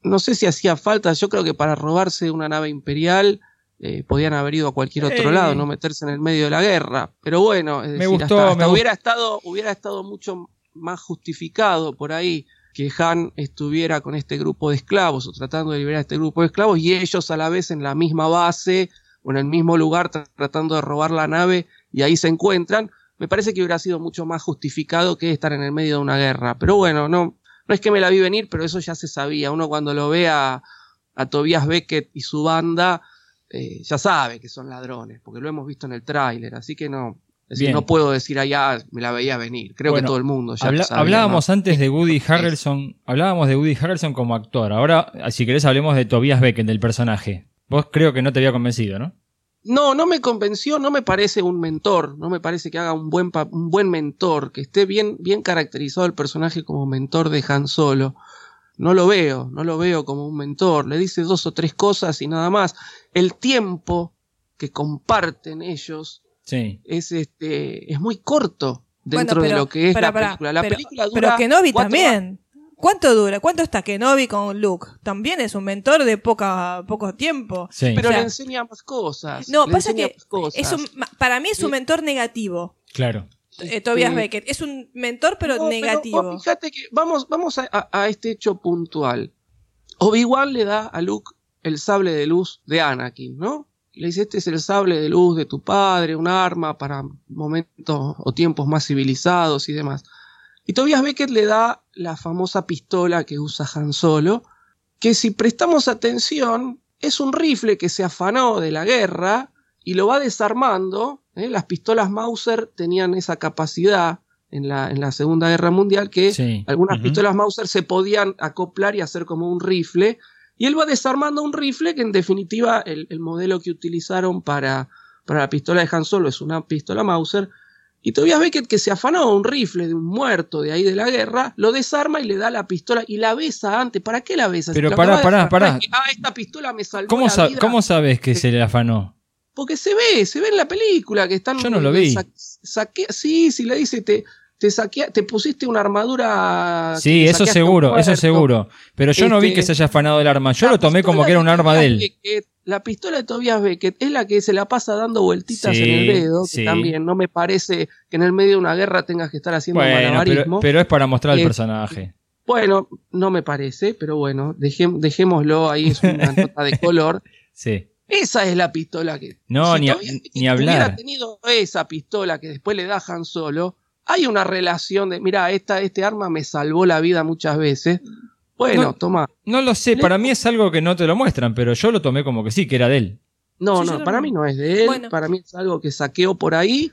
No sé si hacía falta. Yo creo que para robarse una nave imperial eh, podían haber ido a cualquier otro Eh. lado, no meterse en el medio de la guerra. Pero bueno, es Me decir, gustó, hasta, hasta me hubiera, estado, hubiera estado mucho más justificado por ahí que Han estuviera con este grupo de esclavos o tratando de liberar a este grupo de esclavos y ellos a la vez en la misma base o en el mismo lugar tra- tratando de robar la nave y ahí se encuentran. Me parece que hubiera sido mucho más justificado que estar en el medio de una guerra. Pero bueno, no, no es que me la vi venir, pero eso ya se sabía. Uno cuando lo ve a, a Tobias Beckett y su banda, eh, ya sabe que son ladrones, porque lo hemos visto en el tráiler, así que no, es decir, no puedo decir allá me la veía venir. Creo Bueno, que todo el mundo ya habla- sabía, hablábamos ¿no? antes de Woody Harrelson. Hablábamos de Woody Harrelson como actor. Ahora, si querés, hablemos de Tobias Beckett, del personaje. Vos creo que no te había convencido, ¿no? No, no me convenció, no me parece un mentor, no me parece que haga un buen, un buen mentor, que esté bien, bien caracterizado el personaje como mentor de Han Solo. No lo veo, no lo veo como un mentor, le dice dos o tres cosas y nada más. El tiempo que comparten ellos Sí. es este es muy corto dentro Bueno, pero- de lo que es la película. La pero- película dura Pero Kenobi también. ¿Cuánto dura? ¿Cuánto está Kenobi con Luke? También es un mentor de poca, poco tiempo. Sí. Pero O sea, le enseña más cosas. No, le pasa que cosas. es un, ma- para mí es un mentor negativo. Claro. eh, Tobias. Beckett. Es un mentor, pero No, negativo. fíjate que vamos, vamos a, a- a este hecho puntual. Obi-Wan le da a Luke el sable de luz de Anakin, ¿no? Le dice, este es el sable de luz de tu padre, un arma para momentos o tiempos más civilizados y demás. Y Tobias Beckett le da la famosa pistola que usa Han Solo, que si prestamos atención, es un rifle que se afanó de la guerra y lo va desarmando. ¿eh? Las pistolas Mauser tenían esa capacidad en la, en la Segunda Guerra Mundial que Sí. algunas pistolas Mauser se podían acoplar y hacer como un rifle. Y él va desarmando un rifle que en definitiva el, el modelo que utilizaron para, para la pistola de Han Solo es una pistola Mauser. Y Tobias Beckett, que se afanó un rifle de un muerto de ahí de la guerra, lo desarma y le da la pistola y la besa antes. ¿Para qué la besa? Pero Lo pará, pará, pará. que, ah, esta pistola me salvó ¿Cómo, la sa- vida. ¿Cómo sabes que se le afanó? Porque se ve, se ve en la película que están. Yo no lo vi. sa- saque- sí, sí, le dice, te, te, saquea- te pusiste una armadura. Sí, eso seguro, eso seguro. Pero yo no vi Este, que se haya afanado el arma. Yo lo tomé como que era un arma de él. Beckett, la pistola de Tobias Beckett es la que se la pasa dando vueltitas Sí, en el dedo. que también no me parece que en el medio de una guerra tengas que estar haciendo Bueno, malabarismo. pero es para mostrar el Eh, personaje. Bueno, no me parece, pero bueno, dejé- dejémoslo ahí, es una *laughs* nota de color. Sí. Esa es la pistola que. No, si ni, a- ni hubiera hablar. tenido esa pistola que después le da Han Solo, hay una relación de, mira, esta, este arma me salvó la vida muchas veces. Bueno, No. toma. No lo sé, para mí es algo que no te lo muestran, pero yo lo tomé como que sí, que era de él. No, Sí, no, para mí no es de él, Bueno. para mí es algo que saqueó por ahí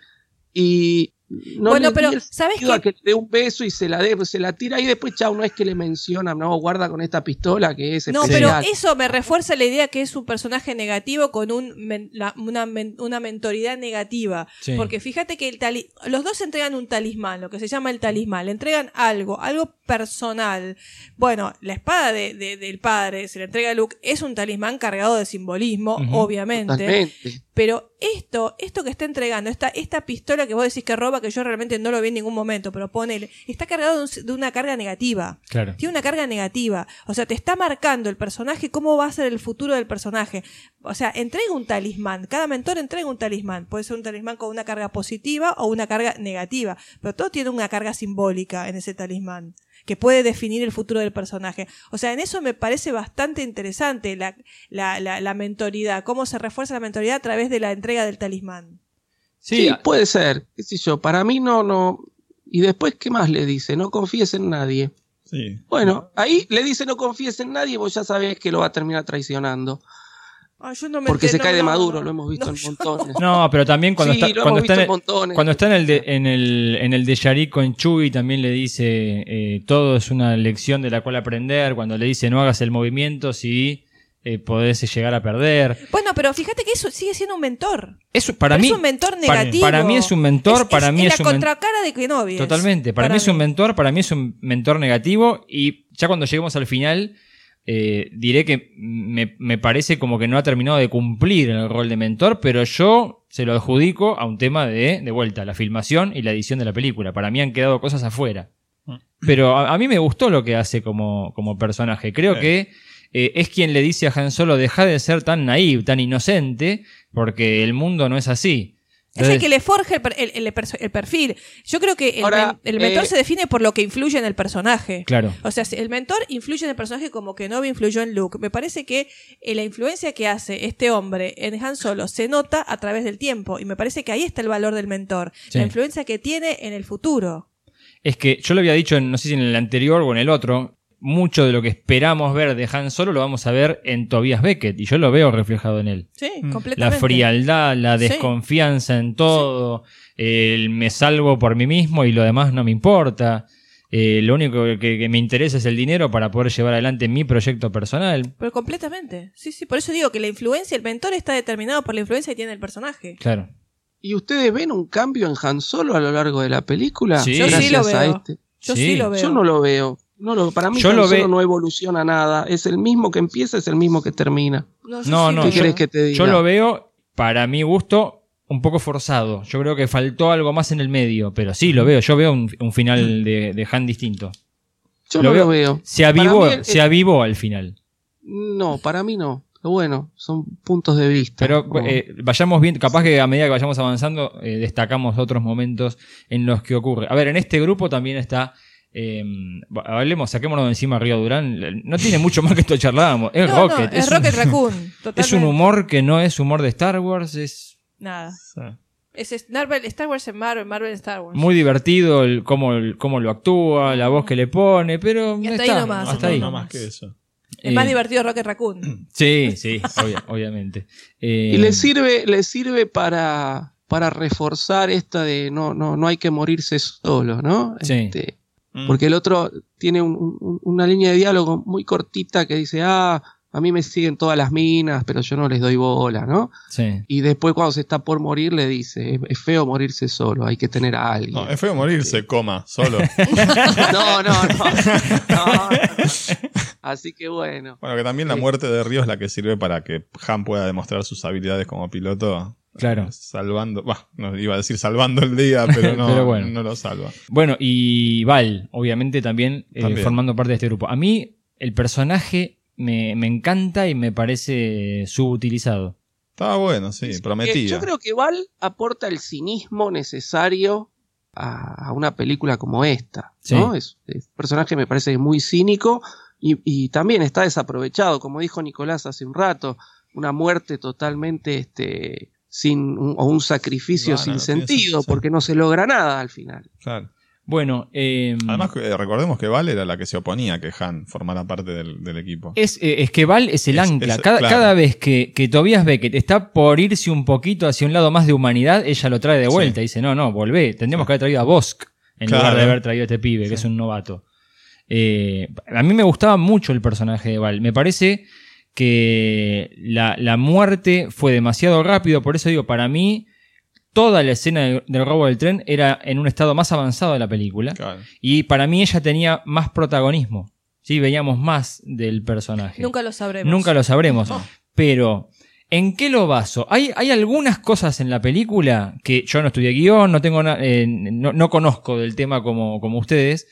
y no Bueno, le pero, di el ¿sabes a que le dé un beso y se la dé, se la tira y después chao, no es que le menciona, no, guarda con esta pistola que es No, pero eso me refuerza la idea que es un personaje negativo con un men- la- una, una mentoridad negativa. Sí. Porque fíjate que el tali- los dos entregan un talismán, lo que se llama el talismán. Le entregan algo, algo personal. Bueno, la espada de- de- del padre se le entrega a Luke, es un talismán cargado de simbolismo, Ujú, obviamente. Totalmente. Pero esto, esto que está entregando, esta, esta pistola que vos decís que roba, que yo realmente no lo vi en ningún momento, pero ponele, está cargado de, un- de una carga negativa. Claro. Tiene una carga negativa. O sea, te está marcando el personaje, cómo va a ser el futuro del personaje. O sea, entrega un talismán. Cada mentor entrega un talismán. Puede ser un talismán con una carga positiva o una carga negativa. Pero todo tiene una carga simbólica en ese talismán que puede definir el futuro del personaje. O sea, en eso me parece bastante interesante la, la, la, la mentoridad, cómo se refuerza la mentoridad a través de la entrega del talismán. Sí, puede ser, qué sé yo, para mí no, no. Y después, ¿qué más le dice? No confíes en nadie. Sí. Bueno, ahí le dice no confíes en nadie, vos ya sabés que lo va a terminar traicionando. Ah, yo no me Porque se cae de no, Maduro, no. lo hemos visto en montones. No, pero también cuando Sí, está, cuando está, en, montones. cuando está en el de, en el en el de Yari con Chuy también le dice eh, todo es una lección de la cual aprender. Cuando le dice no hagas el movimiento si eh, podés llegar a perder. Bueno, pero fíjate que eso sigue siendo un mentor. Eso para Pero mí es un mentor negativo. Para, mí es un mentor, para mí es es la un contracara de Kenobi. es. Totalmente. Para, mí es un mentor, para mí es un mentor negativo y ya cuando lleguemos al final eh, diré que me, me parece como que no ha terminado de cumplir el rol de mentor, pero yo se lo adjudico a un tema de, de vuelta, la filmación y la edición de la película. Para mí han quedado cosas afuera. Pero a, a mí me gustó lo que hace como, como personaje. Creo que eh, es quien le dice a Han Solo, deja de ser tan naive, tan inocente, porque el mundo no es así. Es el que le forja el, per- el- el perfil. Yo creo que el, Ahora, men- el mentor eh, se define por lo que influye en el personaje. Claro. O sea, si el mentor influye en el personaje como que Kenobi influyó en Luke. Me parece que eh, la influencia que hace este hombre en Han Solo se nota a través del tiempo. Y me parece que ahí está el valor del mentor. Sí. La influencia que tiene en el futuro. Es que yo lo había dicho, en- no sé si en el anterior o en el otro, mucho de lo que esperamos ver de Han Solo lo vamos a ver en Tobias Beckett y yo lo veo reflejado en él. Sí, La completamente. frialdad, la Sí. desconfianza en todo, el me salvo por mí mismo y lo demás no me importa. Eh, lo único que, que me interesa es el dinero para poder llevar adelante mi proyecto personal. Pero completamente. Sí, sí. Por eso digo que la influencia, el mentor está determinado por la influencia que tiene el personaje. Claro. ¿Y ustedes ven un cambio en Han Solo a lo largo de la película? Sí. Yo sí Gracias lo a veo. este. Yo sí, Sí. lo veo. Yo no lo veo. No lo, para mí Yo lo ve- no evoluciona nada. Es el mismo que empieza, es el mismo que termina. No, yo No, sí no, lo ¿Qué yo, que te diga? yo lo veo, para mi gusto, un poco forzado. Yo creo que faltó algo más en el medio, pero sí, lo veo. Yo veo un, un final de, de Han distinto. Yo lo no veo- lo veo. Se avivó, el- se avivó al final. No, para mí no. Bueno, son puntos de vista. Pero Como- eh, vayamos viendo, capaz que a medida que vayamos avanzando, eh, destacamos otros momentos en los que ocurre. A ver, en este grupo también está. Eh, hablemos, saquémonos de encima a Río Durán. No tiene mucho más que esto charlábamos. Es No, no, Rocket. es un- Rocket Raccoon. *laughs* Es un humor que no es humor de Star Wars. Es Nada. Es es- Marvel, Star Wars en Marvel, Marvel en Star Wars. muy divertido el, cómo, el- cómo lo actúa, la voz que le pone, pero Y hasta ahí está, nomás, hasta ahí ahí. No más que eso. Es más Eh, divertido Rocket Raccoon. *clears throat* Sí, sí, obvia- obviamente. Eh, Y le sirve, le sirve para, para reforzar esta de no, no, no hay que morirse solo, ¿no? Sí. Este, porque el otro tiene un- un- una línea de diálogo muy cortita que dice, ah, a mí me siguen todas las minas, pero yo no les doy bola, ¿no? sí. Y después cuando se está por morir le dice, es, es feo morirse solo, hay que tener a alguien. No, es feo morirse, coma, solo. *laughs* no, no, no. No, no. Así que bueno. Bueno, que también la muerte de Río es la que sirve para que Han pueda demostrar sus habilidades como piloto. Claro. Salvando, bah, no iba a decir salvando el día, pero *laughs* no, Pero bueno. no lo salva. Bueno, y Val, obviamente también, eh, También. formando parte de este grupo. A mí, el personaje me, me encanta y me parece subutilizado. Estaba bueno, sí, Eh, prometía. yo creo que Val aporta el cinismo necesario a, a una película como esta. Sí. ¿no? Es, es un personaje me parece muy cínico y, y también está desaprovechado, como dijo Nicolás hace un rato, una muerte totalmente este, sin un, o un sacrificio sin no sentido, porque no se logra nada al final. Claro. Bueno, eh, Además, eh, recordemos que Val era la que se oponía a que Han formara parte del, del equipo. Es, eh, es que Val es el Es- ancla. es- cada, claro. cada vez que, que Tobias Beckett está por irse un poquito hacia un lado más de humanidad, ella lo trae de vuelta y dice, no, no, volvé, tendríamos que haber traído a Bosk en Claro. lugar de haber traído a este pibe, que es un novato. Eh, a mí me gustaba mucho el personaje de Val. Me parece que la, la muerte fue demasiado rápido, por eso digo, para mí toda la escena de- del robo del tren era en un estado más avanzado de la película. Y para mí ella tenía más protagonismo. ¿sí? Veíamos más del personaje. Nunca lo sabremos. Nunca lo sabremos. Pero, ¿en qué lo baso? Hay, hay algunas cosas en la película que yo no estudié guion, no tengo na- eh, no, no conozco del tema como, como ustedes,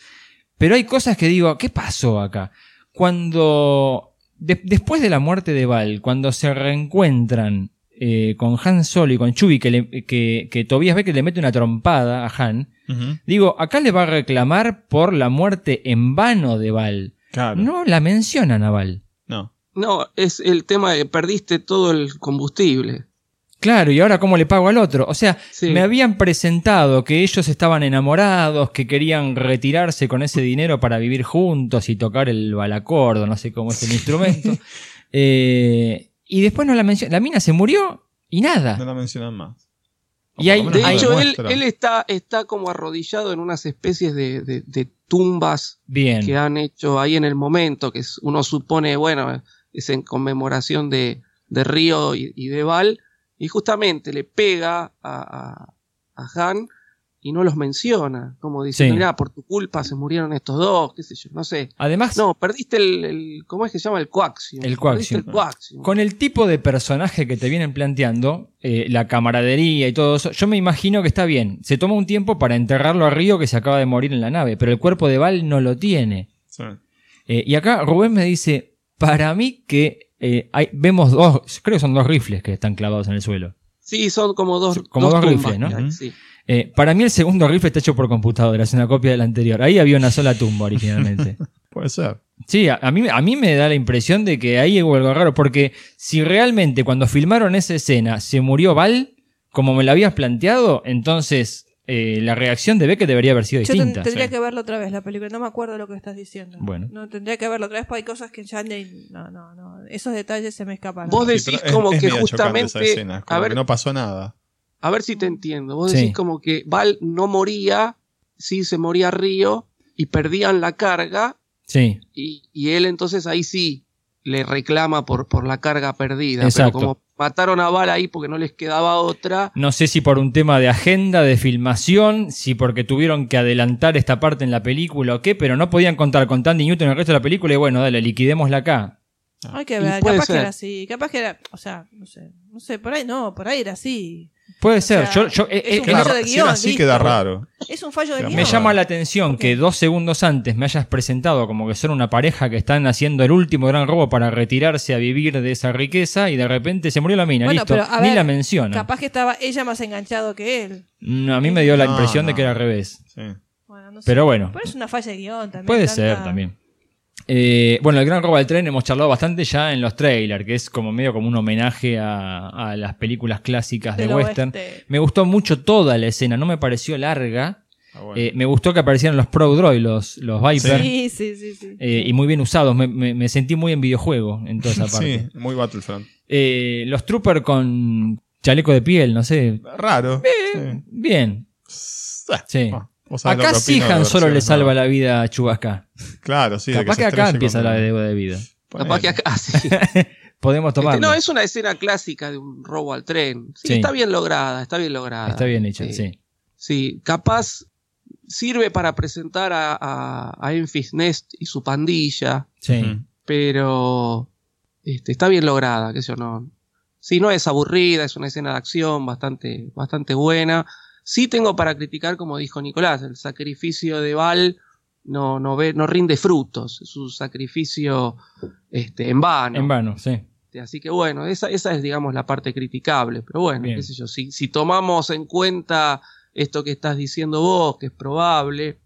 pero hay cosas que digo, ¿qué pasó acá? Cuando, de- después de la muerte de Val, cuando se reencuentran eh, con Han Solo y con Chewie, que, le- que, que Tobias ve que le mete una trompada a Han, digo, acá le va a reclamar por la muerte en vano de Val. Claro. No la mencionan a Val. No. No, es el tema de perdiste todo el combustible. Claro, y ahora cómo le pago al otro. O sea, Sí. me habían presentado que ellos estaban enamorados, que querían retirarse con ese dinero para vivir juntos y tocar el balacordo, no sé cómo es el instrumento. *laughs* Eh, y después no la mencionan. La mina se murió y nada. No la mencionan más. Y hay, De hay- hecho, él, él está, está como arrodillado en unas especies de, de- de tumbas Bien. que han hecho ahí en el momento, que es- uno supone, bueno, es en conmemoración de, de Río y, y de Val, y justamente le pega a, a- a Han y no los menciona, como dice, Sí. mirá, por tu culpa se murieron estos dos, qué sé yo, no sé. Además, No, perdiste el, el- ¿cómo es que se llama? El coaxium. El Perdiste coaxium. el coaxium. Con el tipo de personaje que te vienen planteando, eh, la camaradería y todo eso, yo me imagino que está bien. Se toma un tiempo para enterrarlo a Río que se acaba de morir en la nave, pero el cuerpo de Val no lo tiene. Sí. Eh, y acá Rubén me dice, para mí que eh, hay- vemos dos, creo que son dos rifles que están clavados en el suelo. Sí, son como dos, Como dos, rifles, ¿no? sí. Eh, para mí el segundo rifle está hecho por computadora, es una copia del anterior. Ahí había una sola tumba originalmente. *laughs* Puede ser. Sí, a, a mí, a mí me da la impresión de que ahí hubo algo raro, porque si realmente cuando filmaron esa escena se murió Val, como me lo habías planteado, entonces eh, la reacción de Beckett debería haber sido Yo ten- distinta. tendría que verlo otra vez la película, no me acuerdo lo que estás diciendo. Bueno. No, tendría que verlo otra vez porque hay cosas que ya ni- no, no, no, esos detalles se me escapan. Vos decís es- como es que esa justamente. escena, es como a ver, que no pasó nada. A ver si te entiendo. Vos Sí. decís como que Val no moría, sí se moría Río y perdían la carga Sí, y, y él entonces ahí sí le reclama por, por la carga perdida. Exacto. Pero como mataron a Val ahí porque no les quedaba otra. no sé si por un tema de agenda, de filmación, si porque tuvieron que adelantar esta parte en la película o qué, pero no podían contar con Tandy Newton en el resto de la película y bueno, dale, liquidémosla acá. Hay que ver, capaz que era así, capaz que era, o sea, no sé, no sé, por ahí no, por ahí era así. Puede ser, sea, yo, yo- es eh, un eh, fallo de Si guion, así listo. queda raro. Es un fallo de Me guion. Me llama la atención que dos segundos antes me hayas presentado como que son una pareja que están haciendo el último gran robo para retirarse a vivir de esa riqueza y de repente se murió la mina, Bueno, listo. pero a Ni la menciona. Capaz que estaba ella más enganchado que él. No, a mí me dio la No, impresión de que era al revés. Sí. Bueno, no sé. Pero bueno, Pero es una falla de guion también. puede tanta- ser también. Eh, bueno, el gran robo del tren hemos charlado bastante ya en los trailers, que es como medio como un homenaje a, a las películas clásicas de Del western. oeste. Me gustó mucho toda la escena, no me pareció larga. Ah, bueno. Eh, me gustó que aparecieran los Pro Droid, los, los Viper. Sí, sí, sí, sí. Eh, y muy bien usados. Me, me- me sentí muy en videojuego en toda esa *laughs* parte. Sí, muy Battlefront. Eh, los Trooper con chaleco de piel, no sé. Raro. Eh, Bien. Sí. Ah, lo Acá que sí Han solo le salva nuevas. la vida a Chewbacca. Claro, sí. Capaz que, acá empieza la deuda de vida. Capaz que acá sí. *laughs* Podemos Este, tomarlo. no, es una escena clásica de un robo al tren. Sí, Sí. está bien lograda, está bien lograda. Está bien hecho, Eh, sí. Sí, capaz sirve para presentar a, a, a Enfys Nest y su pandilla, Sí. Pero este, está bien lograda, qué sé yo, no. Sí, no es aburrida, es una escena de acción bastante, bastante buena. Sí tengo para criticar, como dijo Nicolás, el sacrificio de Val no, no, ve, no rinde frutos, es un sacrificio este, en vano. En vano, sí. Este, Así que bueno, esa, esa es, digamos, la parte criticable. Pero bueno, Bien. qué sé yo, si, si tomamos en cuenta esto que estás diciendo vos, que es probable,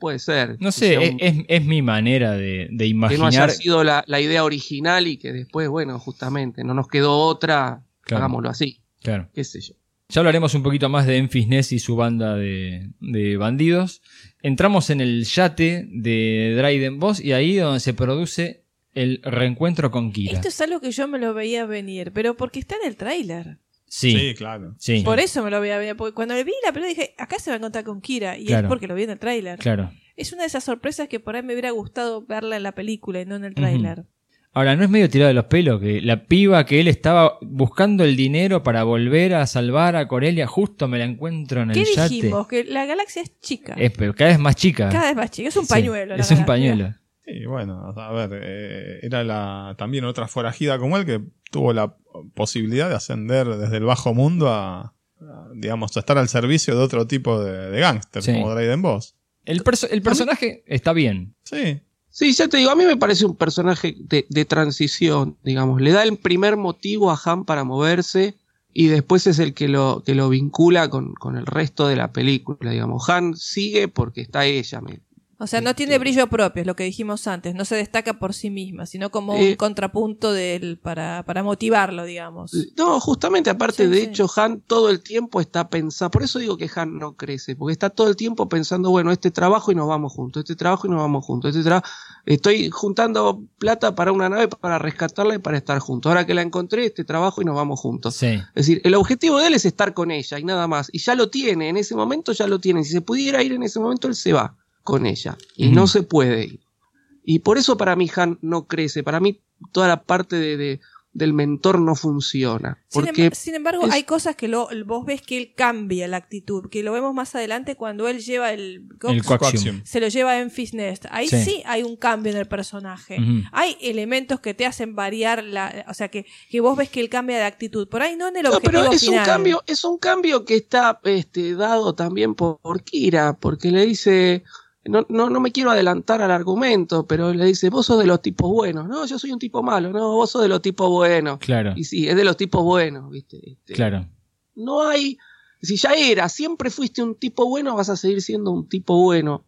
puede ser. No sé, es, un- es- es mi manera de, de que no haya imaginar. sido la, la idea original y que después, bueno, justamente no nos quedó otra, Claro. hagámoslo así, Claro. qué sé yo. Ya hablaremos un poquito más de Enfis Ness y su banda de, de bandidos. Entramos en el yate de Dryden Boss y ahí donde se produce el reencuentro con Kira. Esto es algo que yo me lo veía venir, pero porque está en el tráiler. Sí. Sí, claro. Sí. Por eso me lo veía venir. Porque cuando vi la película dije, acá se va a encontrar con Kira. Y Claro. es porque lo vi en el tráiler. Claro. Es una de esas sorpresas que por ahí me hubiera gustado verla en la película y no en el tráiler. Ahora, ¿no es medio tirado de los pelos que la piba que él estaba buscando el dinero para volver a salvar a Corelia, justo me la encuentro en ¿Qué el yate? dijimos? Que la galaxia es chica. Es pero cada vez más chica. Cada vez más chica. Es un Sí, pañuelo. la es un galaxia. pañuelo. Y bueno, a ver, eh, era la, también otra forajida como él que tuvo la posibilidad de ascender desde el bajo mundo a, a, digamos, a estar al servicio de otro tipo de, de gángster, Sí. como Dryden Boss. El, perso- el personaje está bien. Sí. Sí, ya te digo, a mí me parece un personaje de, de transición, digamos. Le da el primer motivo a Han para moverse y después es el que lo, que lo vincula con, con el resto de la película, digamos. Han sigue porque está ella. O sea, no tiene brillo propio, es lo que dijimos antes. No se destaca por sí misma, sino como un Eh. contrapunto del, para, para motivarlo, digamos. No, justamente aparte, Sí, de sí. hecho, Han todo el tiempo está pensando, por eso digo que Han no crece, porque está todo el tiempo pensando, bueno, este trabajo y nos vamos juntos, este trabajo y nos vamos juntos, este trabajo, estoy juntando plata para una nave para rescatarla y para estar juntos. Ahora que la encontré, este trabajo y nos vamos juntos. Sí. Es decir, el objetivo de él es estar con ella y nada más. Y ya lo tiene, en ese momento ya lo tiene. Si se pudiera ir en ese momento, él se va con ella. Y no se puede ir. Y por eso para mí Han no crece. Para mí toda la parte de, de- del mentor no funciona. Sin, Porque sin embargo, es- hay cosas que lo, vos ves que él cambia la actitud, que lo vemos más adelante cuando él lleva el, El coaxium. se lo lleva en Nest. Ahí Sí. sí. hay un cambio en el personaje. Hay elementos que te hacen variar la, o sea que, que vos ves que él cambia de actitud. Por ahí no en el No, objetivo pero es final. un cambio, es un cambio que está este, dado también por, por Kira, porque le dice, no, no, no me quiero adelantar al argumento, pero le dice, vos sos de los tipos buenos, no, yo soy un tipo malo, no, vos sos de los tipos buenos. Claro. Y sí, es de los tipos buenos, viste. Este, Claro. No hay, si ya era, siempre fuiste un tipo bueno, vas a seguir siendo un tipo bueno.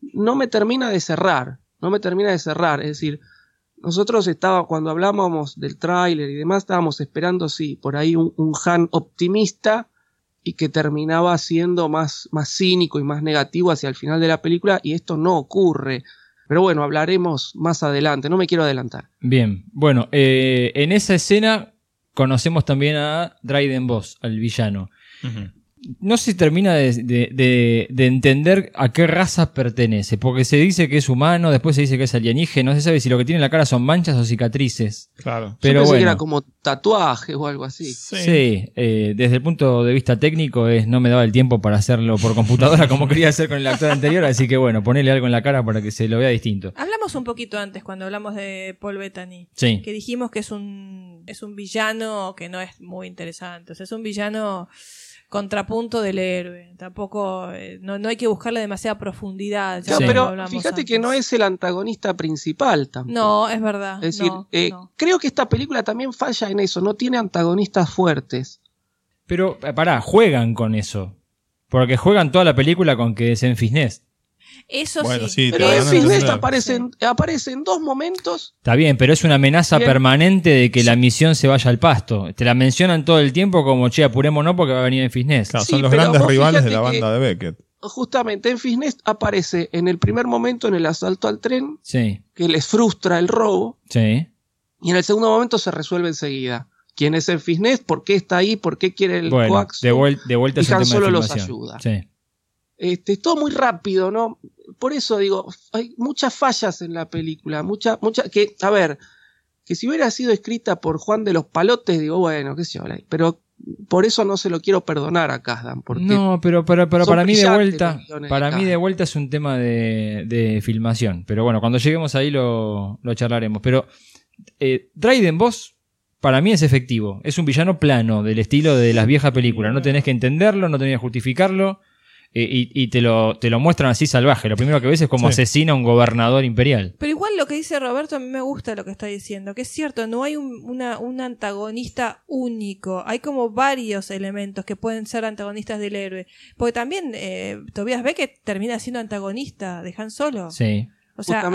No me termina de cerrar, no me termina de cerrar, es decir, nosotros estábamos, cuando hablábamos del tráiler y demás, estábamos esperando, sí, por ahí un, un Han optimista y que terminaba siendo más, más cínico y más negativo hacia el final de la película, y esto no ocurre. Pero bueno, hablaremos más adelante, no me quiero adelantar. Bien. Bueno, eh, en esa escena conocemos también a Dryden Boss, al villano. No se termina de, de- de- de entender a qué raza pertenece, porque se dice que es humano, después se dice que es alienígena, no se sabe si lo que tiene en la cara son manchas o cicatrices. Claro. Pero Yo pensé bueno. que era como tatuaje o algo así. Sí, eh, desde el punto de vista técnico es, no me daba el tiempo para hacerlo por computadora como quería hacer con el actor anterior, así que bueno, ponerle algo en la cara para que se lo vea distinto. Hablamos un poquito antes cuando hablamos de Paul Bettany. Sí. Que dijimos que es un, es un villano que no es muy interesante. O sea, es un villano contrapunto del héroe. Tampoco, eh, no, no hay que buscarle demasiada profundidad. ya No, lo pero fíjate antes. que no es el antagonista principal tampoco. No, es verdad. Es decir, no, eh, no. creo que esta película también falla en eso, no tiene antagonistas fuertes. Pero, eh, pará, juegan con eso. Porque juegan toda la película con que es en Fisnés. Eso Bueno, sí. sí, Pero en entender. aparece, en- aparece en dos momentos. Está bien, pero es una amenaza Bien. permanente de que la misión se vaya al pasto. Te la mencionan todo el tiempo como, che, apurémonos porque va a venir en Fisnés. Claro, Sí, son los grandes rivales de la banda de Beckett. Justamente en Fisnest aparece en el primer momento en el asalto al tren, Sí, que les frustra el robo, sí. y en el segundo momento se resuelve enseguida. ¿Quién es en Fisnest? ¿Por qué está ahí? ¿Por qué quiere el Bueno, coaxium? de, vuel- de vuelta y Han Solo los ayuda. Sí. Este, es todo muy rápido, ¿no? Por eso digo, hay muchas fallas en la película, mucha, mucha, que, a ver, que si hubiera sido escrita por Juan de los Palotes, digo, bueno, qué sé yo, pero por eso no se lo quiero perdonar a Kasdan, porque No, pero, pero, pero para mí de vuelta, para de mí de vuelta es un tema de, de filmación. Pero bueno, cuando lleguemos ahí lo, lo charlaremos. Pero eh, Boss para mí es efectivo. Es un villano plano, del estilo de las viejas películas. No tenés que entenderlo, no tenés que justificarlo. Eh, y, y te, lo, te lo muestran así salvaje. Lo primero que ves es como Sí. asesina a un gobernador imperial. Pero igual lo que dice Roberto a mí me gusta lo que está diciendo, que es cierto, no hay un, una, un antagonista único, hay como varios elementos que pueden ser antagonistas del héroe. Porque también eh, Tobias Beckett termina siendo antagonista de Han Solo. Sí. O sea,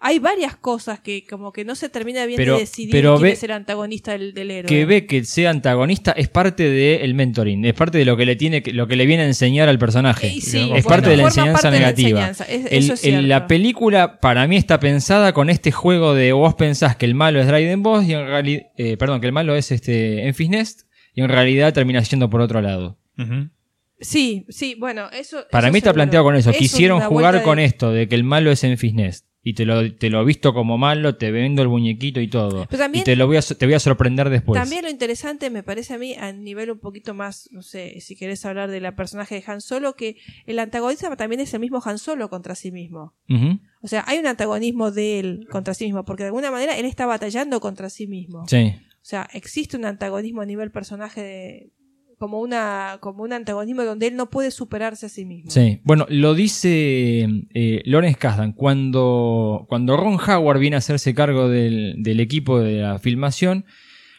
hay, varias cosas que como que no se termina bien Pero- de decidir pero quién ve- es el antagonista del, del héroe. Que ve que sea antagonista es parte del mentoring, es parte de lo que le tiene que- lo que le viene a enseñar al personaje. Y sí, es bueno, parte de la enseñanza parte de la negativa. enseñanza, es- El- eso es el- la cierto. película para mí está pensada con este juego de vos pensás que el malo es Dryden Boss y en realidad, perdón, que el malo es este Enfys Nest y en realidad termina yendo por otro lado. Sí, sí, bueno, eso... Para eso mí está planteado con eso. Es Quisieron jugar con esto, de que el malo es Enfys Nest. Y te lo, te lo visto como malo, te vendo el muñequito y todo. Pero también- y te lo voy a, te voy a sorprender después. También lo interesante me parece a mí a nivel un poquito más, no sé, si querés hablar de la personaje de Han Solo, que el antagonista también es el mismo Han Solo contra sí mismo. O sea, hay un antagonismo de él contra sí mismo, porque de alguna manera él está batallando contra sí mismo. Sí. O sea, existe un antagonismo a nivel personaje de- como una como un antagonismo donde él no puede superarse a sí mismo. Sí, bueno, lo dice eh, Lawrence. Cuando, cuando Ron Howard viene a hacerse cargo del, del equipo de la filmación,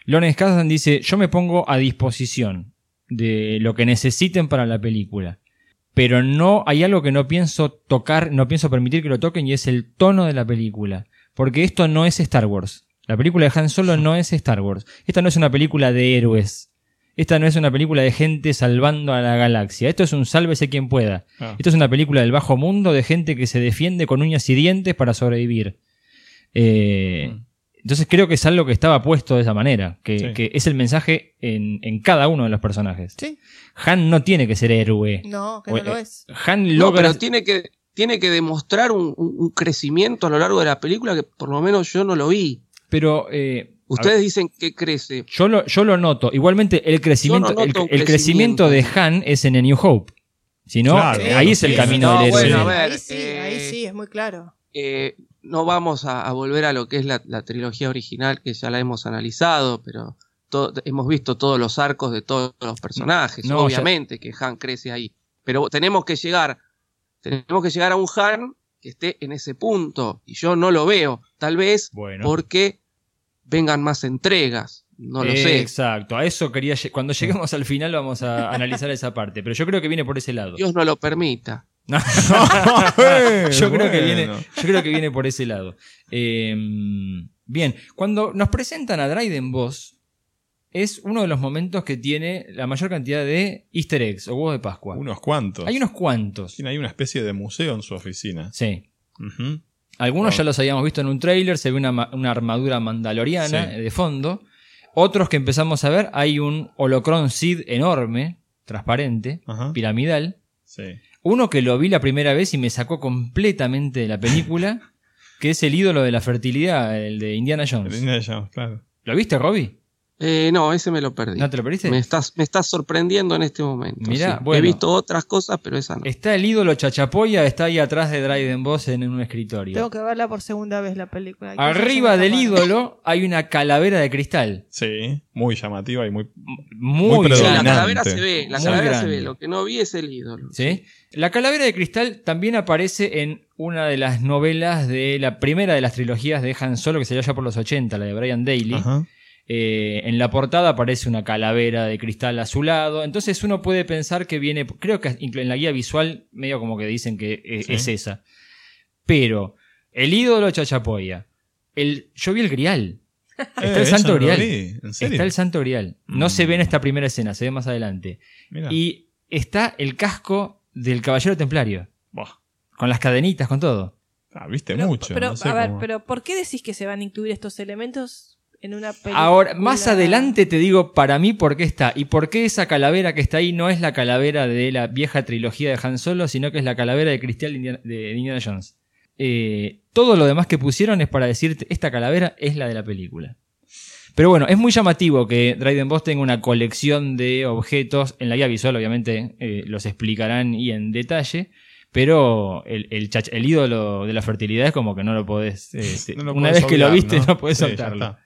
Lawrence Kasdan dice, yo me pongo a disposición de lo que necesiten para la película. Pero no hay algo que no pienso tocar, no pienso permitir que lo toquen y es el tono de la película. Porque esto no es Star Wars. La película de Han Solo no es Star Wars. Esta no es una película de héroes. Esta no es una película de gente salvando a la galaxia. Esto es un sálvese quien pueda. Ah. Esto es una película del bajo mundo de gente que se defiende con uñas y dientes para sobrevivir. Eh, Entonces creo que es algo que estaba puesto de esa manera. Que, Sí. que es el mensaje en, en cada uno de los personajes. Sí. Han no tiene que ser héroe. No, que O- no lo eh, es. Han No, logra. pero tiene que, tiene que demostrar un, crecimiento a lo largo de la película que por lo menos yo no lo vi. Pero eh, Ustedes ver, dicen que crece. yo lo, yo lo noto. Igualmente, el crecimiento, no el, el crecimiento de Han es en A New Hope. Si no, Claro, eh, ahí es el sí. camino No, del héroe. bueno, a ver, ahí sí, eh, ahí sí, es muy claro. eh, no vamos a, a volver a lo que es la, la trilogía original, que ya la hemos analizado, pero hemos visto todos los arcos de todos los personajes. No, ya- Obviamente que Han crece ahí. Pero tenemos que llegar, tenemos que llegar a un Han que esté en ese punto. Y yo no lo veo. Tal vez Bueno. porque vengan más entregas. No lo sé. Exacto, a eso quería. Cuando lleguemos al final vamos a *laughs* analizar esa parte. Pero yo creo que viene por ese lado. Dios no lo permita. *laughs* *laughs* yo, creo que viene, yo creo que viene por ese lado. Eh, bien, cuando nos presentan a Dryden Boss, es uno de los momentos que tiene la mayor cantidad de easter eggs o huevos de Pascua. Unos cuantos. Hay unos cuantos. Tiene ahí una especie de museo en su oficina. Sí. Ujú. Algunos ya los habíamos visto en un tráiler, se ve una, ma- una armadura mandaloriana Sí. de fondo. Otros que empezamos a ver, hay un holocron Sid enorme, transparente, Ajá. piramidal. Sí. Uno que lo vi la primera vez y me sacó completamente de la película, *laughs* que es el ídolo de la fertilidad, el de Indiana Jones. El Indiana Jones, claro. ¿Lo viste, Robbie? Eh, no, ese me lo perdí. ¿No te lo perdiste? Me estás, me estás sorprendiendo en este momento. Mirá, sí. bueno. He visto otras cosas, pero esa no. Está el ídolo Chachapoya, está ahí atrás de Dryden Boss en un escritorio. Tengo que verla por segunda vez la película. Arriba del ídolo hay una calavera de cristal. Sí, muy llamativa y muy. Muy, Muy Sí, la calavera se ve, la Muy calavera se ve. Lo que no vi es el ídolo. ¿Sí? La calavera de cristal también aparece en una de las novelas de la primera de las trilogías de Han Solo que salió ya por los 80, la de Brian Daly. Ajá. Eh, en la portada aparece una calavera de cristal a su lado. Entonces uno puede pensar que viene. Creo que en la guía visual, medio como que dicen que eh, Sí. es esa. Pero el ídolo Chachapoya. El, yo vi el grial. *laughs* Está Eh, el eso santo no grial. vi, ¿en serio? Está el santo grial. No Mm. se ve en esta primera escena, se ve más adelante. Y está el casco del caballero templario. Buah. Con las cadenitas, con todo. Ah, viste Pero, mucho. pero, no sé a ver, cómo- pero ¿por qué decís que se van a incluir estos elementos en una película? Ahora, más adelante te digo para mí por qué está. Y por qué esa calavera que está ahí no es la calavera de la vieja trilogía de Han Solo, sino que es la calavera de cristal de Indiana, de Indiana Jones. Eh, todo lo demás que pusieron es para decirte, esta calavera es la de la película. Pero bueno, es muy llamativo que Dryden Boss tenga una colección de objetos. En la guía visual, obviamente, eh, los explicarán y en detalle. Pero el, el, chach- el ídolo de la fertilidad es como que no lo podés. *laughs* eh, No lo una podés vez que lo viste, ¿no? no, podés Sí, ya soltarlo.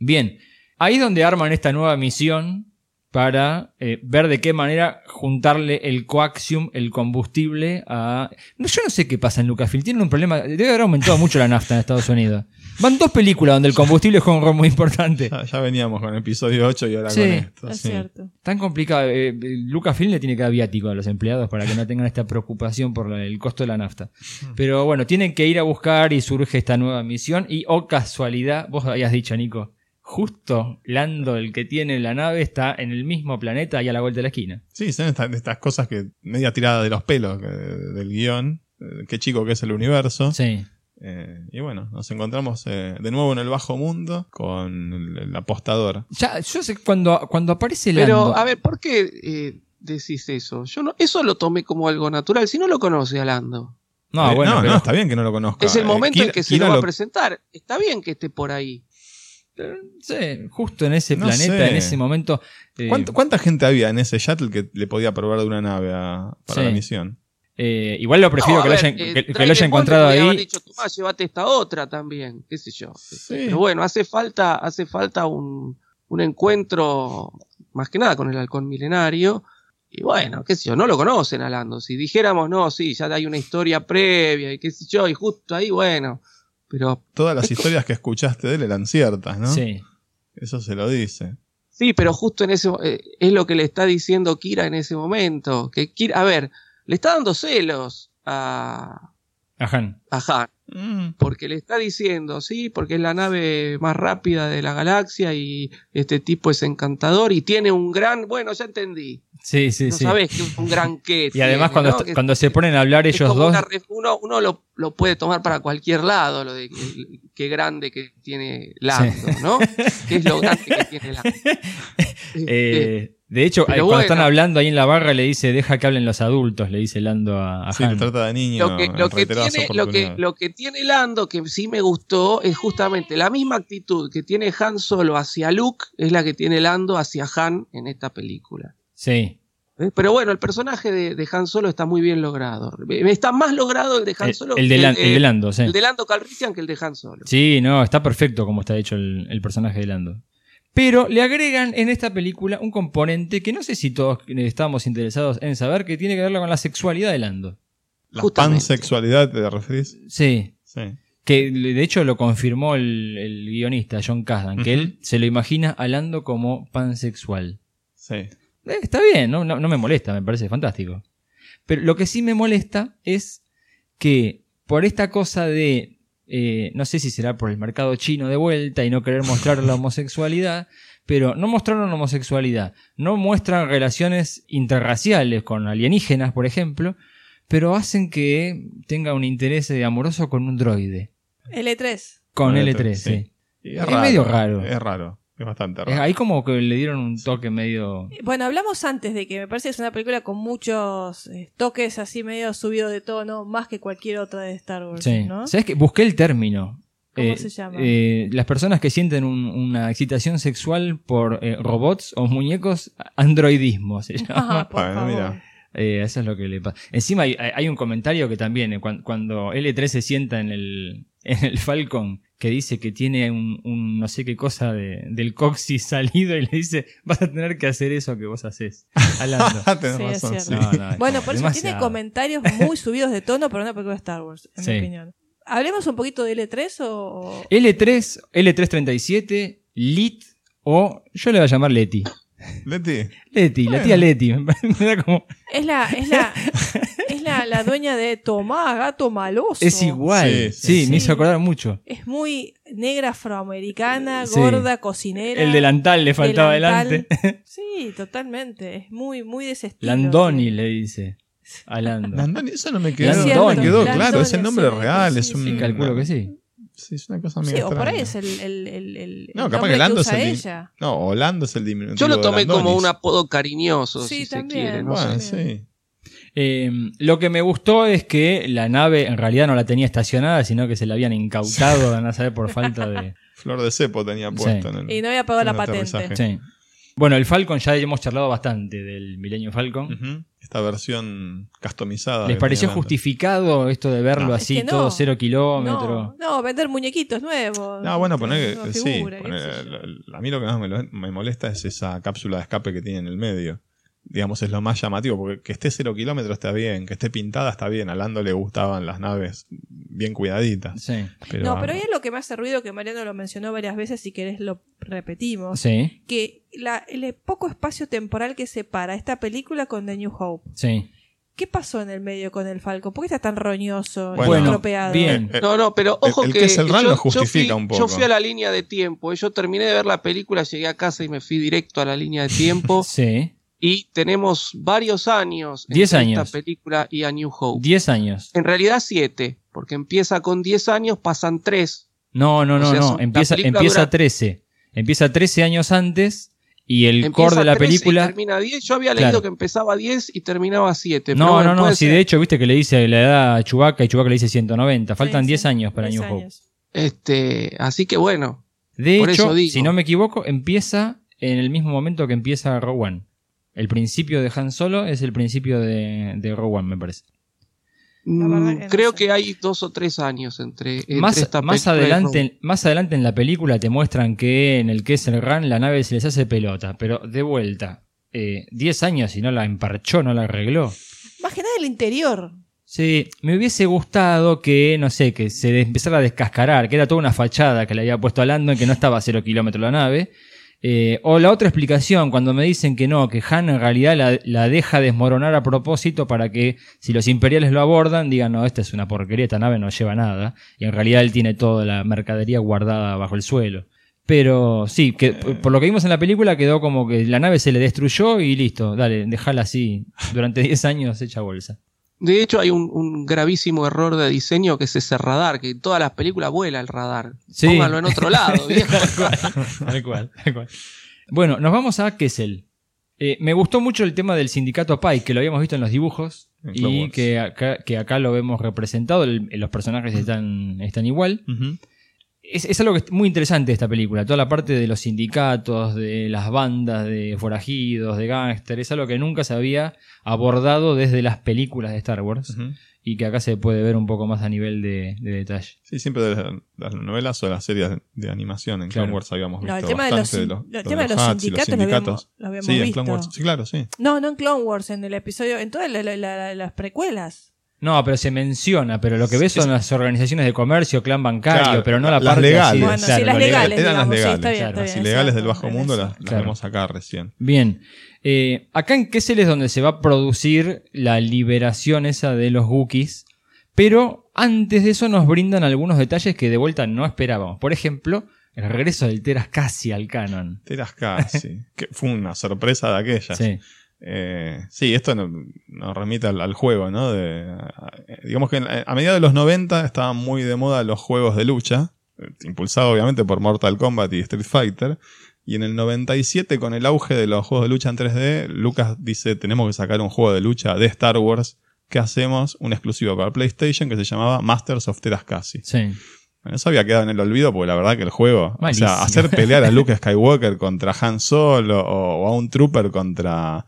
Bien, ahí es donde arman esta nueva misión para eh, ver de qué manera juntarle el coaxium, el combustible a... No, yo no sé qué pasa en Lucasfilm, tienen un problema, debe haber aumentado mucho la nafta en Estados Unidos. Van dos películas donde el combustible juega un rol muy importante. Ya, ya veníamos con el episodio 8 y ahora Sí, con esto. Es sí. cierto. Tan complicado. eh, Lucasfilm le tiene que dar viático a los empleados para que no tengan esta preocupación por la- el costo de la nafta. Pero bueno, tienen que ir a buscar y surge esta nueva misión. Y oh casualidad, vos habías dicho, Nico, justo Lando, el que tiene la nave, está en el mismo planeta y a la vuelta de la esquina. Sí, son estas, estas cosas que media tirada de los pelos del guion. eh, Qué chico que es el universo. Sí. Eh, y bueno, nos encontramos eh, de nuevo en el bajo mundo con el, el apostador. Ya, yo sé cuando, cuando aparece Pero, Lando. a ver, ¿por qué eh, decís eso? Yo no, eso lo tomé como algo natural. Si no lo conoce a Lando. no, Eh, bueno, no, pero- no, está bien que no lo conozca. Es el Eh, momento en que se Kira lo va lo- a presentar. Está bien que esté por ahí. Sí, justo en ese No planeta, sé. en ese momento. eh, ¿Cuánta, cuánta gente había en ese shuttle que le podía probar de una nave a- para Sí. la misión? eh, igual lo prefiero No, que, lo hayan, eh, que- que lo haya encontrado ahí. dicho, Tomás, llévate esta otra también, qué sé yo. Pero bueno, hace falta, hace falta un, un encuentro, más que nada con el halcón milenario. Y bueno, qué sé yo, no lo conocen a Lando. Si dijéramos, no, sí, ya hay una historia previa y qué sé yo, y justo ahí, bueno. Pero Todas las historias que escuchaste de él eran ciertas, ¿no? Sí. Eso se lo dice. Sí, pero justo en ese eh, es lo que le está diciendo Kira en ese momento. Que Kira, a ver, le está dando celos a, A Han. a Han. Mm. Porque le está diciendo, sí, porque es la nave más rápida de la galaxia y este tipo es encantador y tiene un gran, bueno, ya entendí. Sí, sí, no sí. sabes que un gran *laughs* qué. Y además cuando, cuando se ponen a hablar es ellos dos, una uno, uno lo, lo puede tomar para cualquier lado, lo de que- qué grande que tiene Lando, ¿no? *laughs* ¿Qué es lo grande que tiene Lando? *laughs* eh, de hecho, pero cuando bueno. están hablando ahí en la barra le dice, deja que hablen los adultos, le dice Lando a, a Sí, Han. trata de niño. lo que, lo, que tiene, lo, que, oportunidades. lo que tiene Lando, que sí me gustó, es justamente la misma actitud que tiene Han Solo hacia Luke, es la que tiene Lando hacia Han en esta película. Sí. ¿Eh? Pero bueno, el personaje de, de Han Solo está muy bien logrado. Está más logrado el de Han El- Solo el de que Lan- el de Lando, sí. el de Lando Calrissian que el de Han Solo. Sí, no, está perfecto como está hecho el, el personaje de Lando. Pero le agregan en esta película un componente que no sé si todos estamos interesados en saber, que tiene que ver con la sexualidad de Lando. ¿La Justamente. pansexualidad te referís? Sí. Sí. Que de hecho lo confirmó el, el guionista John Kasdan, que Ujú. él se lo imagina a Lando como pansexual. Sí. Eh, está bien, no, no, no me molesta, me parece fantástico. Pero lo que sí me molesta es que por esta cosa de, eh, no sé si será por el mercado chino de vuelta y no querer mostrar la *laughs* homosexualidad, pero no mostraron homosexualidad, no muestran relaciones interraciales con alienígenas, por ejemplo, pero hacen que tenga un interés amoroso con un droide. L3. Con L3, L3, sí. sí. Y Es medio raro. Es raro. Es bastante Es raro. ahí como que le dieron un toque medio... Bueno, hablamos antes de que me parece que es una película con muchos eh, toques así medio subidos de tono, más que cualquier otra de Star Wars, Sí. ¿no? ¿Sabes qué? Busqué el término. ¿Cómo se llama? eh, las personas que sienten un- una excitación sexual por eh, robots o muñecos, androidismo se *laughs* llama. Ah, por Bueno, favor. mira. Eh, eso es lo que le pasa. Encima hay, hay un comentario que también, eh, cuan- cuando, L3 se sienta en el, en el Falcon, que dice que tiene un, un no sé qué cosa de- del coxis *laughs* salido y le dice, vas a tener que hacer eso que vos haces. Hablando. *laughs* Sí, es razón, cierto. sí. No, no, es Bueno, por eso tiene comentarios muy subidos de tono para una película de Star Wars, en Sí. mi opinión. ¿Hablemos un poquito de L3 o...? L3, L337, Lit o yo le voy a llamar Leti. Leti. Leti, la tía Leti. Me da como- Es la, es la, *laughs* la, dueña de Tomás, gato maloso. Es igual. Sí, Sí, sí, me sí. hizo acordar mucho. Es muy negra afroamericana, Sí. gorda, cocinera. El delantal le faltaba Delantal. delante. *laughs* Sí, totalmente. Es muy, muy de ese estilo. Landoni le dice a Lando. Landoni, eso no me quedó, Landoni. no me quedó Landoni, claro. Es el nombre sí, real. sí, es sí, un. Sí, calculo que sí. Sí, es una cosa Sí, medio o por ahí es el, el, el, el No, capaz que Lando es el. ella. No, o Lando es el diminutivo. Yo lo de tomé como un apodo cariñoso, Sí, si se también. quiere. no Bueno, sé. sí. Eh, lo que me gustó es que la nave en realidad no la tenía estacionada, sino que se la habían incautado, *laughs* van a saber por falta de. Flor de cepo tenía puesto en el. Y no había pagado la patente. Sí. Bueno, el Falcon ya hemos charlado bastante del Millennium Falcon. Esta versión customizada. ¿Les pareció antes. justificado esto de verlo No. así, Es que no. todo cero kilómetros? No, no, vender muñequitos nuevos. No, bueno, poner que sí. poner- a mí lo que más me, lo- me molesta es esa cápsula de escape que tiene en el medio. Digamos, es lo más llamativo, porque que esté cero kilómetros está bien, que esté pintada está bien. A Lando le gustaban las naves bien cuidaditas. Sí. Pero, no, pero ahí es lo que me hace ruido, que Mariano lo mencionó varias veces, si querés lo repetimos. Sí, Que la, el poco espacio temporal que separa esta película con The New Hope. sí. ¿Qué pasó en el medio con el Falcon? ¿Por qué está tan roñoso y Bueno, estropeado? bien. No, no, pero el- ojo el que, que es el yo, lo yo justifica fui, un poco. yo fui a la línea de tiempo. Yo terminé de ver la película, llegué a casa y me fui directo a la línea de tiempo. *laughs* Sí. Y tenemos varios años años. esta película y a New Hope. 10 años. En realidad siete, porque empieza con 10 años, pasan 3. No, no, O no, sea, no. Empieza, empieza dura- 13. Empieza 13 años antes y el Empieza core de la 13 y película. termina 10. Yo había Claro. leído que empezaba 10 y terminaba 7. No, no, no. Si de hecho, viste que le dice la edad a Chewbacca y Chewbacca le dice 190. Faltan 10 años para New Hope. Este, así que bueno. De por hecho, eso digo. si no me equivoco, empieza en el mismo momento que empieza One. El principio de Han Solo es el principio de, de Rogue One, me parece. Mm, creo que hay dos o tres años entre, entre Más, esta más, adelante, más adelante en la película te muestran que en el Kessel Run la nave se les hace pelota, pero de vuelta, eh, 10 años y no la emparchó, no la arregló. Más que nada el interior. Sí, me hubiese gustado que, no sé, que se empezara a descascarar, que era toda una fachada que le había puesto a Lando y que no estaba a cero kilómetros la nave. Eh, o la otra explicación, cuando me dicen que no, que Han en realidad la, la deja desmoronar a propósito para que si los imperiales lo abordan, digan, no, esta es una porquería, esta nave no lleva nada. Y en realidad él tiene toda la mercadería guardada bajo el suelo. Pero sí, que por lo que vimos en la película quedó como que la nave se le destruyó y listo, dale, déjala así. Durante *laughs* 10 años hecha bolsa. De hecho, hay un, un gravísimo error de diseño que es ese radar, que en todas las películas vuela el radar. Sí. Pónganlo en otro lado, *laughs* viejo. Tal cual, tal cual. Bueno, nos vamos a Kessel. Eh, me gustó mucho el tema del sindicato Pike, que lo habíamos visto en los dibujos En y que acá, que acá lo vemos representado. el- los personajes están, están igual. Es, es algo que es muy interesante de esta película. Toda la parte de los sindicatos, de las bandas de forajidos, de gángster, es algo que nunca se había abordado desde las películas de Star Wars y que acá se puede ver un poco más a nivel de, de detalle. Sí, siempre de las, las novelas o las series de animación. En Clone Claro. Wars habíamos No, visto el tema de los bastante de los, el lo tema de los Hats y sindicatos lo habíamos- sindicatos. lo habíamos sí, en. Clone Wars. Sí, claro, sí. No, no en Clone Wars, en el episodio, en todas la- la- la- las precuelas. No, pero se menciona, pero lo que ves son las organizaciones de comercio, clan bancario, Claro, pero no la las parte legales. sí, las legales. las digamos, sí, legales. está bien, Claro, está Las bien, ilegales del bajo mundo las, las Claro. vemos acá recién. Bien. Eh, acá en Kessel es donde se va a producir la liberación esa de los Wookiees. Pero antes de eso nos brindan algunos detalles que de vuelta no esperábamos. Por ejemplo, el regreso del Teras casi al canon. Teras casi. que fue una sorpresa de aquellas. Sí. Eh, sí, esto no- nos remite al, al juego, ¿no? De, eh, digamos que en- a mediados de los 90 estaban muy de moda los juegos de lucha, eh, impulsado obviamente por Mortal Kombat y Street Fighter. Y en el 97, con el auge de los juegos de lucha en 3D, Lucas dice, tenemos que sacar un juego de lucha de Star Wars. ¿Qué hacemos? Un exclusivo para PlayStation que se llamaba Masters of Terascasi. Sí. Bueno, eso había quedado en el olvido porque la verdad que el juego, Malísimo. o sea, hacer pelear a Luke Skywalker contra Han Solo o, o a un Trooper contra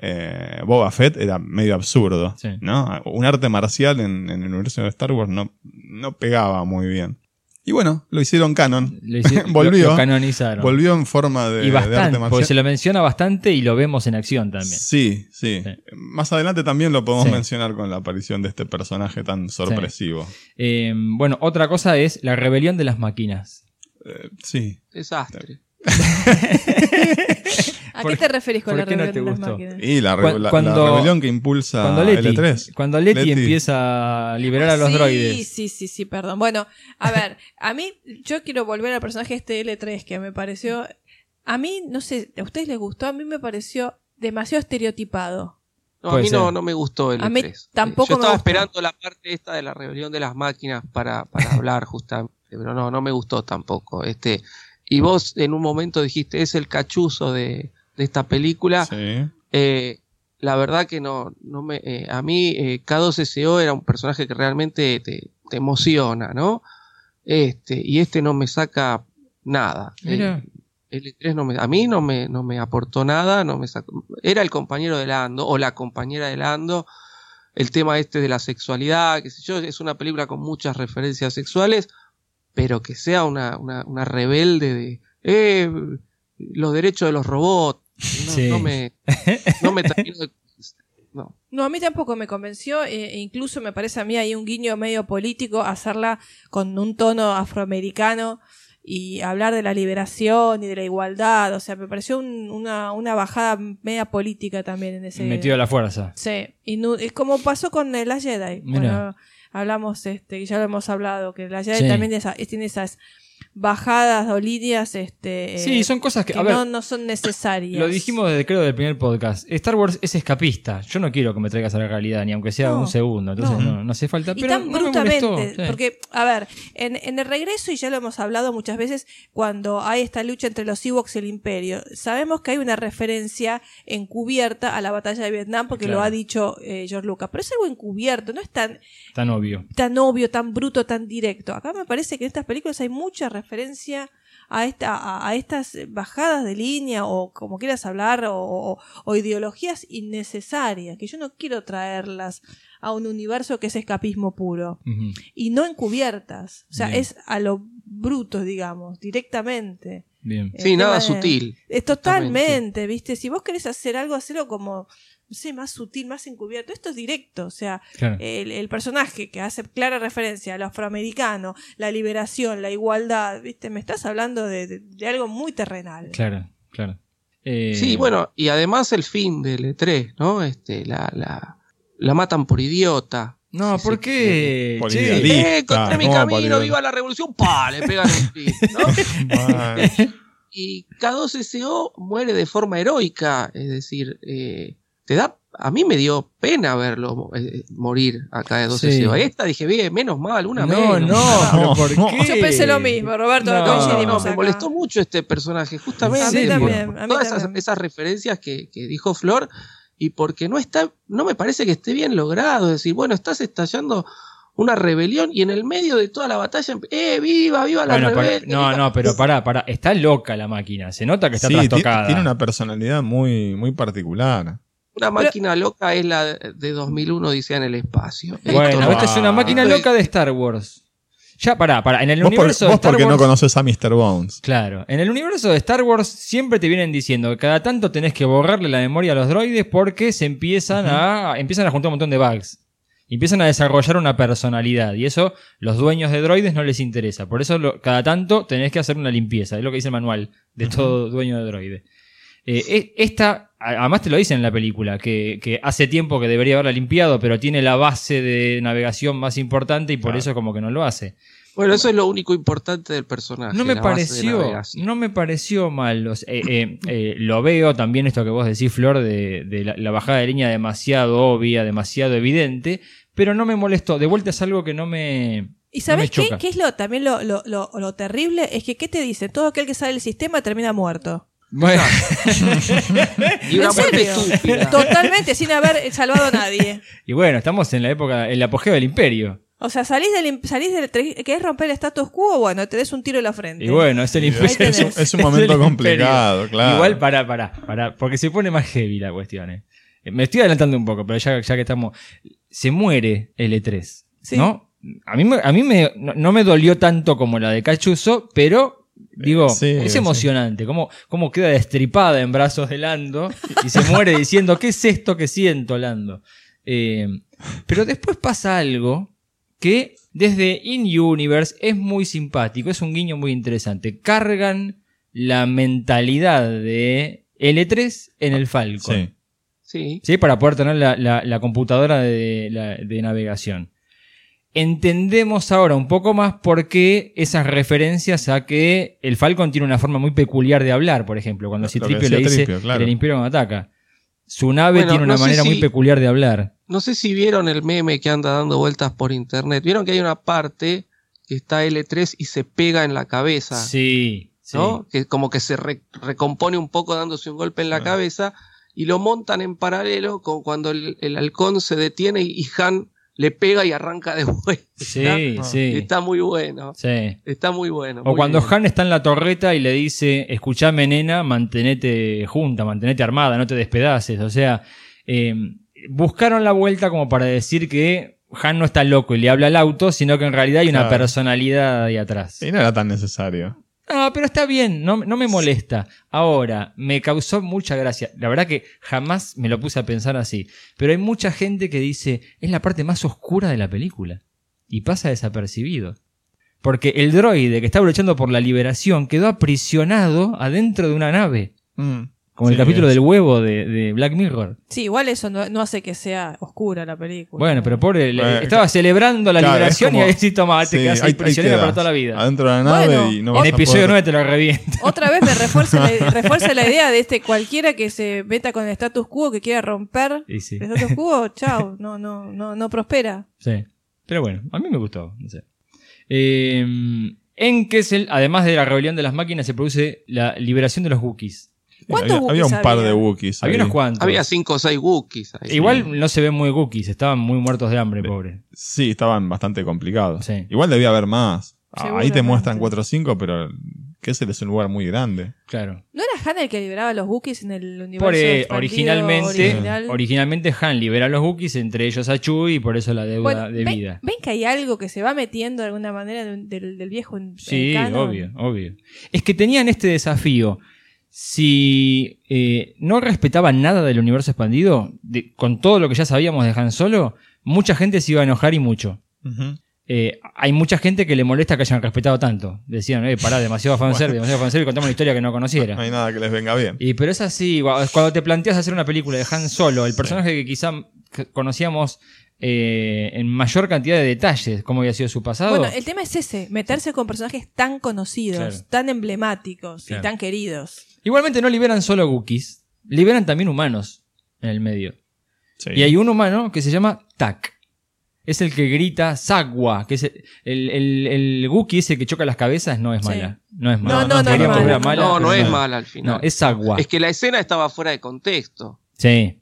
eh, Boba Fett era medio absurdo, Sí. ¿no? Un arte marcial en, en el universo de Star Wars no, no pegaba muy bien. Y bueno, lo hicieron canon. Lo, hicieron- *laughs* volvió, lo- canonizaron. volvió en forma de, y de arte bastante, porque marcial. se lo menciona bastante y lo vemos en acción también. Sí, sí, Sí. Más adelante también lo podemos Sí. mencionar con la aparición de este personaje tan sorpresivo. Eh, bueno, otra cosa es la rebelión de las máquinas. Eh, sí. Desastre. *laughs* ¿A ¿Por- qué te referís con la no rebelión te de las gustó? máquinas? Y la, re- Cu- la- la cuando- rebelión que impulsa Cuando Leti, L3. cuando Leti, Leti. empieza a liberar a los sí, droides. Sí, sí, sí, perdón. Bueno, a ver, a mí, yo quiero volver al personaje este L3 que me pareció. A mí, no sé, ¿a ustedes les gustó? A mí me pareció demasiado estereotipado. No, a Puede mí no, ser. no me gustó el A mí E3. tampoco Yo me estaba gustó. esperando la parte esta de la rebelión de las máquinas para, para hablar *laughs* justamente, pero no, no me gustó tampoco. Este, y vos en un momento dijiste, es el cachuzo de, de esta película. Sí. Eh, la verdad que no, no me, eh, a mí eh, K2SO era un personaje que realmente te, te emociona, ¿no? Este, y este no me saca nada. Mira. Eh, L3 no me, a mí no me, no me aportó nada, no me sacó- era el compañero de Lando o la compañera de Lando, el tema este de la sexualidad, qué sé yo, es una película con muchas referencias sexuales, pero que sea una, una, una rebelde de eh, los derechos de los robots, no, Sí. no me, no me terminó de- no. No, a mí tampoco me convenció, eh, e incluso me parece a mí ahí un guiño medio político hacerla con un tono afroamericano y hablar de la liberación y de la igualdad, o sea, me pareció un- una, una bajada media política también en ese... Metido a la fuerza. Sí, y no- es como pasó con eh, la Jedi. Mira. Bueno, hablamos, este, y ya lo hemos hablado, que la Sí. también esa- tiene esas bajadas o líneas, este, Sí, eh, son cosas que- a ver, no, no son necesarias. Lo dijimos desde creo del primer podcast. Star Wars es escapista. Yo no quiero que me traigas a la realidad, ni aunque sea No, un segundo. Entonces no. no, no hace falta. y Pero tan no molestó, brutamente, sí. porque, a ver, en, en el regreso, y ya lo hemos hablado muchas veces, cuando hay esta lucha entre los Ewoks y el Imperio, sabemos que hay una referencia encubierta a la batalla de Vietnam, porque lo ha dicho eh, George Lucas, pero es algo encubierto, no es tan, Tan obvio. tan obvio, tan bruto, tan directo. Acá me parece que en estas películas hay mucha referencia a, esta, a, a estas bajadas de línea o como quieras hablar o, o- o ideologías innecesarias, que yo no quiero traerlas a un universo que es escapismo puro y no encubiertas. O sea, Bien. es a lo bruto, digamos, directamente. Bien. Sí, nada de- sutil. Es totalmente, ¿viste? Si vos querés hacer algo, hacerlo como, no sé, más sutil, más encubierto. Esto es directo, o sea, Claro. el, el personaje que hace clara referencia al afroamericano, la liberación, la igualdad, ¿viste? Me estás hablando de, de- de algo muy terrenal. Claro, claro. Eh, Sí, bueno, y además el fin del E3, ¿no? Este, la, la, la matan por idiota. No, ¿por qué? Por Che, idealista. Eh, encontré mi ¿cómo por camino, viva la revolución, pa, le pegan un tiro, ¿no? *laughs* Y K2SO muere de forma heroica, es decir, eh, te da, a mí me dio pena verlo eh, morir a K2SO. Sí. A esta dije, bien, menos mal, una No, menos. no, *laughs* pero ¿por No. qué? Yo pensé lo mismo, Roberto, No, No, no, coincidimos me acá. molestó mucho este personaje, justamente A mí también, por a mí todas esas, también. esas referencias que, que dijo Flor y porque no está, no me parece que esté bien logrado, es decir, bueno, estás estallando una rebelión y en el medio de toda la batalla, ¡eh, viva, viva la Bueno, rebelión! no, no, pero pará, pará. Está loca la máquina. Se nota que está Sí, trastocada. tiene una personalidad muy, muy particular. Una máquina loca es la de 2001 Odisea en el espacio. Bueno, Esto no- esta es una máquina esto es- loca de Star Wars. Ya, pará, pará. En el Vos, por- universo de vos Star porque no Wars. conoces a Mr. Bones. Claro, en el universo de Star Wars siempre te vienen diciendo que cada tanto tenés que borrarle la memoria a los droides porque se empiezan a empiezan a juntar un montón de bugs. Empiezan a desarrollar una personalidad y eso los dueños de droides no les interesa. Por eso lo- cada tanto tenés que hacer una limpieza, es lo que dice el manual de todo dueño de droide. Eh, e- esta, además te lo dicen en la película, que, que hace tiempo que debería haberla limpiado, pero tiene la base de navegación más importante y por Claro. eso como que no lo hace. Bueno, eso es lo único importante del personaje. No me la base de pareció, no me pareció mal. O sea, eh, eh, eh, lo veo también esto que vos decís, Flor, de, de la, la bajada de línea demasiado obvia, demasiado evidente, pero no me molestó. De vuelta es algo que no me. ¿Y sabes qué? ¿Qué es lo también lo, lo, lo, lo terrible? Es que, ¿qué te dice? Todo aquel que sale del sistema termina muerto. Bueno, *laughs* Y una ¿En muerte serio? estúpida. Totalmente, sin haber salvado a nadie. y bueno, estamos en la época, el apogeo del imperio. O sea, salís del, salís del, ¿querés romper el status quo? Bueno, te des un tiro en la frente. Y bueno, es el imperio. Es un, es un *laughs* el momento complicado, claro. Igual, para, para, para, porque se pone más heavy la cuestión. eh. Eh, Me estoy adelantando un poco, pero ya, ya que estamos. Se muere L3. Sí. ¿No? A mí, me- a mí me, no, no me dolió tanto como la de Cachuzo, pero. Digo, Sí, es sí. emocionante. Cómo, cómo queda destripada en brazos de Lando y se muere diciendo: ¿Qué es esto que siento, Lando? Eh, pero después pasa algo que desde In-Universe es muy simpático, es un guiño muy interesante. Cargan la mentalidad de L3 en el Falcon. Sí. Sí. ¿sí? Para poder tener la, la- la computadora de, la- de navegación. Entendemos ahora un poco más por qué esas referencias a que el Falcon tiene una forma muy peculiar de hablar, por ejemplo, cuando Citripio le dice Tripio, claro. el Imperio cuando ataca. Su nave Bueno, tiene una no manera muy peculiar de hablar. No sé si vieron el meme que anda dando vueltas por internet. Vieron que hay una parte que está L3 y se pega en la cabeza. Sí, sí. ¿no? Que como que se re- recompone un poco dándose un golpe en la cabeza y lo montan en paralelo con cuando el, el halcón se detiene y, y Han le pega y arranca de vuelta. Sí, *laughs* sí. Está muy bueno. Sí. Está muy bueno. O muy cuando bien. Han está en la torreta y le dice, escuchame nena, mantenete junta, mantenete armada, no te despedaces. O sea, eh, buscaron la vuelta como para decir que Han no está loco y le habla al auto, sino que en realidad hay una Claro. personalidad ahí atrás. Y no era tan necesario. Ah, pero está bien, no, no me molesta. Ahora, me causó mucha gracia. La verdad que jamás me lo puse a pensar así. Pero hay mucha gente que dice, es la parte más oscura de la película. Y pasa desapercibido. Porque el droide que estaba luchando por la liberación quedó aprisionado adentro de una nave. Como el capítulo es. del huevo de, de Black Mirror. Sí, igual eso no, no hace que sea oscura la película. Bueno, pero pobre, estaba celebrando la claro, liberación como- y ahí sí toma, te Sí, quedas ahí ahí- ahí prisionero para toda la vida. Adentro de la nave Bueno, y no en vas a episodio poder- 9 te lo revienta. *laughs* Otra vez me refuerza la, *laughs* refuerza la idea de este cualquiera que se meta con el status quo, que quiera romper sí. el status quo, *laughs* chao, no, no, no, no prospera. Sí. Pero bueno, a mí me gustó. No sé. Eh, en Kessel, además de la rebelión de las máquinas, se produce la liberación de los Wookiees. ¿Cuántos había, un par había? de Wookiees. Había ahí. unos cuantos. Había cinco o seis Wookiees. ahí. Igual no se ven muy Wookiees, estaban muy muertos de hambre, pobre. Sí, estaban bastante complicados. Sí. Igual debía haber más. Ah, Ahí te muestran 4 o 5, pero Kessel es un lugar muy grande. Claro. ¿No era Han el que liberaba a los Wookiees en el universo Por, eh, originalmente, original? originalmente Han libera a los Wookiees, entre ellos a Chewie, y por eso la deuda Bueno, de ¿ven, vida. ven que hay algo que se va metiendo de alguna manera del, del- viejo en, Sí, en canon? obvio, obvio. Es que tenían este desafío. Si eh, no respetaban nada del universo expandido, de- con todo lo que ya sabíamos de Han Solo, mucha gente se iba a enojar y mucho. Eh, hay mucha gente que le molesta que hayan respetado tanto. Decían, eh, pará, demasiado *laughs* fanservice, demasiado fanservice, contamos una historia que no conociera. *laughs* No hay nada que les venga bien. Y pero es así, cuando te planteas hacer una película de Han Solo, el personaje que quizá conocíamos eh, en mayor cantidad de detalles, cómo había sido su pasado. Bueno, el tema es ese, meterse con personajes tan conocidos, Claro. tan emblemáticos Claro. y tan queridos. Igualmente no liberan solo Wookiees, liberan también humanos en el medio. Sí. Y hay un humano que se llama Tak. Es el que grita Sagwa, que es el, el, el, el Wookiee ese que choca las cabezas, no es Sí. mala. No es mala. No, no, no mala. No, no es mala al final. No, es Sagwa. Es que la escena estaba fuera de contexto. Sí.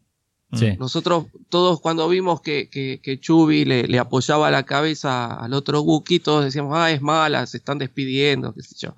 Sí. Nosotros todos cuando vimos que, que, que Chubby le, le apoyaba la cabeza al otro Wookiee, todos decíamos, ah, es mala, se están despidiendo, qué sé yo.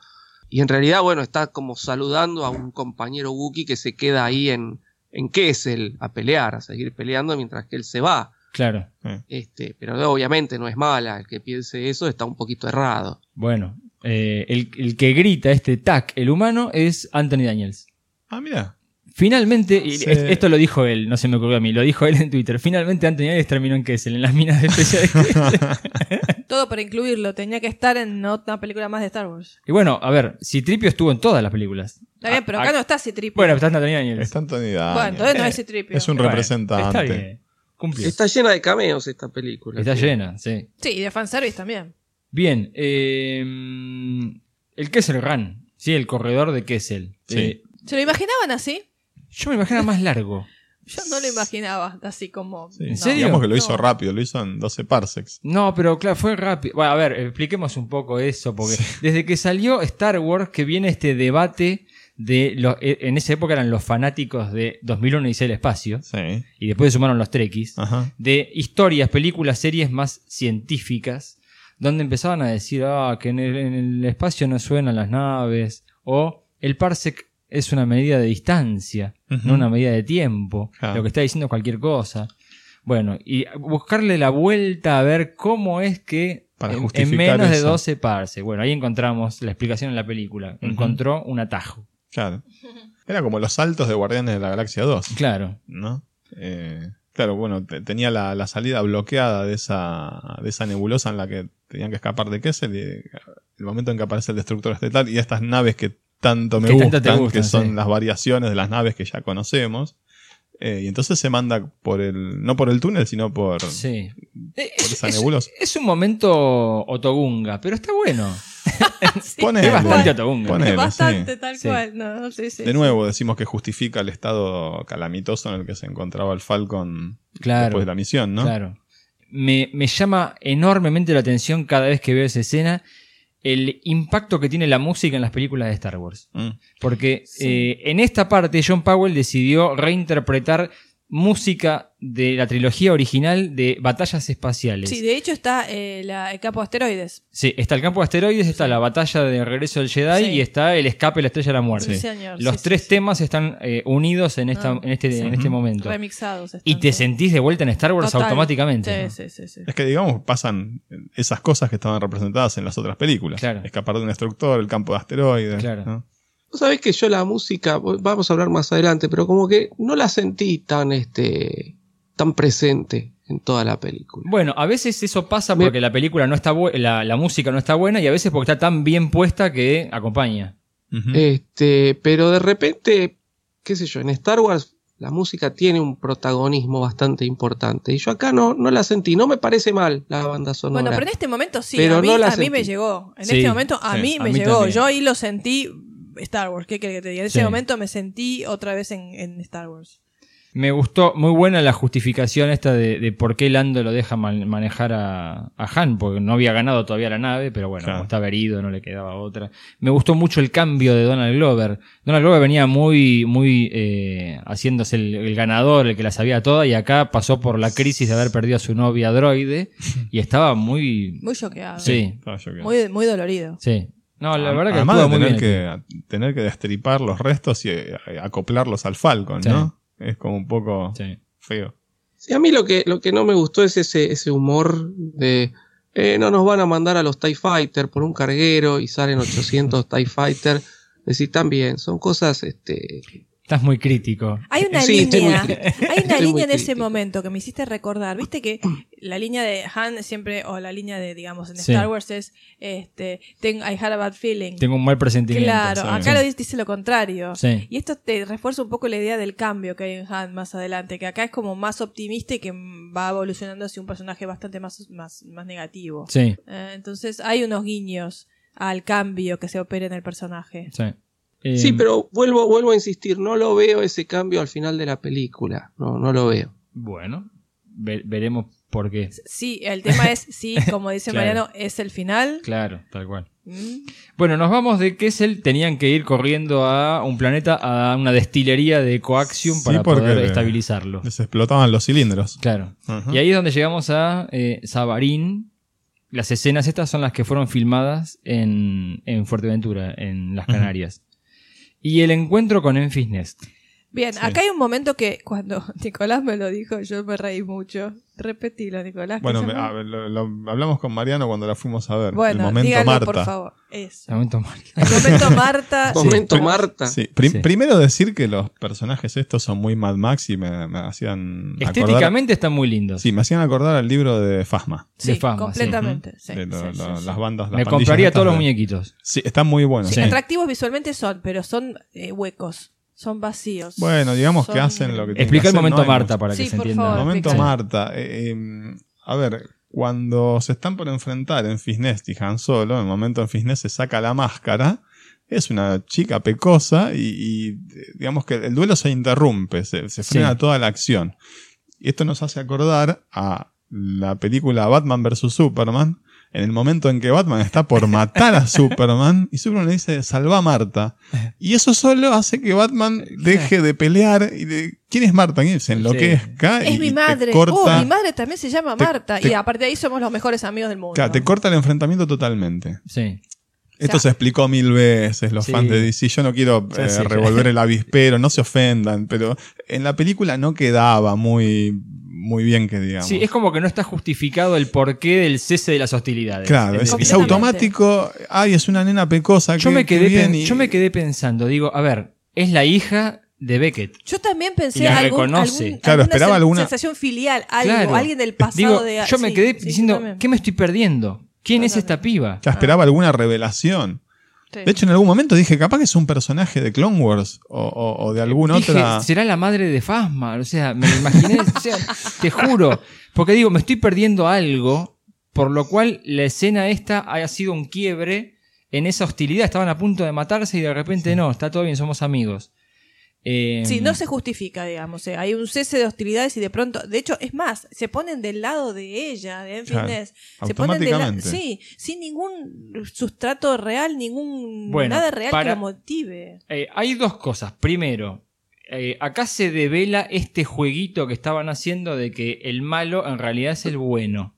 Y en realidad, bueno, está como saludando a un compañero Wookiee que se queda ahí en, en Kessel a pelear, a seguir peleando mientras que él se va. Claro. Este, pero obviamente no es mala, el que piense eso está un poquito errado. Bueno, eh, el, el que grita este Tak, el humano, es Anthony Daniels. Ah, mira. Finalmente, y Sí. es- esto lo dijo él, no se me ocurrió a mí, lo dijo él en Twitter. Finalmente Anthony Daniels terminó en Kessel, en las minas de especial de Kessel. *laughs* Todo para incluirlo, tenía que estar en otra película más de Star Wars. Y bueno, a ver, Citripio estuvo en todas las películas. Está bien, pero acá no está Citripio. Bueno, está Anthony Daniels. Está Anthony Daniels. Bueno, entonces no es Citripio. Es un Bueno, representante. Está bien. Cumplió. Está llena de cameos esta película. Está llena, sí. Sí, y de fanservice también. Bien, eh, el Kessel Run, sí, el corredor de Kessel. Sí. Eh, ¿Se lo imaginaban así? yo me imagino más largo. Yo no lo imaginaba así como. Sí. no. serio? Digamos que lo No. hizo rápido, lo hizo en 12 parsecs. No, pero claro, fue rápido. Bueno, a ver, expliquemos un poco eso, porque desde que salió Star Wars, que viene este debate de los, eh, en esa época eran los fanáticos de 2001 y el espacio, Sí. y después se sumaron los Trekkies, Ajá. de historias, películas, series más científicas, donde empezaban a decir ah, que en el, en el espacio no suenan las naves, o el parsec es una medida de distancia, no una medida de tiempo, Claro. lo que está diciendo cualquier cosa. Bueno, y buscarle la vuelta a ver cómo es que Para en, menos de. 12 parse. Bueno, ahí encontramos la explicación en la película. Encontró un atajo. Claro. Era como los saltos de Guardianes de la Galaxia 2. Claro. ¿No? Eh, claro, bueno, te- tenía la, la salida bloqueada de esa, de esa nebulosa en la que tenían que escapar de Kessel. Y el momento en que aparece el destructor estelar y estas naves que tanto me gustan, que son sí. las variaciones de las naves que ya conocemos. Eh, y entonces se manda por el, no por el túnel, sino por, Sí. por esa nebulosa. Es un momento Otogunga, pero está bueno. *laughs* Ponele, es bastante Otogunga. ponele, Bastante, sí. tal Sí. cual. No, sí, sí, De sí. nuevo, decimos que justifica el estado calamitoso en el que se encontraba el Falcon Claro. después de la misión, ¿no? Claro. Me, me llama enormemente la atención cada vez que veo esa escena el impacto que tiene la música en las películas de Star Wars. Mm. Porque eh, en esta parte John Powell decidió reinterpretar música de la trilogía original de batallas espaciales. Sí, de hecho está eh, la- el campo de asteroides. Sí, está el campo de asteroides, está la batalla de regreso del Jedi Sí. y está el escape de la estrella de la muerte. Sí, señor, Los sí, tres temas están eh, unidos en, esta, Ah, en, este, sí. en este momento. Remixados. Y te todos. sentís de vuelta en Star Wars Total. automáticamente. Sí, sí, sí, sí. Es que, digamos, pasan esas cosas que estaban representadas en las otras películas. Escapar de un destructor, el campo de asteroides. ¿no? Vos sabés que yo la música, vamos a hablar más adelante, pero como que no la sentí tan, este, tan presente en toda la película. Bueno, a veces eso pasa porque la película no está la, la música no está buena y a veces porque está tan bien puesta que acompaña. Este, pero de repente, qué sé yo, en Star Wars la música tiene un protagonismo bastante importante. Y yo acá no, no la sentí. No me parece mal la banda sonora. Bueno, pero en este momento sí, Pero a mí, no la a mí me llegó. En Sí, este momento a sí, mí a me mí llegó. también. Yo ahí lo sentí Star Wars. ¿Qué querés que te diga? En ese Sí. momento me sentí otra vez en, en Star Wars. Me gustó muy buena la justificación esta de, de por qué Lando lo deja man- manejar a, a Han, porque no había ganado todavía la nave, pero bueno, como estaba herido, no le quedaba otra. Me gustó mucho el cambio de Donald Glover. Donald Glover venía muy, muy eh, haciéndose el, el ganador, el que la sabía toda, y acá pasó por la crisis de haber perdido a su novia droide *laughs* y estaba muy. Muy choqueado. Sí. Estaba choqueado. Muy, muy dolorido. Sí. No, la verdad que Además de tener bien. que, tener que destripar los restos y eh, acoplarlos al Falcon, Sí. ¿no? Es como un poco feo. Sí, a mí lo que, lo que no me gustó es ese, ese humor de eh, no nos van a mandar a los TIE Fighter por un carguero y salen 800 TIE Fighter. Decir, también, son cosas este, Estás muy crítico. Hay una Sí, estoy muy línea, hay una línea en ese crítico. momento que me hiciste recordar. Viste que la línea de Han siempre, o la línea de, digamos, en Sí. Star Wars es, este, ten- I had a bad feeling. Tengo un mal presentimiento. Claro, Sí. acá Sí. lo dice, dice lo contrario. Sí. Y esto te refuerza un poco la idea del cambio que hay en Han más adelante, que acá es como más optimista y que va evolucionando hacia un personaje bastante más, más, más negativo. Sí. Eh, entonces hay unos guiños al cambio que se opera en el personaje. Sí. Eh, Sí, pero vuelvo, vuelvo a insistir, no lo veo ese cambio al final de la película. No, no lo veo. Bueno, ve- veremos por qué. Sí, el tema es, sí, *laughs* como dice Claro. Mariano, es el final. Claro, tal cual. Mm. Bueno, nos vamos de Kessel. Tenían que ir corriendo a un planeta, a una destilería de coaxium Sí, para poder estabilizarlo. Les explotaban los cilindros. Claro. Y ahí es donde llegamos a eh, Sabarín. Las escenas estas son las que fueron filmadas en, en Fuerteventura, en las. Canarias. Y el encuentro con Enfys Nest. Bien, acá hay un momento que cuando *laughs* Nicolás me lo dijo, yo me reí mucho. Repetilo, Nicolás. que Bueno, me- a lo, lo hablamos con Mariano cuando la fuimos a ver. el Bueno, momento díganlo, Marta. por favor. Eso. El momento Marta. El momento Marta. *laughs* Momento Sí. Marta. Sí, prim- Sí. Primero decir que los personajes estos son muy Mad Max y me, me hacían acordar- Estéticamente están muy lindos. Sí, me hacían acordar al libro de Fasma. Sí, de Fasma, completamente. sí, De lo- sí, lo- sí, sí. Las bandas. las Me compraría todos los de- muñequitos. Sí, están muy buenos. Sí, sí. atractivos visualmente son, pero son eh, huecos. Son vacíos. Bueno, digamos que hacen lo que tienen Explica que el hacer, momento no Marta para que se entienda. favor. El momento explica. Marta. eh, eh, a ver, cuando se están por enfrentar en Fisnest y Han Solo, en el momento en Fisnest se saca la máscara. Es una chica pecosa y, y, digamos que el duelo se interrumpe, se, se frena Sí. toda la acción. Y esto nos hace acordar a la película Batman vs. Superman, en el momento en que Batman está por matar a Superman y Superman le dice, salva a Marta. Y eso solo hace que Batman deje de pelear y de, ¿quién es Marta? Y se enloquezca y, Es mi madre. corta, Oh, mi madre también se llama te- Marta. te- y aparte de ahí somos los mejores amigos del mundo. Claro, te corta el enfrentamiento totalmente. Sí. Esto O sea- se explicó mil veces, los Sí. fans de DC. Yo no quiero eh, revolver el avispero, no se ofendan, pero en la película no quedaba muy, muy bien que digamos. Sí, es como que no está justificado el porqué del cese de las hostilidades. claro, es, automático. Ay, es una nena pecosa. Yo qué- me, quedé y- yo me quedé pensando, digo, a ver, es la hija de Beckett. Yo también Y pensé la algún, reconoce. algún- Claro, alguna esperaba alguna- sensación filial, algo, Claro. alguien del pasado Digo, de yo me sí, quedé sí, diciendo. ¿qué me estoy perdiendo? ¿Quién es esta piba? Ya esperaba alguna revelación. Sí. De hecho, en algún momento dije, capaz que es un personaje de Clone Wars o, o- o de alguna Dije, otra. será la madre de Fasma, o sea, me lo imaginé, *laughs* o sea, te juro, porque digo, me estoy perdiendo algo, por lo cual la escena esta haya sido un quiebre en esa hostilidad, estaban a punto de matarse y de repente no, está todo bien, somos amigos. Eh, Sí, no se justifica, digamos. eh, Hay un cese de hostilidades y de pronto, de hecho, es más, se ponen del lado de ella, de Enfys Claro. Se ponen del lado, automáticamente. sí, sin ningún sustrato real, ningún Bueno, nada real para- que lo motive. Eh, hay dos cosas. Primero, eh, acá se devela este jueguito que estaban haciendo de que el malo en realidad es el bueno.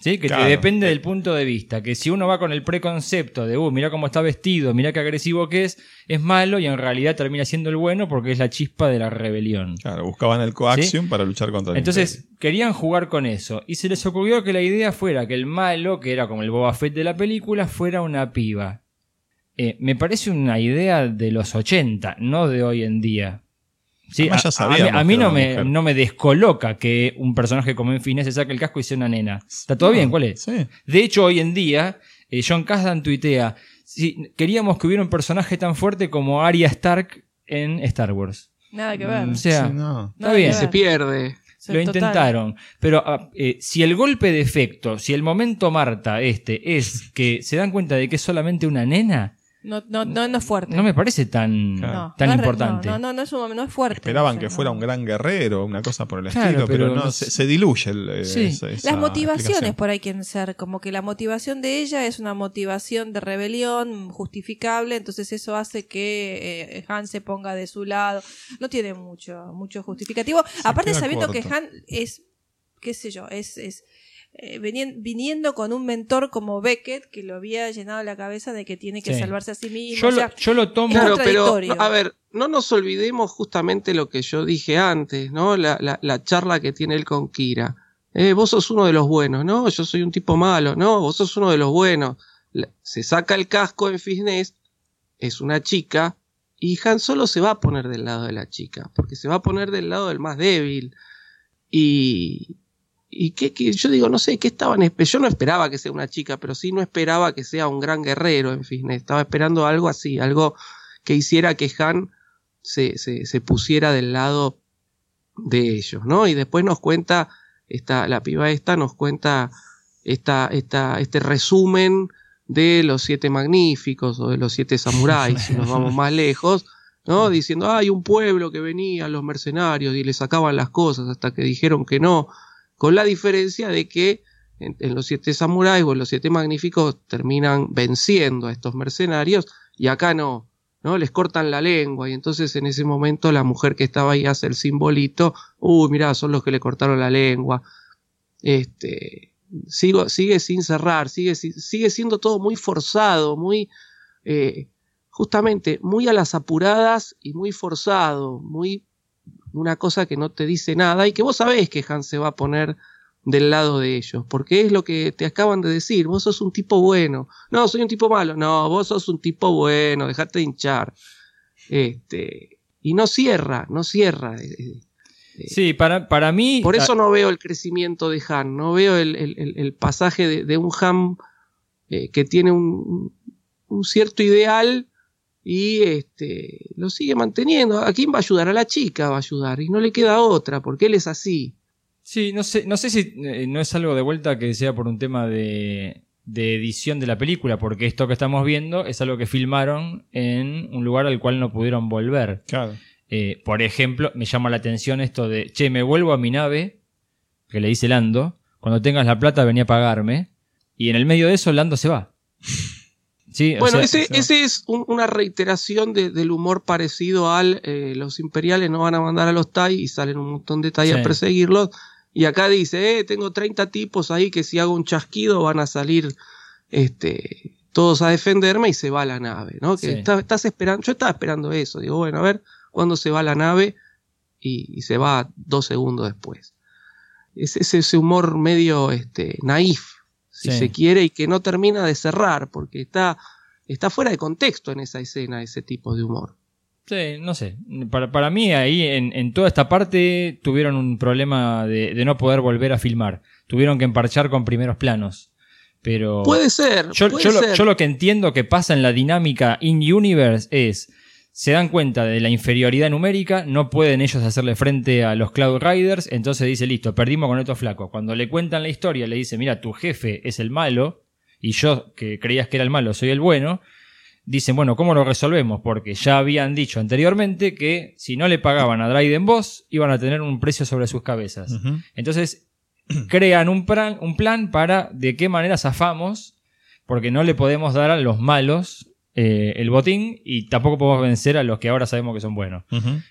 ¿Sí? Que te depende del punto de vista. Que si uno va con el preconcepto de, uh, mira cómo está vestido, mira qué agresivo que es, es malo y en realidad termina siendo el bueno porque es la chispa de la rebelión. Claro, buscaban el coaxium para luchar contra el Entonces querían jugar con eso y se les ocurrió que la idea fuera que el malo, que era como el Boba Fett de la película, fuera una piba. Eh, me parece una idea de los 80, no de hoy en día. Sí, ya a- a, sabíamos mí, a mí no, me, no me descoloca que un personaje como Infinés se saque el casco y sea una nena. ¿Está todo No, bien? ¿Cuál es? De hecho, hoy en día, eh, John Kasdan tuitea, si queríamos que hubiera un personaje tan fuerte como Arya Stark en Star Wars. Nada que ver. O sea, Sí, no. está bien. Se pierde. Sí, Lo total. intentaron. Pero ah, eh, si el golpe de efecto, si el momento Marta este es que se dan cuenta de que es solamente una nena, No, no, no, no es fuerte. no me parece tan, tan no importante. No, no, no es, un- no es fuerte. Esperaban O sea, que no. fuera un gran guerrero, una cosa por el Claro, estilo, pero, pero no, no se, se diluye el, eh, Sí. esa- esa Las motivaciones por ahí quieren ser, como que la motivación de ella es una motivación de rebelión justificable, entonces eso hace que eh, Han se ponga de su lado. No tiene mucho, mucho justificativo. Aparte queda sabiendo que. Han es, qué sé yo, es, es eh, viniendo con un mentor como Beckett que lo había llenado la cabeza de que tiene que Sí. salvarse a sí mismo. Yo, o lo, sea, yo lo tomo. Claro, pero a ver, no nos olvidemos justamente lo que yo dije antes, ¿no? La, la- la charla que tiene él con Kira. Eh, vos sos uno de los buenos, ¿no? Yo soy un tipo malo, ¿no? Vos sos uno de los buenos. La- se saca el casco en Fisness, es una chica, y Han solo se va a poner del lado de la chica, porque se va a poner del lado del más débil. Y, y que, que yo digo, no sé, ¿qué estaban Yo no esperaba que sea una chica, pero sí no esperaba que sea un gran guerrero en Fisness. Estaba esperando algo así, algo que hiciera que Han se, se, se pusiera del lado de ellos, ¿no? Y después nos cuenta, esta, la piba esta nos cuenta esta, esta, este resumen de los siete magníficos o de los siete samuráis, si nos vamos más lejos, ¿no? Diciendo, hay un pueblo que venían los mercenarios y le sacaban las cosas hasta que dijeron que no, con la diferencia de que en, los siete samuráis o en los siete magníficos terminan venciendo a estos mercenarios y acá no, ¿no? Les cortan la lengua y entonces en ese momento la mujer que estaba ahí hace el simbolito, uy, mirá, son los que le cortaron la lengua. Este, sigo, sigue sin cerrar, sigue, si- sigue siendo todo muy forzado, muy, eh, justamente, muy a las apuradas y muy forzado, muy una cosa que no te dice nada y que vos sabés que Han se va a poner del lado de ellos, porque es lo que te acaban de decir, vos sos un tipo bueno, no, soy un tipo malo, no, vos sos un tipo bueno, dejate de hinchar. Este, y no cierra, no cierra. eh, Sí, para, para mí. Por eso no veo el crecimiento de Han, no veo el, el- el- el pasaje de, de un Han eh, que tiene un, un cierto ideal y este lo sigue manteniendo. ¿A quién va a ayudar? A la chica va a ayudar y no le queda otra porque él es así. Sí, no sé, no sé si eh, no es algo de vuelta que sea por un tema de, de edición de la película, porque esto que estamos viendo es algo que filmaron en un lugar al cual no pudieron volver. Claro. Eh, por ejemplo, me llama la atención esto de, che, me vuelvo a mi nave, que le dice Lando, cuando tengas la plata venía a pagarme, y en el medio de eso Lando se va. Sí, o Bueno, sea, ese, ese es un- una reiteración de- del humor parecido al eh, los imperiales no van a mandar a los TIE y salen un montón de TIE Sí. a perseguirlos. Y acá dice, eh, tengo 30 tipos ahí que si hago un chasquido van a salir este, todos a defenderme y se va la nave, ¿no? Que Sí. está- estás esperando, yo estaba esperando eso, digo, bueno, a ver cuándo se va la nave y, y se va dos segundos después. Es, es ese humor medio este, naif, si Sí. se quiere, y que no termina de cerrar, porque está, está fuera de contexto en esa escena ese tipo de humor. Sí, no sé. Para, para mí ahí en, en toda esta parte tuvieron un problema de, de no poder volver a filmar. Tuvieron que emparchar con primeros planos. Pero Puede ser, yo, puede yo lo, ser. yo lo que entiendo que pasa en la dinámica in-universe es, se dan cuenta de la inferioridad numérica, no pueden ellos hacerle frente a los Cloud Riders, entonces dice, listo, perdimos con estos flacos. Cuando le cuentan la historia, le dice, mira, tu jefe es el malo, y yo, que creías que era el malo, soy el bueno, dicen, bueno, ¿cómo lo resolvemos? Porque ya habían dicho anteriormente que si no le pagaban a Dryden Boss, iban a tener un precio sobre sus cabezas. Entonces, crean un plan, un plan para de qué manera zafamos, porque no le podemos dar a los malos eh, el botín y tampoco podemos vencer a los que ahora sabemos que son buenos.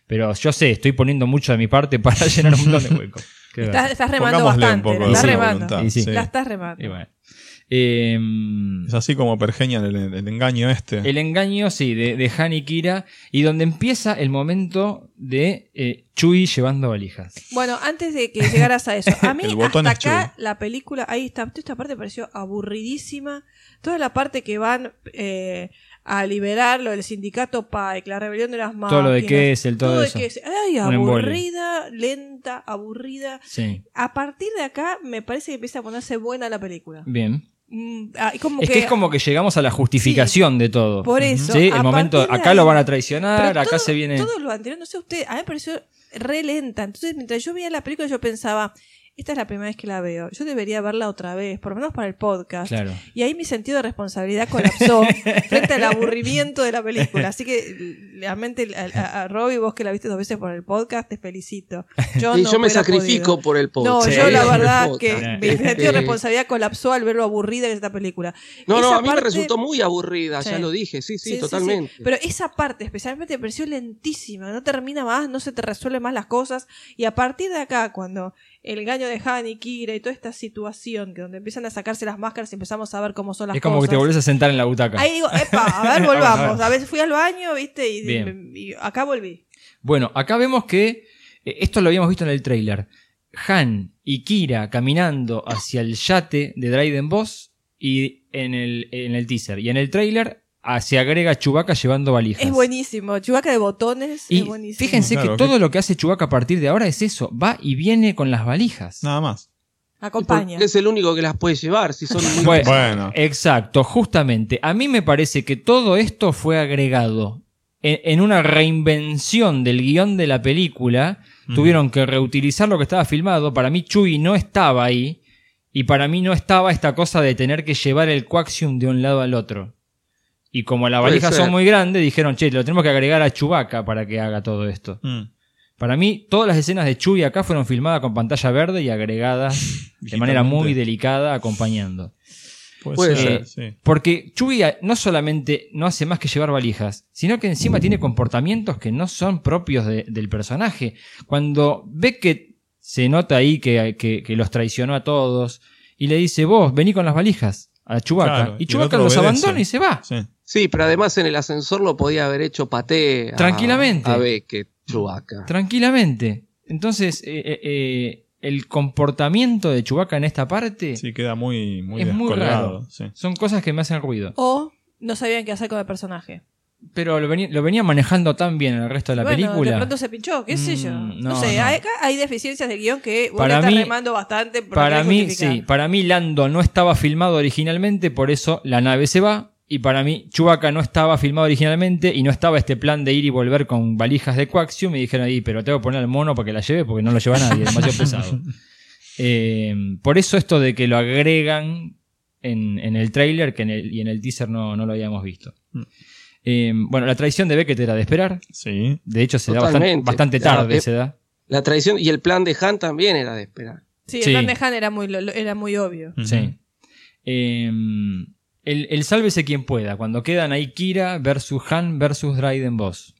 Pero yo sé, estoy poniendo mucho de mi parte para *laughs* llenar un montón de huecos. Estás, remando bastante. poco la estás remando. Y sí. sí. La estás remando. Y bueno. Em, Es así como pergeñan el, el engaño este. El engaño, sí, de, de Han y Kira. Y donde empieza el momento de eh, Chui llevando valijas. Bueno, antes de que llegaras a eso, a *laughs* mí El botón hasta acá la película, ahí está, toda esta parte me pareció aburridísima. Toda la parte que van eh, a liberar lo del sindicato Pike, la rebelión de las máquinas. Todo lo de Kessel, todo de eso. Kessel. Ay, Un embole. aburrida, lenta, aburrida. Sí. A partir de acá me parece que empieza a ponerse buena la película. Bien. Mm, ah, como Es que es como que llegamos a la justificación de todo. Por eso, Sí, el momento, acá ahí- lo van a traicionar, acá todo- se viene. Todo lo anterior, no sé usted, a mí me pareció re lenta. Entonces, mientras yo veía la película, yo pensaba, esta es la primera vez que la veo. Yo debería verla otra vez, por lo menos para el podcast. Claro. Y ahí mi sentido de responsabilidad colapsó *laughs* frente al aburrimiento de la película. Así que realmente a, a, a Robbie, vos que la viste dos veces por el podcast, te felicito. Yo, no yo me sacrifico podido. por el podcast. No, Sí, yo la verdad *laughs* que mi Este- sentido de responsabilidad colapsó al ver lo aburrida que es esta película. No, no, a mí me resultó muy aburrida, Sí. ya lo dije, sí, sí, Sí, sí, totalmente. sí. Pero esa parte especialmente me pareció lentísima, no termina más, no se te resuelven más las cosas. Y a partir de acá, cuando el engaño de Han y Kira y toda esta situación, que donde empiezan a sacarse las máscaras y empezamos a ver cómo son las Es como cosas. que te volvés a sentar en la butaca. Ahí digo, epa, a ver, *laughs* a volvamos. ver. A veces fui al baño, viste, y, Bien. y acá volví. Bueno, acá vemos que eh, esto lo habíamos visto en el tráiler. Han y Kira caminando hacia el yate de Dryden Boss y en el, en el teaser. Y en el tráiler ah, se agrega Chewbacca llevando valijas. Es buenísimo. Chubaca de botones Y es buenísimo. fíjense Claro, que todo lo que hace Chewbacca a partir de ahora es eso. Va y viene con las valijas. Nada más. Acompaña. Es el único que las puede llevar, si son muy Bueno, Bueno. Exacto, justamente. A mí me parece que todo esto fue agregado en, en una reinvención del guion de la película. Tuvieron que reutilizar lo que estaba filmado. Para mí, Chuy no estaba ahí. Y para mí no estaba esta cosa de tener que llevar el coaxium de un lado al otro. Y como las valijas son muy grandes, dijeron, che, lo tenemos que agregar a Chewbacca para que haga todo esto. Mm. Para mí, todas las escenas de Chuy acá fueron filmadas con pantalla verde y agregadas *laughs* de manera muy delicada, acompañando. Puede, ser, Eh, sí. Porque Chuy a- no solamente no hace más que llevar valijas, sino que encima tiene comportamientos que no son propios de- del personaje. Cuando ve que se nota ahí que, que- que los traicionó a todos y le dice, vos, vení con las valijas a. Claro, y otro los obedece. abandona y se va. Sí. Sí, pero además en el ascensor lo podía haber hecho paté a, Tranquilamente. a Beckett, Chewbacca. Tranquilamente. Entonces, eh, eh, eh, el comportamiento de Chewbacca en esta parte Sí, queda muy, muy es muy descolgado. raro. sí. Son cosas que me hacen ruido. O no sabían qué hacer con el personaje. Pero lo venía, lo venía manejando tan bien en el resto de la bueno, película. de pronto se pinchó, qué sé yo. Mm, No, no, sé, no. Hay, acá hay deficiencias de guion que vos Para le estás mí- remando bastante. pero Para querés mí, justificar. sí, para mí Lando no estaba filmado originalmente, por eso la nave se va. Y para mí, Chewbacca no estaba filmado originalmente y no estaba este plan de ir y volver con valijas de coaxium. Y dijeron ahí, pero tengo que poner al mono para que la lleve porque no lo lleva nadie, es demasiado *laughs* pesado. Eh, por eso esto de que lo agregan en, en el trailer que en el, y en el teaser no, no lo habíamos visto. Mm. Eh, bueno, la traición de Beckett era de esperar. Sí. De hecho, se da bastante, tarde, eh, se da. La traición y el plan de Han también era de esperar. Sí, el Sí. plan de Han era muy, era muy obvio. Sí. Eh, el, el sálvese quien pueda, cuando quedan ahí Kira versus Han versus Dryden Boss.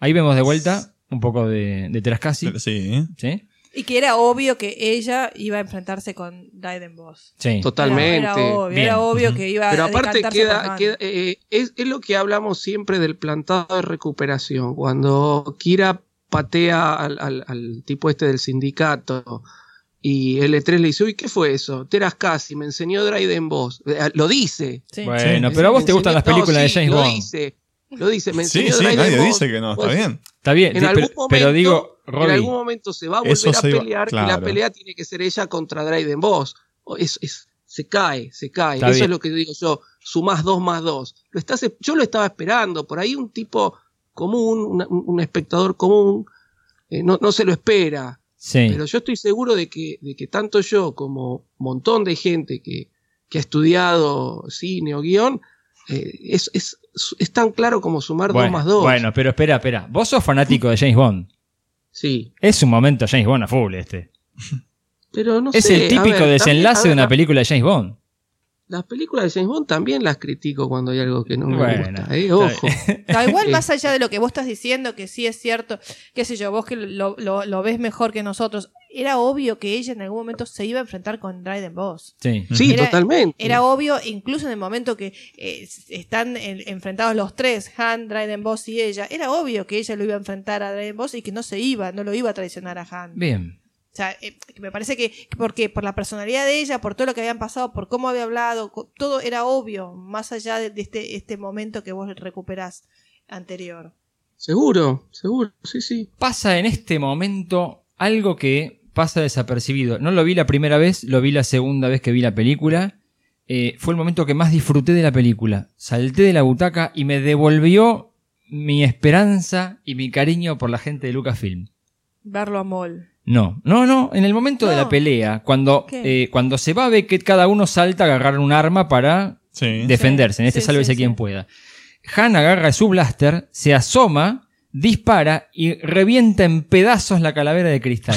Ahí vemos de vuelta un poco de, de Terascasi. Sí. ¿Sí? Y que era obvio que ella iba a enfrentarse con Dryden Boss. Sí. Totalmente. Era, era obvio, era obvio que iba Pero a aparte decantarse por queda, queda- eh, es, es lo que hablamos siempre del plantado de recuperación. Cuando Kira patea al, al- al tipo este del sindicato y L3 le dice, uy, ¿qué fue eso? Teras casi, me enseñó Dryden Boss. Eh, Lo dice. Sí. Bueno, Sí. pero a vos te gustan las películas no, de sí, James lo Bond. Dice, lo dice, me Sí, enseñó sí, Dryden nadie Boss. dice que no, está Pues, bien. Está bien, En sí, algún pero, momento, pero digo, en Robbie, algún momento se va a volver a pelear y la pelea tiene que ser ella contra Dryden Boss. O Es, es- se cae, se cae. Está Eso bien. es lo que digo yo. Sumás dos más dos. Lo estás, yo lo estaba esperando. Por ahí un tipo común, un espectador común, eh, no, no se lo espera. Sí. Pero yo estoy seguro de que, de que tanto yo como un montón de gente que, que ha estudiado cine o guion, eh, es, es, es tan claro como sumar dos bueno, más dos. bueno, pero espera, espera. Vos sos fanático de James Bond. Sí. Es un momento James Bond a full este. Pero no es sé, el típico ver, desenlace también- de una película de James Bond. Las películas de James Bond también las critico cuando hay algo que no me Bueno, gusta. ¿eh? Ojo. *laughs* No, igual Eh, más allá de lo que vos estás diciendo, que sí es cierto, qué sé yo, vos que lo, lo- lo ves mejor que nosotros, era obvio que ella en algún momento se iba a enfrentar con Dryden Boss. Sí. Sí, Era- totalmente. Era obvio, incluso en el momento que eh, están en- enfrentados los tres, Han, Dryden Boss y ella, era obvio que ella lo iba a enfrentar a Dryden Boss y que no se iba, no lo iba a traicionar a Han. Bien. O sea, eh, me parece que porque por la personalidad de ella, por todo lo que habían pasado, por cómo había hablado, todo era obvio, más allá de, de este, este momento que vos recuperás anterior. Seguro, seguro, sí, sí. Pasa en este momento algo que pasa desapercibido. No lo vi la primera vez, lo vi la segunda vez que vi la película. Eh, fue el momento que más disfruté de la película. Salté de la butaca y me devolvió mi esperanza y mi cariño por la gente de Lucasfilm. Verlo a Mol. No, no, no. En el momento de la pelea, cuando, eh, cuando se va ve que cada uno salta a agarrar un arma para Sí. defenderse. En este Sí, sálvese sí, quien sí. pueda. Han agarra su blaster, se asoma, dispara y revienta en pedazos la calavera de cristal.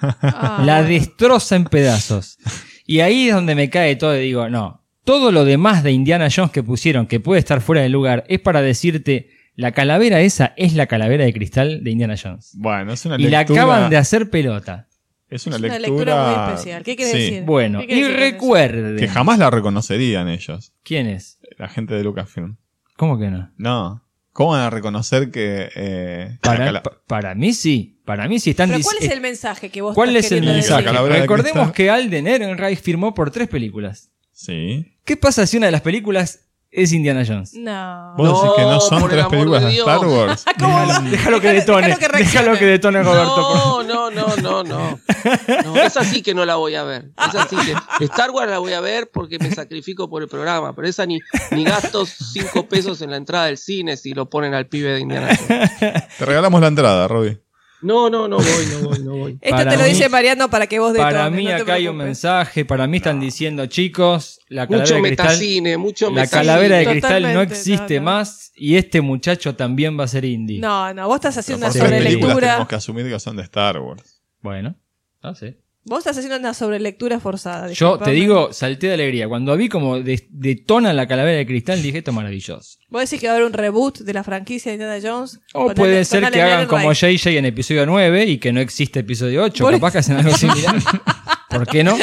Ah, la destroza en pedazos. Y ahí es donde me cae todo y digo, no. Todo lo demás de Indiana Jones que pusieron, que puede estar fuera de lugar, es para decirte, la calavera esa es la calavera de cristal de Indiana Jones. Bueno, es una Y la lectura. acaban de hacer pelota. Es una Es una lectura. lectura muy especial. ¿Qué quiere Sí. decir? Bueno, ¿Qué quiere y recuerden. Que jamás la reconocerían ellos, ¿Quién es? la gente de Lucasfilm. ¿Cómo que no? No. ¿Cómo van a reconocer que. eh, Para, la cala- pa- para mí sí. Para mí sí están Pero ¿cuál es el mensaje que vos ¿Cuál estás es el mensaje? decir? Recordemos que Alden Ehrenreich firmó por tres películas. Sí. ¿Qué pasa si una de las películas es Indiana Jones? No. ¿Vos decís que no son por el tres amor películas de de Dios. Star *laughs* Wars? Déjalo, déjalo que detone. déjalo que. Déjalo que detone, Roberto. No, no, no, no, no. *laughs* No, esa sí que no la voy a ver. Esa sí que. *laughs* Star Wars la voy a ver porque me sacrifico por el programa. Pero esa ni, ni gasto cinco pesos en la entrada del cine si lo ponen al pibe de Indiana Jones. Te regalamos la entrada, Robbie. No, no, no voy, no voy, no voy. *laughs* Esto Para te lo mí- dice Mariano para que vos detones. Para mí no acá hay un mensaje. Para mí están diciendo, chicos, la calavera Mucho de cristal. metacine, mucho La metacine. calavera de cristal no existe no, no. más y este muchacho también va a ser indie. No, no, vos estás haciendo una sobrelectura. tenemos que asumir que son de Star Wars. Bueno, no sé. Vos estás haciendo una sobrelectura forzada. Yo te digo, salté de alegría. Cuando vi como de- detona la calavera de cristal, dije, esto es maravilloso. Vos decís que va a haber un reboot de la franquicia de Indiana Jones. O puede ser que hagan como. JJ en episodio 9 y que no existe episodio 8. Por Capaz que hacen algo similar. *laughs* ¿Por qué no?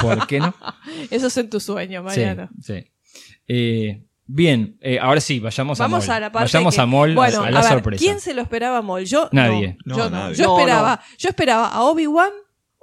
¿Por qué no? Eso es en tu sueño, Mariano. sí. Eh, bien, eh, ahora sí, vayamos, Vamos a a Mol. la parte Vayamos que- a Mol, bueno, a la ver, sorpresa. ¿Quién se lo esperaba a Mol? Yo Nadie. no. No, yo, no. nadie. Yo No, esperaba, no. yo esperaba a Obi-Wan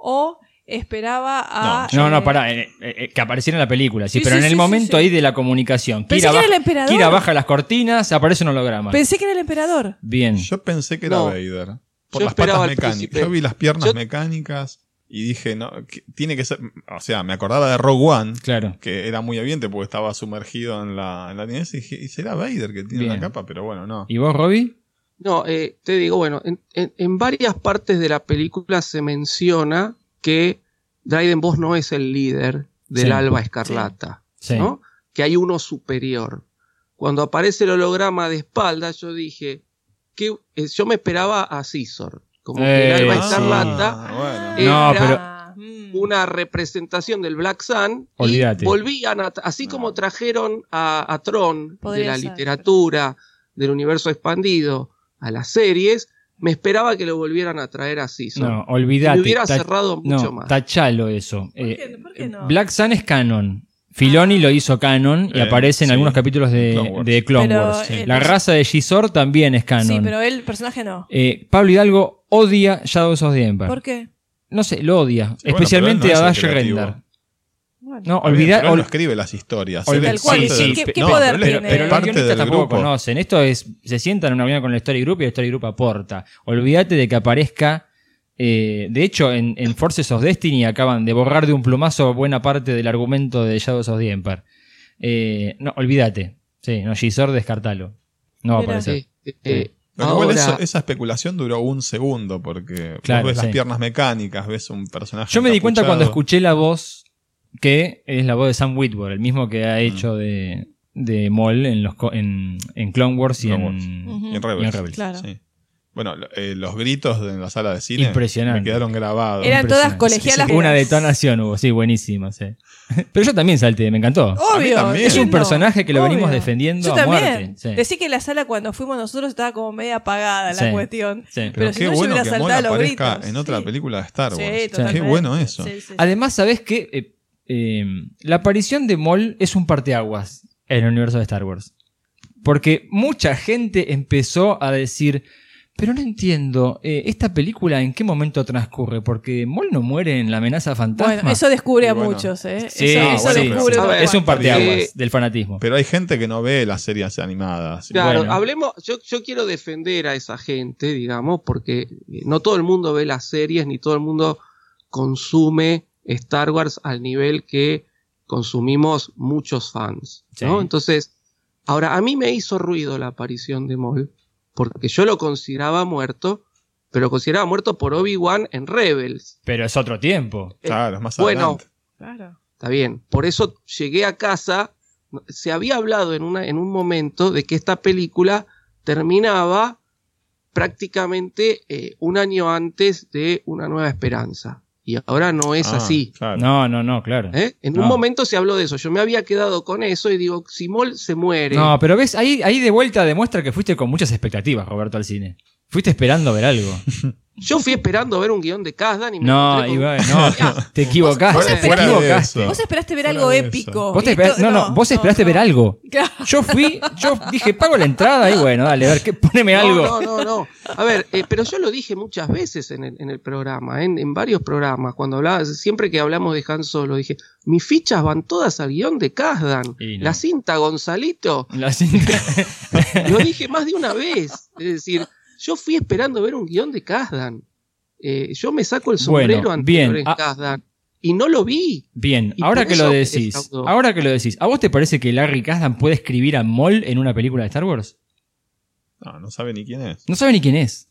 o esperaba a No, no, eh, pará, eh, eh, que apareciera en la película, sí, Sí, pero sí, en el sí, momento sí, sí. ahí de la comunicación. Pensé Kira que era el emperador. Kira baja las cortinas, aparece un holograma. Pensé que era el emperador. Bien. Yo pensé que era No. Vader. Por Yo las patas mecánicas. Yo vi las piernas Yo- mecánicas y dije, no, que- tiene que ser. O sea, me acordaba de Rogue One, Claro. que era muy evidente porque estaba sumergido en la, en la nieve. Y dije, ¿y será Vader que tiene Bien. la capa? Pero bueno, no. ¿Y vos, Robbie? No, eh, te digo, bueno, en, en- en varias partes de la película se menciona que Dryden Boss no es el líder del Sí. Alba Escarlata, Sí. ¿no? Que hay uno superior. Cuando aparece el holograma de espalda, yo dije que eh, yo me esperaba a César, como que el Eh, Alba. Escarlata Ah, bueno. No, era pero- una representación del Black Sun y Olvídate. volvían a, así como trajeron a, a Tron de la ser, literatura del universo expandido a las series me esperaba que lo volvieran a traer así No, olvídate. me hubiera cerrado mucho no, más Tachalo eso. ¿Por Eh, qué, por qué no? Black Sun es canon. Filoni lo hizo canon y Eh, aparece en sí. algunos capítulos de Clone Wars. de Clone Pero, Wars. eh, La raza de Gisor también es canon. Sí, pero el personaje no. Eh, Pablo Hidalgo odia Shadows of the Empire. ¿Por qué? No sé, lo odia. Sí, especialmente no a Dash creativo. Render. Bueno. No, olvidar. pero él no escribe las historias. Ol- él Tal es cual, sí, del- sí, ¿qué- qué no, poder pero tiene? Pero es los parte guionistas del tampoco grupo. conocen. Esto es. Se sientan en una reunión con el Story Group y el Story Group aporta. Olvídate de que aparezca. eh, de hecho, en, en Forces of Destiny acaban de borrar de un plumazo buena parte del argumento de Shadows of the Empire. Eh, no, olvídate. Sí, no, Gisor, descartalo. No va a aparecer. Sí, eh, Pero igual eso- esa especulación duró un segundo porque vos Claro, ves sí. las piernas mecánicas, ves un personaje. Yo me di cuenta cuando escuché la voz que es la voz de Sam Witwer, el mismo que Mm. ha hecho de, de Maul en, los, en, en Clone Wars y Clone en, Wars. Ujú. Y en Rebels. y en Rebels. Claro. sí. Bueno, eh, los gritos de- en la sala de cine Impresionante. me quedaron grabados. Eran todas colegialas. Sí, sí, Una detonación hubo, sí, buenísima, sí. *laughs* Pero yo también salté, me encantó. Obvio. también. Es un personaje que lo venimos defendiendo Yo a también. muerte. Sí. Decí que la sala cuando fuimos nosotros estaba como media apagada la cuestión. Sí. Pero, Pero si qué no, yo bueno hubiera saltado los gritos. en otra Sí. película de Star Sí, Wars. qué bueno eso. Sí, sí, sí. Además, ¿sabes qué? Eh, eh, la aparición de Moll es un parteaguas en el universo de Star Wars. Porque mucha gente empezó a decir, pero no entiendo, eh, ¿esta película en qué momento transcurre? Porque Moll no muere en la amenaza fantasma. Bueno, eso descubre a bueno. muchos, ¿eh? Sí, eso eso bueno, descubre pero- ver, es un parteaguas Eh, del fanatismo. Pero hay gente que no ve las series animadas. Claro, Bueno. hablemos, yo, yo quiero defender a esa gente, digamos, porque eh, no todo el mundo ve las series, ni todo el mundo consume Star Wars al nivel que consumimos muchos fans, ¿no? Sí. Entonces, ahora, a mí me hizo ruido la aparición de Maul, porque yo lo consideraba muerto, pero lo consideraba muerto por Obi-Wan en Rebels. Pero es otro tiempo. Claro, es más Bueno, adelante. Claro. Está bien. Por eso llegué a casa. Se había hablado en, una, en un momento de que esta película terminaba prácticamente eh, un año antes de Una Nueva Esperanza. Y ahora no es Ah, así. claro. No, no, no, claro. ¿eh? En No. un momento se habló de eso. Yo me había quedado con eso y digo, si Mol se muere. No, pero ves, ahí, ahí de vuelta demuestra que fuiste con muchas expectativas, Roberto, al cine. Fuiste esperando ver algo. *laughs* Yo fui esperando ver un guion de Kazdan y me No, con- Iván, no, te equivocaste. Vos te esperaste- equivocaste. Vos esperaste ver Fuera algo épico. Vos te y esperás- esto- no, no, vos esperaste ver algo. Claro. Yo fui, yo dije, pago la entrada y bueno, dale, a ver, ¿qué, poneme No, algo. No, no, no. A ver, eh, pero yo lo dije muchas veces en el, en el programa, en, en varios programas, cuando hablaba, siempre que hablamos de Han Solo, dije, mis fichas van todas al guion de Kazdan. Y no. La cinta Gonzalito, La cinta- *laughs* lo dije más de una vez. Es decir, yo fui esperando ver un guion de Kazdan. Eh, yo me saco el sombrero Bueno, anterior bien. en Ah. Kazdan. Y no lo vi. Bien, Y ahora que lo decís, ahora que lo decís, ¿a vos te parece que Larry Kasdan puede escribir a Moll en una película de Star Wars? No, no sabe ni quién es. No sabe ni quién es.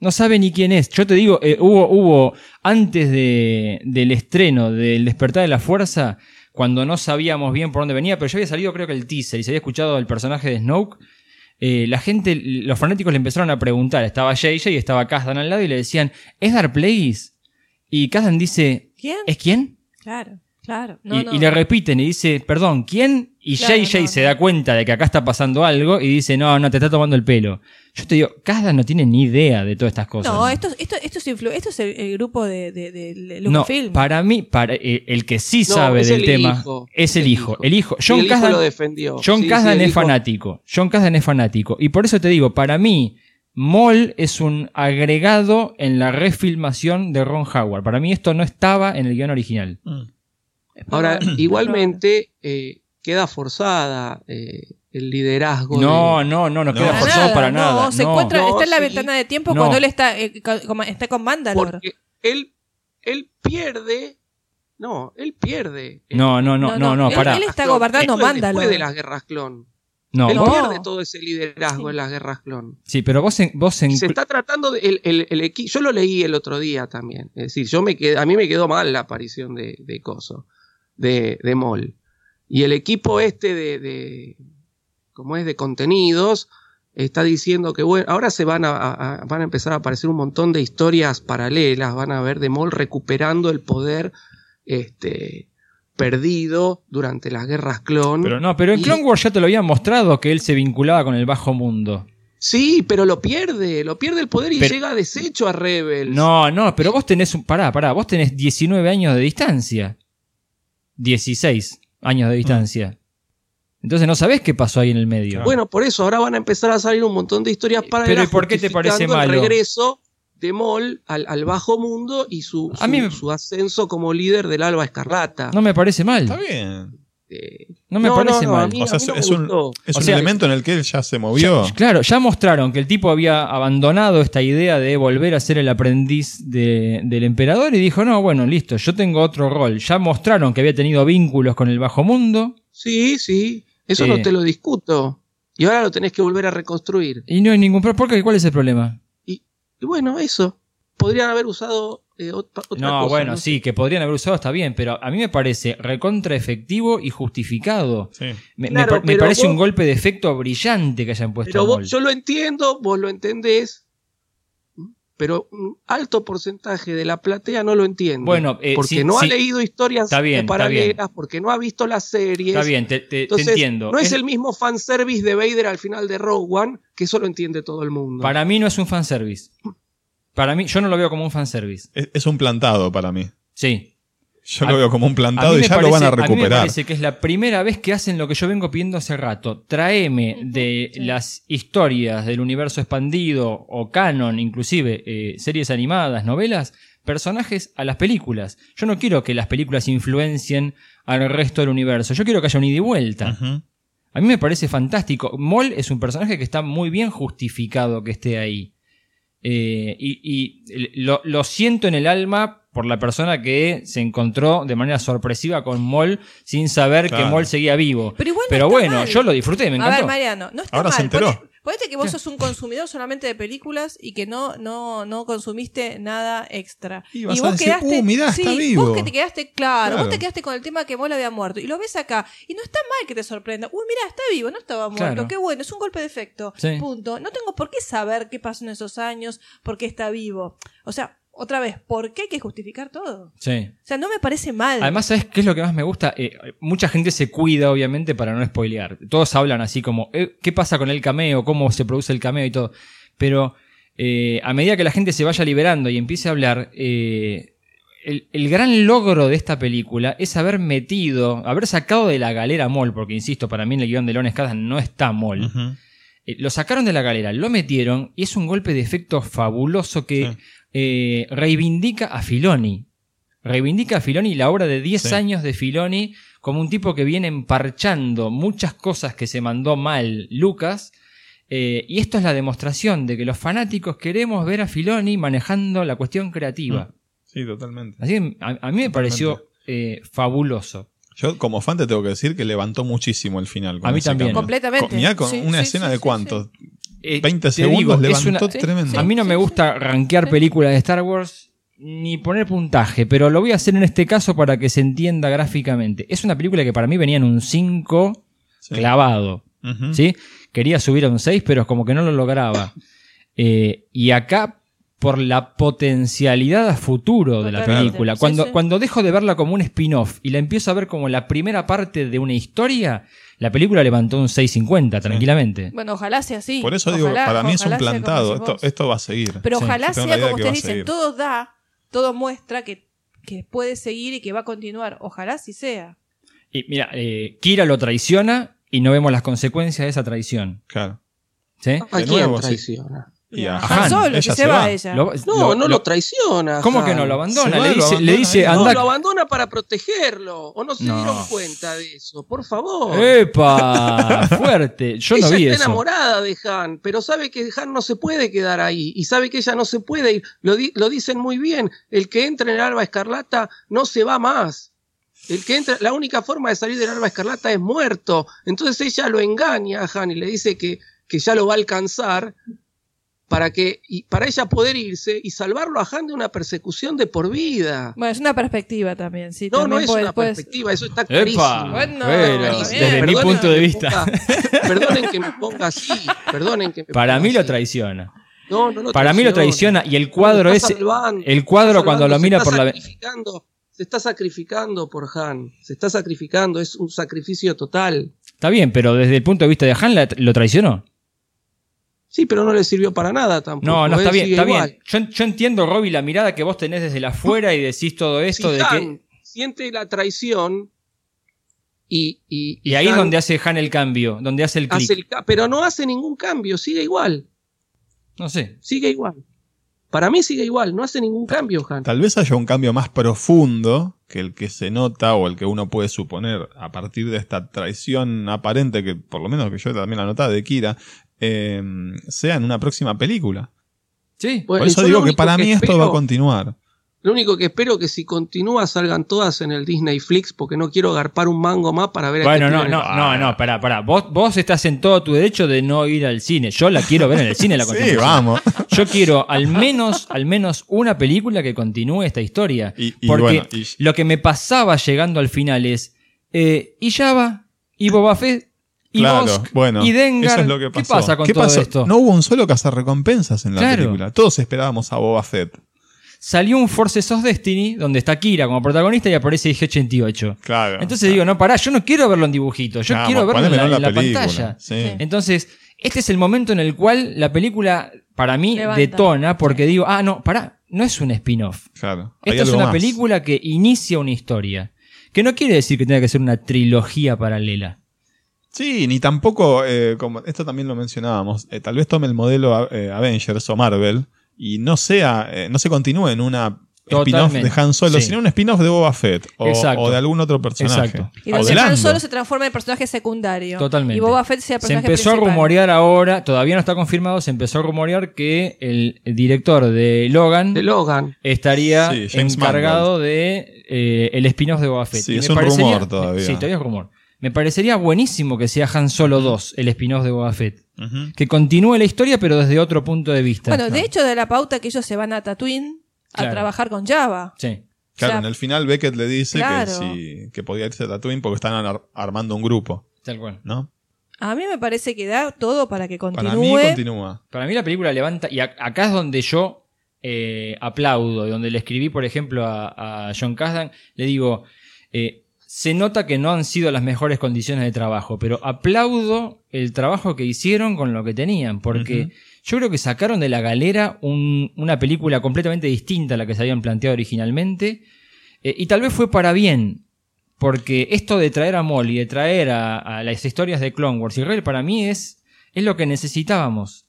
No sabe ni quién es. Yo te digo, eh, hubo, hubo antes de, del estreno del Despertar de la Fuerza, cuando no sabíamos bien por dónde venía, pero ya había salido creo que el teaser y se había escuchado el personaje de Snoke. Eh, la gente, los fanáticos le empezaron a preguntar. Estaba JJ y estaba Kazdan al lado y le decían, ¿es Dark Place? Y Kazdan dice, ¿Quién? ¿es quién? Claro, claro. No, y, no. y le repiten y dice, perdón, ¿quién? Y Claro, JJ no, se da cuenta de que acá está pasando algo y dice, no, no, te está tomando el pelo. Yo te digo, Kazdan no tiene ni idea de todas estas cosas. No, esto, esto, esto, es, influ- esto es el, el grupo de, de, de, Lucasfilm. para mí, para eh, el que sí No, sabe del el tema hijo, es el hijo. El hijo. Sí, John el hijo Kasdan, lo defendió. John Sí, sí, Kasdan el es hijo- fanático. John Kasdan es fanático. Y por eso te digo, para mí, Moll es un agregado en la refilmación de Ron Howard. Para mí esto no estaba en el guion original. Ahora, *clears throat* igualmente eh, queda forzada eh, el liderazgo. No, de- no, no, no queda Para forzado para nada. No, se no. encuentra, No, está en la sí. ventana de tiempo No. cuando él está, eh, con, está con Mandalore. Porque él, él pierde. No, él pierde. No, no, no, no, no, él, pará. él está gobernando Esto es Mandalore. Después de las guerras clon. No, él vos- pierde todo ese liderazgo en las guerras clon. sí, pero vos, en- vos en- Se está tratando de el, el, el Yo lo leí el otro día también. Es decir, yo me quedé, a mí me quedó mal la aparición de, de Coso, de, de Mol. Y el equipo este de, de como es de contenidos, está diciendo que bueno, ahora se van a, van a empezar a aparecer un montón de historias paralelas, van a ver de Mol recuperando el poder este perdido durante las guerras clon. Pero no, pero en Y- Clone Wars ya te lo habían mostrado que él se vinculaba con el bajo mundo. Sí, pero lo pierde, lo pierde el poder y Pero- llega deshecho a Rebels. No, no, pero vos tenés un. Pará, pará, vos tenés 19 años de distancia. 16 años de distancia. Entonces no sabés qué pasó ahí en el medio. Bueno, por eso ahora van a empezar a salir un montón de historias para Pero ¿y por qué te parece el malo? regreso de Mol al, al bajo mundo y su, A su, mí me- su ascenso como líder del Alba Escarlata. no me parece mal. Está bien. Eh, No me parece mal. mí- O sea, a mí no me es un, es O un elemento en el que él ya se movió. Ya- claro, ya mostraron que el tipo había abandonado esta idea de volver a ser el aprendiz de- del emperador y dijo, no, bueno, listo, yo tengo otro rol. Ya mostraron que había tenido vínculos con el bajo mundo Sí, sí, eso Eh. no te lo discuto. Y ahora lo tenés que volver a reconstruir. y no hay ningún problema. ¿Por qué? ¿Cuál es el problema? Y bueno, eso. Podrían haber usado eh, otra No, cosa. bueno, ¿no? sí, que podrían haber usado está bien, pero a mí me parece recontra efectivo y justificado. Sí. Me, Claro, parece vos- un golpe de efecto brillante que hayan puesto Pero a vos- yo lo entiendo, vos lo entendés, pero un alto porcentaje de la platea no lo entiende. Bueno, eh, porque sí, no ha sí. leído historias bien, paralelas, porque no ha visto las series. Está bien, te, te- te Entonces, entiendo. No es Es- el mismo fanservice de Vader al final de Rogue One, que eso lo entiende todo el mundo. Para mí no es un fanservice. Para mí, yo no lo veo como un fanservice. Es, es un plantado para mí. Sí. Yo A- lo veo como un a plantado y ya lo van a parece- mí me recuperar. parece que es la primera vez que hacen lo que yo vengo pidiendo hace rato. Traeme de las historias del universo expandido o canon, inclusive eh, series animadas, novelas, personajes a las películas. Yo no quiero que las películas influencien al resto del universo. Yo quiero que haya un ida y vuelta. A mí me parece fantástico. Moll es un personaje que está muy bien justificado que esté ahí. Eh, y y lo, lo siento en el alma por la persona que se encontró de manera sorpresiva con Moll sin saber que. Moll seguía vivo. Pero igual no bueno, mal. yo lo disfruté, me A encantó. ver, Mariano, no está Ahora mal. se enteró. Ponete, que vos sos un consumidor solamente de películas y que no, no, no consumiste nada extra. Y vas vos a decir, quedaste. "Uh, mirá, sí, está vivo". Vos que te quedaste, claro, Claro. vos te quedaste con el tema que Mola había muerto. Y lo ves acá. Y no está mal que te sorprenda. Uy, mirá, está vivo, no estaba muerto. Claro. Qué bueno, es un golpe de efecto. Sí. Punto. No tengo por qué saber qué pasó en esos años, por qué está vivo. O sea, otra vez, ¿por qué hay que justificar todo? Sí. O sea, no me parece mal. Además, ¿sabes qué es lo que más me gusta? Eh, mucha gente se cuida, obviamente, para no spoilear. Todos hablan así como, eh, ¿qué pasa con el cameo? ¿Cómo se produce el cameo y todo? Pero eh, a medida que la gente se vaya liberando y empiece a hablar, eh, el, el gran logro de esta película es haber metido, haber sacado de la galera a Moll, porque insisto, para mí en el guion de Escada no está Moll. Lo sacaron de la galera, lo metieron y es un golpe de efecto fabuloso que eh, reivindica a Filoni. Reivindica a Filoni la obra de 10 Sí. años de Filoni como un tipo que viene emparchando muchas cosas que se mandó mal Lucas. eh, y esto es la demostración de que los fanáticos queremos ver a Filoni manejando la cuestión creativa. Sí, totalmente. Así que a, a mí me pareció eh, fabuloso. Yo como fan te tengo que decir que levantó muchísimo el final. con A mí también. cambio. Completamente. Con, mirá, con Sí, una sí, escena sí, de sí, cuánto. Eh, 20 te segundos digo, levantó una- tremendo. A mí no me gusta rankear películas de Star Wars ni poner puntaje, pero lo voy a hacer en este caso para que se entienda gráficamente. Es una película que para mí venía en un 5 clavado. ¿sí? Quería subir a un 6, pero como que no lo lograba. *laughs* Eh, y acá, por la potencialidad a futuro de la película, cuando, sí. cuando dejo de verla como un spin-off y la empiezo a ver como la primera parte de una historia, la película levantó un 6.50 tranquilamente. Bueno, ojalá sea así. Por eso digo, para mí es un plantado. Esto, esto va a seguir. Pero Sí. ojalá sea como ustedes dicen, todo da, todo muestra que, que puede seguir y que va a continuar. Ojalá sí sea. Y mira, eh, Kira lo traiciona y no vemos las consecuencias de esa traición. Claro. ¿Sí? ¿A quién traiciona? Y a Han. Solo, que se, va, ella. Lo- No, lo- no lo, traiciona. ¿Cómo que no? Lo abandona. Va, le lo dice, le abandona dice. No, anda. lo abandona para protegerlo. ¿O no se No. dieron cuenta de eso? Por favor. ¡Epa! *laughs* Fuerte. Yo no ella vi está eso. enamorada de Han, pero sabe que Han no se puede quedar ahí y sabe que ella no se puede ir. Lo, di- lo dicen muy bien. El que entra en el alba escarlata no se va más. El que entra, la única forma de salir del alba escarlata es muerto. Entonces ella lo engaña a Han y le dice que, que ya lo va a alcanzar para que y para ella poder irse y salvarlo a Han de una persecución de por vida. Bueno, es una perspectiva también, sí. No, no es una perspectiva, eso está clarísimo. ¡Epa! Bueno, Bueno, desde mi punto de vista. ponga- perdonen que me ponga así. Perdonen que me Para ponga mí lo traiciona. No, no lo Para mí lo traiciona y el cuadro salvando, El cuadro cuando lo mira por la. Se está sacrificando por Han. Se está sacrificando. Es un sacrificio total. Está bien, pero desde el punto de vista de Han la- lo traicionó. Sí, pero no le sirvió para nada tampoco. No, no, está Él bien, está igual. bien. Yo, yo entiendo, Robbie, la mirada que vos tenés desde la afuera y decís todo esto Si de Han que. siente la traición y, y, Y ahí es donde hace Han el cambio, donde hace el hace clic. pero no hace ningún cambio, sigue igual. No sé. Sigue igual. Para mí sigue igual, no hace ningún cambio, Han. Tal vez haya un cambio más profundo que el que se nota o el que uno puede suponer a partir de esta traición aparente que por lo menos que yo también la notaba de Kira eh, sea en una próxima película. Sí. Por Bueno, eso digo que para que mí esto espero- va a continuar. Lo único que espero que si continúa salgan todas en el Disney Flix porque no quiero garpar un mango más para ver a Bueno, no, no, no, no, pará, pará. Vos, vos estás en todo tu derecho de no ir al cine. Yo la quiero ver en el cine la *laughs* Sí, vamos. Yo quiero al menos, al menos una película que continúe esta historia. y Porque bueno, y- lo que me pasaba llegando al final es. Eh, y Java, y Boba Fett, Y Claro, Bosk bueno, y Dengar. eso es lo que ¿Qué pasa con ¿Qué todo pasó? esto? No hubo un solo cazarrecompensas en la Claro. película. Todos esperábamos a Boba Fett. Salió un Forces of Destiny donde está Kira como protagonista y aparece IG-88. Claro. Entonces digo, no, pará, yo no quiero verlo en dibujitos, yo Claro, quiero verlo en la, en pantalla. sí. Entonces, este es el momento en el cual la película, para mí, Levanta. detona porque digo, ah, no, pará, no es un spin-off. Claro. Esta es una más. película que inicia una historia. Que no quiere decir que tenga que ser una trilogía paralela. Sí, ni tampoco, eh, como esto también lo mencionábamos, eh, tal vez tome el modelo eh, Avengers o Marvel y no sea, eh, no se continúe en una spin-off de Han Solo, Sí. sino un spin-off de Boba Fett o, de algún otro personaje. Exacto. Y donde de Han. Solo se transforma en personaje secundario. Totalmente. Y Boba Fett sea el Se personaje empezó a rumorear ahora, todavía no está confirmado, se empezó a rumorear que el director de Logan, De Logan. estaría Sí, encargado de eh, el spin-off de Boba Fett. Sí, Y es me un parecería- rumor todavía. Sí, todavía es rumor. Me parecería buenísimo que sea Han Solo 2, el spin-off de Boba Fett. Que continúe la historia, pero desde otro punto de vista. Bueno, de hecho, de la pauta que ellos se van a Tatooine a Claro. trabajar con Java. Sí. Claro, O sea, en el final Beckett le dice Claro. que, sí, que podía irse a Tatooine porque están ar- armando un grupo, Tal cual. ¿no? A mí me parece que da todo para que continúe. Para mí continúa. Para mí la película levanta, y acá es donde yo eh, aplaudo, y donde le escribí, por ejemplo, a, a John Kasdan, le digo, eh, se nota que no han sido las mejores condiciones de trabajo, pero aplaudo el trabajo que hicieron con lo que tenían, porque yo creo que sacaron de la galera un- una película completamente distinta a la que se habían planteado originalmente, eh, y tal vez fue para bien, porque esto de traer a Molly, de traer a, a las historias de Clone Wars y Rebel, para mí es, es lo que necesitábamos.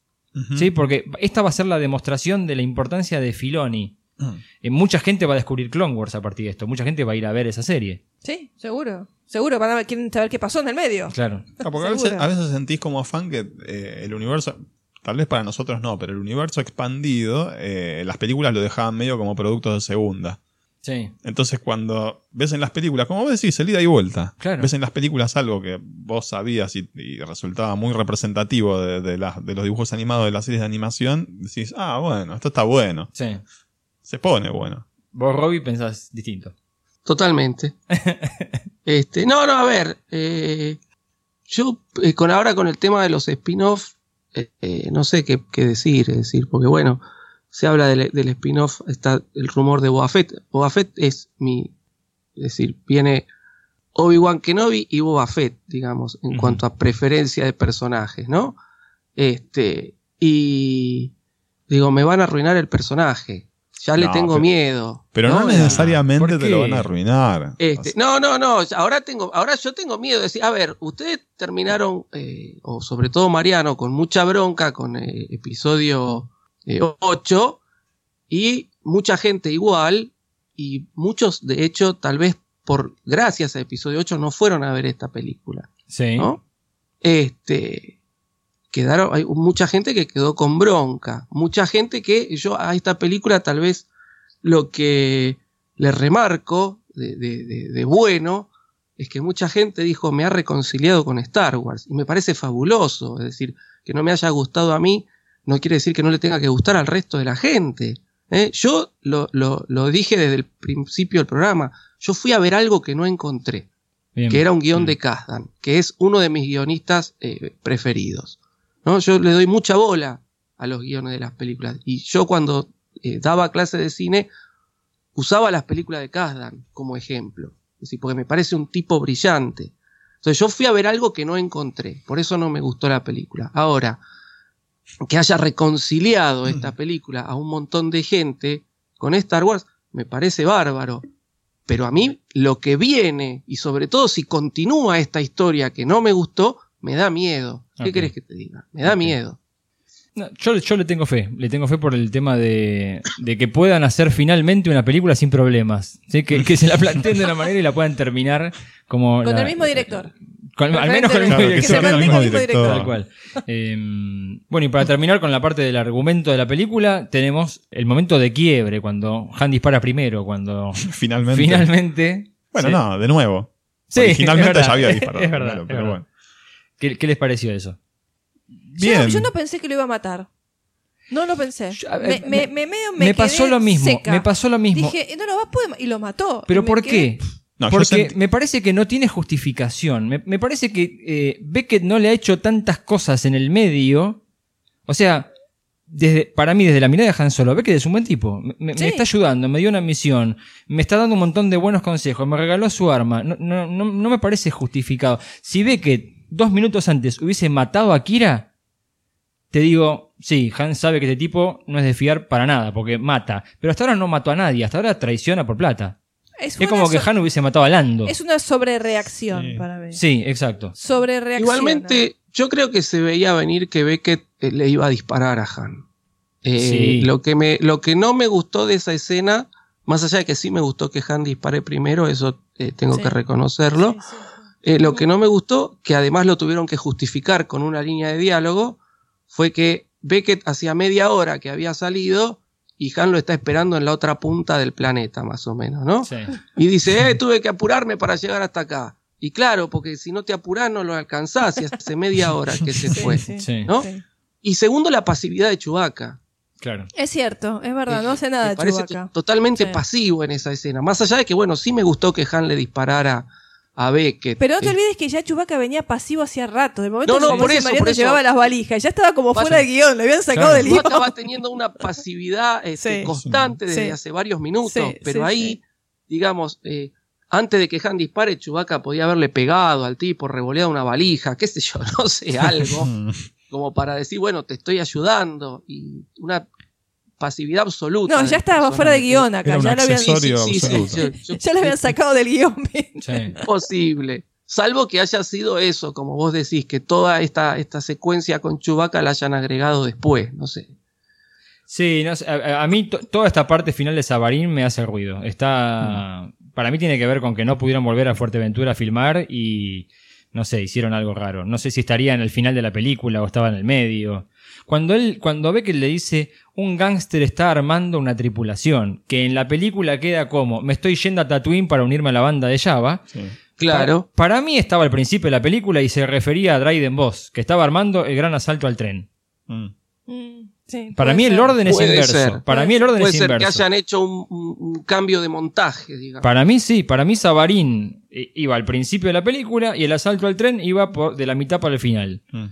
Sí, porque esta va a ser la demostración de la importancia de Filoni. Mm. Eh, mucha gente va a descubrir Clone Wars a partir de esto. Mucha gente va a ir a ver esa serie. Sí, seguro. Seguro, van a ver, quieren saber qué pasó en el medio. Claro. Ah, porque a veces, a veces sentís como fan que eh, el universo, tal vez para nosotros no, pero el universo expandido, eh, las películas lo dejaban medio como productos de segunda. Sí. Entonces cuando ves en las películas, como vos decís, el ida y vuelta, Claro. ves en las películas algo que vos sabías y, y resultaba muy representativo de, de de los dibujos animados de las series de animación, decís, ah, bueno, esto está bueno, Sí. se pone bueno. Vos, Robbie, pensás distinto. Totalmente. *laughs* este, no, no, a ver. eh, yo eh, con ahora con el tema de los spin-off, eh, no sé qué, qué decir, es decir, porque bueno, se habla del, del spin-off, está el rumor de Boba Fett. Boba Fett es mi, es decir, viene Obi-Wan Kenobi y Boba Fett, digamos, en cuanto a preferencia de personajes, ¿no? Este, y digo, me van a arruinar el personaje. Ya le No, tengo pero- miedo. Pero no, ¿no? necesariamente ¿por te lo van a arruinar. Este, no, no, no. Ahora tengo, ahora yo tengo miedo de decir, a ver, ustedes terminaron, eh, o sobre todo Mariano, con mucha bronca con eh, episodio 8 y mucha gente igual y muchos, de hecho, tal vez por gracias a episodio 8 no fueron a ver esta película, Sí. ¿no? Este, quedaron, hay mucha gente que quedó con bronca, mucha gente que yo a esta película tal vez lo que le remarco de, de- de- de bueno es que mucha gente dijo me ha reconciliado con Star Wars y me parece fabuloso, es decir, que no me haya gustado a mí no quiere decir que no le tenga que gustar al resto de la gente. ¿eh? Yo lo, lo- lo dije desde el principio del programa, yo fui a ver algo que no encontré Bien. que era un guion de Kazdan, que es uno de mis guionistas eh, preferidos. ¿No? Yo le doy mucha bola a los guiones de las películas. Y yo cuando eh, daba clases de cine, usaba las películas de Kazdan como ejemplo. Es decir, porque me parece un tipo brillante. Entonces yo fui a ver algo que no encontré. Por eso no me gustó la película. Ahora, que haya reconciliado esta película a un montón de gente con Star Wars, me parece bárbaro. Pero a mí lo que viene, y sobre todo si continúa esta historia que no me gustó, me da miedo. ¿Qué Ok. querés que te diga? Me da miedo. No, yo, yo le tengo fe. Le tengo fe por el tema de, de que puedan hacer finalmente una película sin problemas. ¿sí? Que, que se la planteen de una manera y la puedan terminar como. Con la- el mismo director. con- al menos con el mismo Claro, que director. sea el mismo director. Tal cual. Eh, bueno, y para terminar con la parte del argumento de la película, tenemos el momento de quiebre, cuando Han dispara primero, cuando *laughs* Finalmente. finalmente. Bueno, Sí. no, de nuevo. Sí, Originalmente verdad, ya había disparado. es verdad, primero, es pero verdad. bueno. ¿Qué, qué les pareció eso? Yo, Bien. yo no pensé que lo iba a matar. No lo pensé. me, ver, me, me- me, medio me me pasó quedé lo mismo, seca. me pasó lo mismo. Dije, no lo va a poder. Y lo mató. ¿Pero Y me por quedé- qué? No, yo Porque sentí- me parece que no tiene justificación. Me, me parece que eh, Beckett no le ha hecho tantas cosas en el medio. O sea, desde, para mí, desde la mirada de Han Solo, Beckett es un buen tipo. Me, me- me Sí. está ayudando, me dio una misión, me está dando un montón de buenos consejos, me regaló su arma. No, no, no, no me parece justificado. Si Beckett dos minutos antes hubiese matado a Kira, te digo, sí, Han sabe que este tipo no es de fiar para nada, porque mata. Pero hasta ahora no mató a nadie, hasta ahora traiciona por plata. Es, Es como que Han hubiese matado a Lando. es una sobrereacción para mí. Sí, exacto. Sobrereacción. Igualmente, yo creo que se veía venir que Beckett eh, le iba a disparar a Han. Eh, Sí. lo, que me, lo que no me gustó de esa escena, más allá de que sí me gustó que Han dispare primero, eso eh, tengo Sí. que reconocerlo. Eh, lo que no me gustó, que además lo tuvieron que justificar con una línea de diálogo, fue que Beckett hacía media hora que había salido y Han lo está esperando en la otra punta del planeta, más o menos, ¿no? Sí. Y dice, eh, tuve que apurarme para llegar hasta acá. Y claro, porque si no te apurás no lo alcanzás y hace media hora que se *laughs* fue. Sí. ¿no? Y segundo, la pasividad de Chubaca. Claro. Es cierto, es verdad, no hace nada Me parece Chewbacca. totalmente Sí. pasivo en esa escena. Más allá de que, bueno, sí me gustó que Han le disparara a Beckett. Pero no te Eh, olvides que ya Chewbacca venía pasivo hacía rato. De momento No, no, por eso, Mariano por eso. llevaba las valijas. Ya estaba como Pasa- fuera del guion, lo habían sacado Claro. del guion. Va teniendo una pasividad *laughs* este, Sí. constante desde Sí. hace varios minutos, Sí, pero sí, ahí, sí. digamos, eh, antes de que Han dispare, Chewbacca podía haberle pegado al tipo, revoleado una valija, qué sé yo, *laughs* no sé, algo, *laughs* como para decir, bueno, te estoy ayudando, y una pasividad absoluta. No, ya estaba fuera de guion acá. Era ya lo habían, Sí, ya lo habían sacado del guion. *laughs* posible. Salvo que haya sido eso, como vos decís, que toda esta, esta secuencia con Chewbacca la hayan agregado después, no sé. Sí, no sé, a, a mí to- toda esta parte final de Sabarín me hace ruido. Está. Para mí tiene que ver con que no pudieron volver a Fuerteventura a filmar y. No sé, hicieron algo raro. No sé si estaría en el final de la película o estaba en el medio. Cuando él, cuando ve que le dice un gángster está armando una tripulación, que en la película queda como me estoy yendo a Tatooine para unirme a la banda de Java. Claro. Para, para mí estaba al principio de la película y se refería a Dryden Boss, que estaba armando el gran asalto al tren. Mm, sí, Para mí el orden es Puede inverso. ser. Para mí el orden Puede es ser que hayan hecho un, un- un cambio de montaje, digamos. Para mí sí, para mí Sabarín eh, iba al principio de la película y el asalto al tren iba por, de la mitad para el final. Mm.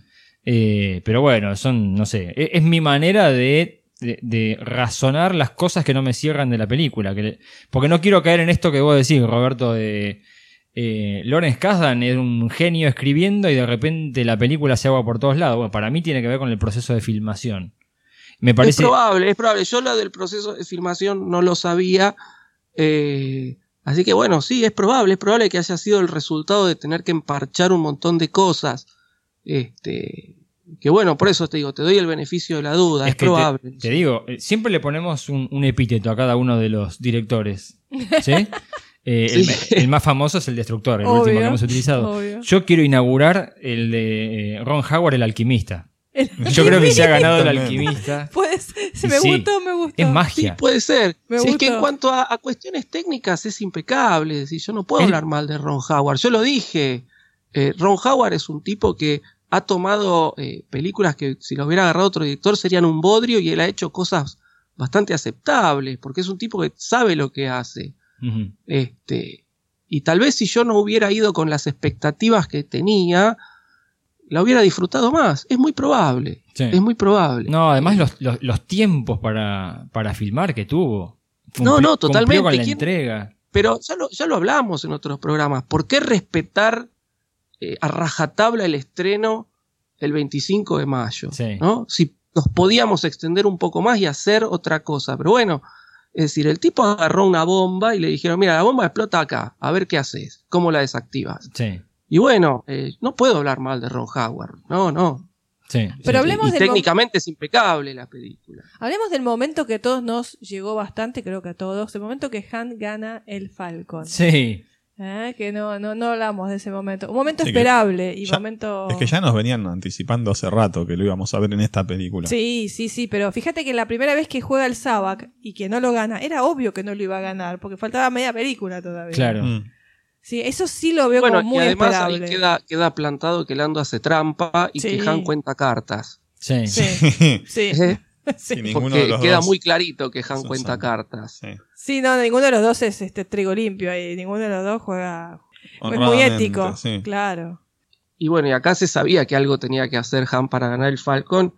Eh, pero bueno, son, no sé, e- es, mi manera de, de- de razonar las cosas que no me cierran de la película. que le- porque no quiero caer en esto que vos decís, Roberto, de... Eh, Lawrence Kasdan es un genio escribiendo y de repente la película se agua por todos lados. Bueno, para mí tiene que ver con el proceso de filmación. Me parece... Es probable, es probable. Yo lo del proceso de filmación no lo sabía. eh, así que bueno, sí, es probable, es probable que haya sido el resultado de tener que emparchar un montón de cosas. Este, que bueno, por eso te digo, te doy el beneficio de la duda, es, que probable. Te, digo, eh, siempre le ponemos un, un epíteto a cada uno de los directores. ¿Sí? *laughs* Eh, el, Sí. el más famoso es el destructor, el Obvio, último que hemos utilizado. obvio. Yo quiero inaugurar el de eh, Ron Howard, el alquimista. El- Yo creo que se ha ganado el alquimista. *laughs* Pues, Y me sí, gustó, me gustó. Es Sí, magia. puede ser. Me Si es que en cuanto a, a cuestiones técnicas es impecable. Es decir, yo no puedo hablar mal de Ron Howard. Yo lo dije. eh, Ron Howard es un tipo que ha tomado eh, películas que si lo hubiera agarrado otro director serían un bodrio y él ha hecho cosas bastante aceptables porque es un tipo que sabe lo que hace. Este, y tal vez si yo no hubiera ido con las expectativas que tenía, la hubiera disfrutado más. Es muy probable. Sí. Es muy probable. No, además los, los- los tiempos para, para filmar que tuvo. No, no, totalmente. con la ¿Quién- entrega. Pero ya lo, ya lo hablamos en otros programas. ¿Por qué respetar eh, a rajatabla el estreno el 25 de mayo? Sí. ¿no? Si nos podíamos extender un poco más y hacer otra cosa. Pero bueno, es decir, el tipo agarró una bomba y le dijeron, mira, la bomba explota acá, a ver qué haces, cómo la desactivas. Sí, Y bueno, eh, no puedo hablar mal de Ron Howard. No, no. sí. Pero sí, hablemos y del técnicamente es impecable la película. Hablemos del momento que a todos nos llegó bastante, creo que a todos, el momento que Han gana el Falcon. Sí. Eh, Que no, no, no hablamos de ese momento. Un momento Sí, esperable y ya- momento... Es que ya nos venían anticipando hace rato que lo íbamos a ver en esta película. Sí, sí, sí, pero fíjate que la primera vez que juega el Sabak y que no lo gana, era obvio que no lo iba a ganar, porque faltaba media película todavía. Claro. Mm. Sí, eso sí lo veo Bueno, como muy y además esperable. ahí queda, queda plantado que Lando hace trampa y Sí. que Han cuenta cartas. Sí. Sí, *laughs* sí. *laughs* Porque de los queda dos muy clarito que Han son cuenta cartas. Sí, no, ninguno de los dos es este trigo limpio ahí. Ninguno de los dos juega. Es muy ético. sí. Claro. Y bueno, y acá se sabía que algo tenía que hacer Han para ganar el Falcon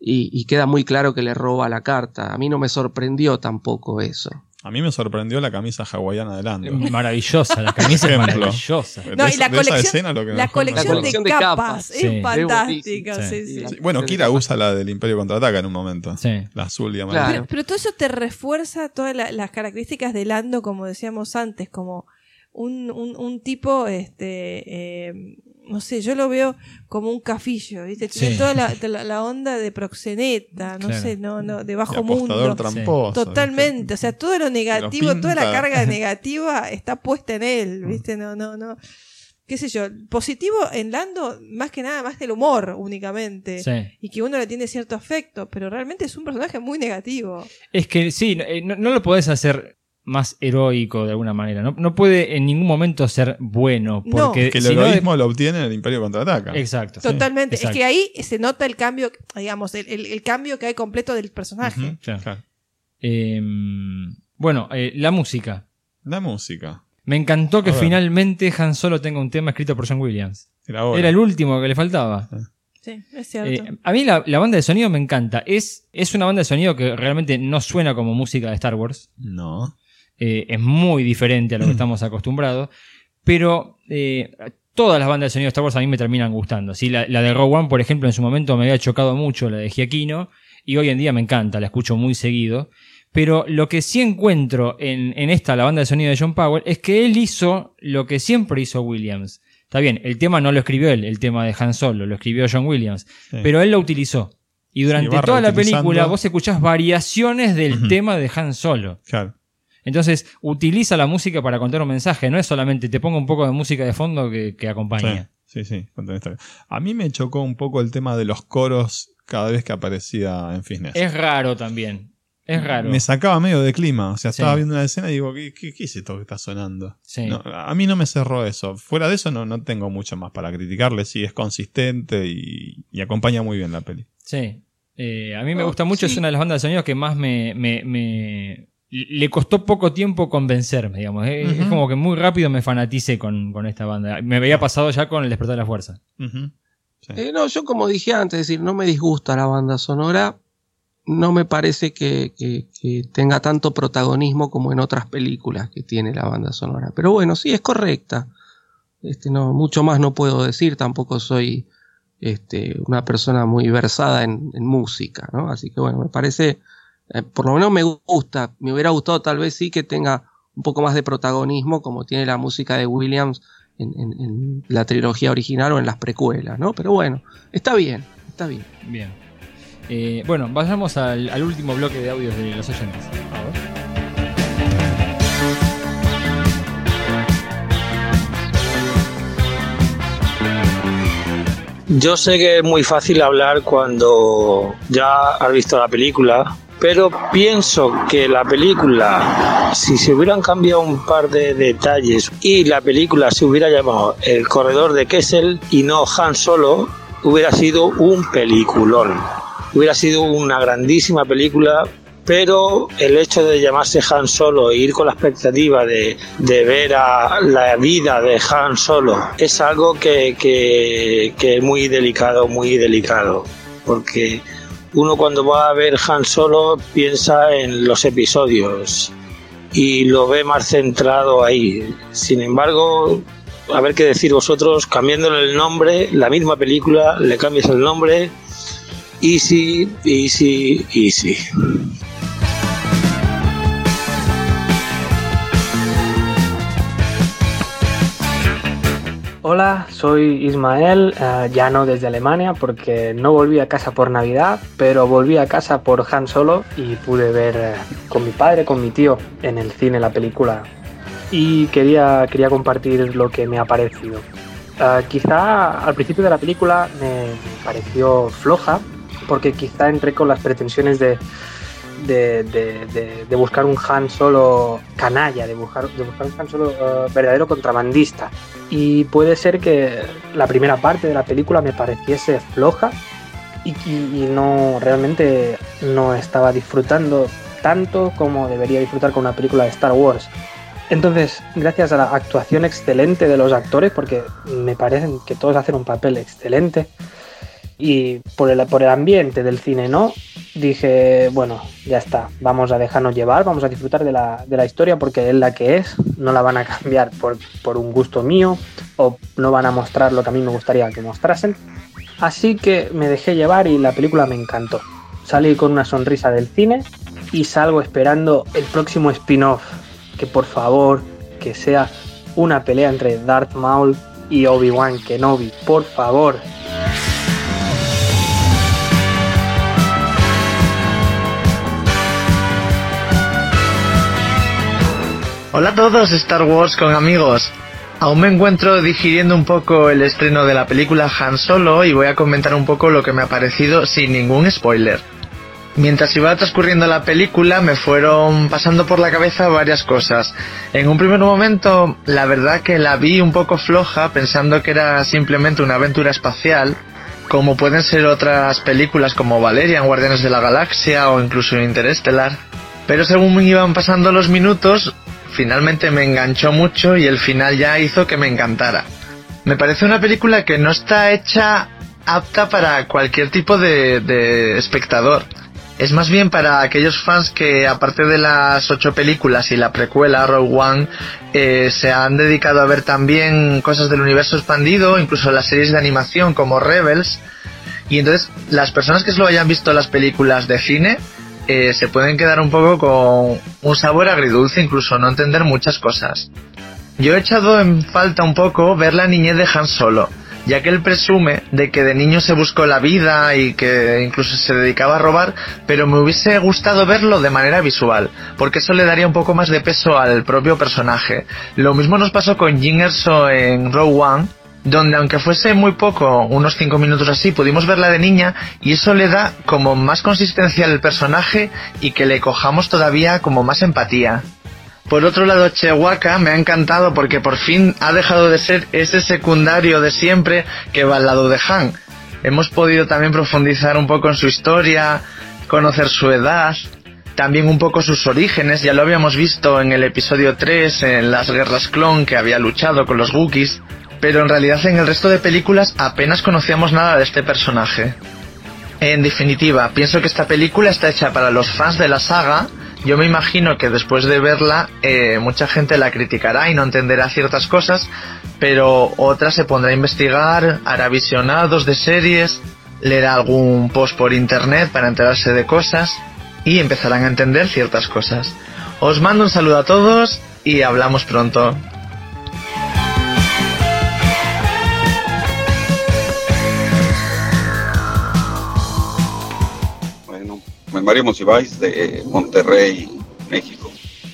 y, y queda muy claro que le roba la carta. A mí no me sorprendió tampoco eso. A mí me sorprendió la camisa hawaiana de Lando. Maravillosa, la camisa es Ejemplo. maravillosa. De No, y la de esa colección, escena lo que la colección, de, capas, es Sí. fantástica. Sí. sí, sí. Sí, Bueno, Kira usa la del Imperio Contraataca en un momento. La azul y amarilla. Pero, pero todo eso te refuerza todas la- las características de Lando, como decíamos antes, como un, un, un tipo, este, eh, no sé, yo lo veo como un cafillo, ¿viste? Tiene Sí. toda la, la- la onda de proxeneta, no Claro. sé, no, no, de bajo mundo. tramposo, Totalmente, o sea, todo lo negativo, Lo toda la carga *laughs* negativa está puesta en él, ¿viste? No, no, no. qué sé yo, positivo en Lando, más que nada, más del humor únicamente. Sí. Y que uno le tiene cierto afecto, pero realmente es un personaje muy negativo. Es que sí, no, eh, no, no lo podés hacer más heroico de alguna manera. No, no puede en ningún momento ser bueno. Porque que el si no- heroísmo lo obtiene en el Imperio Contraataca. Exacto. Totalmente. Exacto. Es que ahí se nota el cambio, digamos, el, el- el cambio que hay completo del personaje. Claro. Eh, bueno, eh, la música. La música. Me encantó que finalmente Han Solo tenga un tema escrito por John Williams. Era el último que le faltaba. Sí, es cierto. Eh, a mí la, la banda de sonido me encanta. Es, es una banda de sonido que realmente no suena como música de Star Wars. No. Eh, es muy diferente a lo que estamos acostumbrados. Pero eh, todas las bandas de sonido de Star Wars a mí me terminan gustando. ¿sí? La, la de Rogue One, por ejemplo, en su momento me había chocado mucho, la de Giaquino. Y hoy en día me encanta, la escucho muy seguido. Pero lo que sí encuentro en, en esta, la banda de sonido de John Powell, es que él hizo lo que siempre hizo Williams. Está bien, el tema no lo escribió él, el tema de Han Solo, lo escribió John Williams. Sí. Pero él lo utilizó. Y durante toda la película vos escuchás variaciones del tema de Han Solo. Claro. Entonces, utiliza la música para contar un mensaje, no es solamente te pongo un poco de música de fondo que, que acompaña. Sí, sí, sí, cuenta una historia. A mí me chocó un poco el tema de los coros cada vez que aparecía en Fitness. Es raro también. Es raro. Me sacaba medio de clima. O sea, Sí. estaba viendo una escena y digo, ¿qué, qué, qué es esto que está sonando? Sí. No, a mí no me cerró eso. Fuera de eso, no, no tengo mucho más para criticarle. Sí, es consistente y, y acompaña muy bien la peli. Sí. Eh, a mí me Oh, gusta mucho, sí. es una de las bandas de sonido que más me, me- me- Le costó poco tiempo convencerme, digamos. Es, como que muy rápido me fanaticé con, con esta banda. Me había pasado ya con El Despertar de la Fuerza. Eh, no, yo como dije antes, es decir, no me disgusta la banda sonora. No me parece que, que- que tenga tanto protagonismo como en otras películas que tiene la banda sonora. Pero bueno, sí, es correcta. Este, no, mucho más no puedo decir, tampoco soy este, una persona muy versada en, en música, ¿no? Así que bueno, me parece, eh, por lo menos me gusta. Me hubiera gustado tal vez sí que tenga un poco más de protagonismo como tiene la música de Williams en, en- en la trilogía original o en las precuelas, ¿no? Pero bueno, está bien, está bien. Bien. Eh, bueno, vayamos al, al último bloque de audios de los oyentes. Yo sé que es muy fácil hablar cuando ya has visto la película, pero pienso que la película, si se hubieran cambiado un par de detalles y la película se hubiera llamado El corredor de Kessel y no Han Solo, hubiera sido un peliculón. Hubiera sido una grandísima película, pero el hecho de llamarse Han Solo e ir con la expectativa de, de ver a la vida de Han Solo es algo que, que, que es muy delicado, muy delicado, porque uno cuando va a ver Han Solo piensa en los episodios y lo ve más centrado ahí. Sin embargo, a ver qué decir vosotros, cambiándole el nombre, la misma película, le cambias el nombre, easy, easy, easy. Hola, soy Ismael, eh, ya no desde Alemania porque no volví a casa por Navidad, pero volví a casa por Han Solo y pude ver eh, con mi padre, con mi tío en el cine la película y quería, quería compartir lo que me ha parecido. Eh, quizá al principio de la película me pareció floja porque quizá entré con las pretensiones de, de, buscar un Han Solo canalla, de buscar, de un Han Solo eh, verdadero contrabandista. Y puede ser que la primera parte de la película me pareciese floja y- y no realmente no estaba disfrutando tanto como debería disfrutar con una película de Star Wars. Entonces, gracias a la actuación excelente de los actores, porque me parecen que todos hacen un papel excelente, y por el, por el ambiente del cine, ¿no? Dije, bueno, ya está, vamos a dejarnos llevar, vamos a disfrutar de la, de la historia porque es la que es, no la van a cambiar por, por un gusto mío o no van a mostrar lo que a mí me gustaría que mostrasen. Así que me dejé llevar y la película me encantó. Salí con una sonrisa del cine y salgo esperando el próximo spin-off, que por favor, que sea una pelea entre Darth Maul y Obi-Wan Kenobi, por favor. Hola a todos, Star Wars con amigos. Aún me encuentro digiriendo un poco el estreno de la película Han Solo y voy a comentar un poco lo que me ha parecido sin ningún spoiler. Mientras iba transcurriendo la película me fueron pasando por la cabeza varias cosas. En un primer momento, la verdad que la vi un poco floja pensando que era simplemente una aventura espacial, como pueden ser otras películas como Valerian, Guardianes de la Galaxia o incluso Interestelar. Pero según iban pasando los minutos, finalmente me enganchó mucho y el final ya hizo que me encantara. Me parece una película que no está hecha apta para cualquier tipo de, espectador. Es más bien para aquellos fans que, aparte de las ocho películas y la precuela Rogue One, eh, se han dedicado a ver también cosas del universo expandido, incluso las series de animación como Rebels. Y entonces, las personas que solo hayan visto las películas de cine, eh, se pueden quedar un poco con un sabor agridulce, incluso no entender muchas cosas. Yo he echado en falta un poco ver la niñez de Han Solo, ya que él presume de que de niño se buscó la vida y que incluso se dedicaba a robar, pero me hubiese gustado verlo de manera visual, porque eso le daría un poco más de peso al propio personaje. Lo mismo nos pasó con Jin en Rogue One, donde aunque fuese muy poco, unos 5 minutos así, pudimos verla de niña y eso le da como más consistencia al personaje y que le cojamos todavía como más empatía. Por otro lado, Chewbacca me ha encantado porque por fin ha dejado de ser ese secundario de siempre que va al lado de Han. Hemos podido también profundizar un poco en su historia, conocer su edad, también un poco sus orígenes, ya lo habíamos visto en el episodio 3, en las guerras clon que había luchado con los Wookiees, pero en realidad en el resto de películas apenas conocíamos nada de este personaje. En definitiva, pienso que esta película está hecha para los fans de la saga. Yo me imagino que después de verla eh, mucha gente la criticará y no entenderá ciertas cosas, pero otra se pondrá a investigar, hará visionados de series, leerá algún post por internet para enterarse de cosas y empezarán a entender ciertas cosas. Os mando un saludo a todos y hablamos pronto. Mario Monsiváis de Monterrey, México.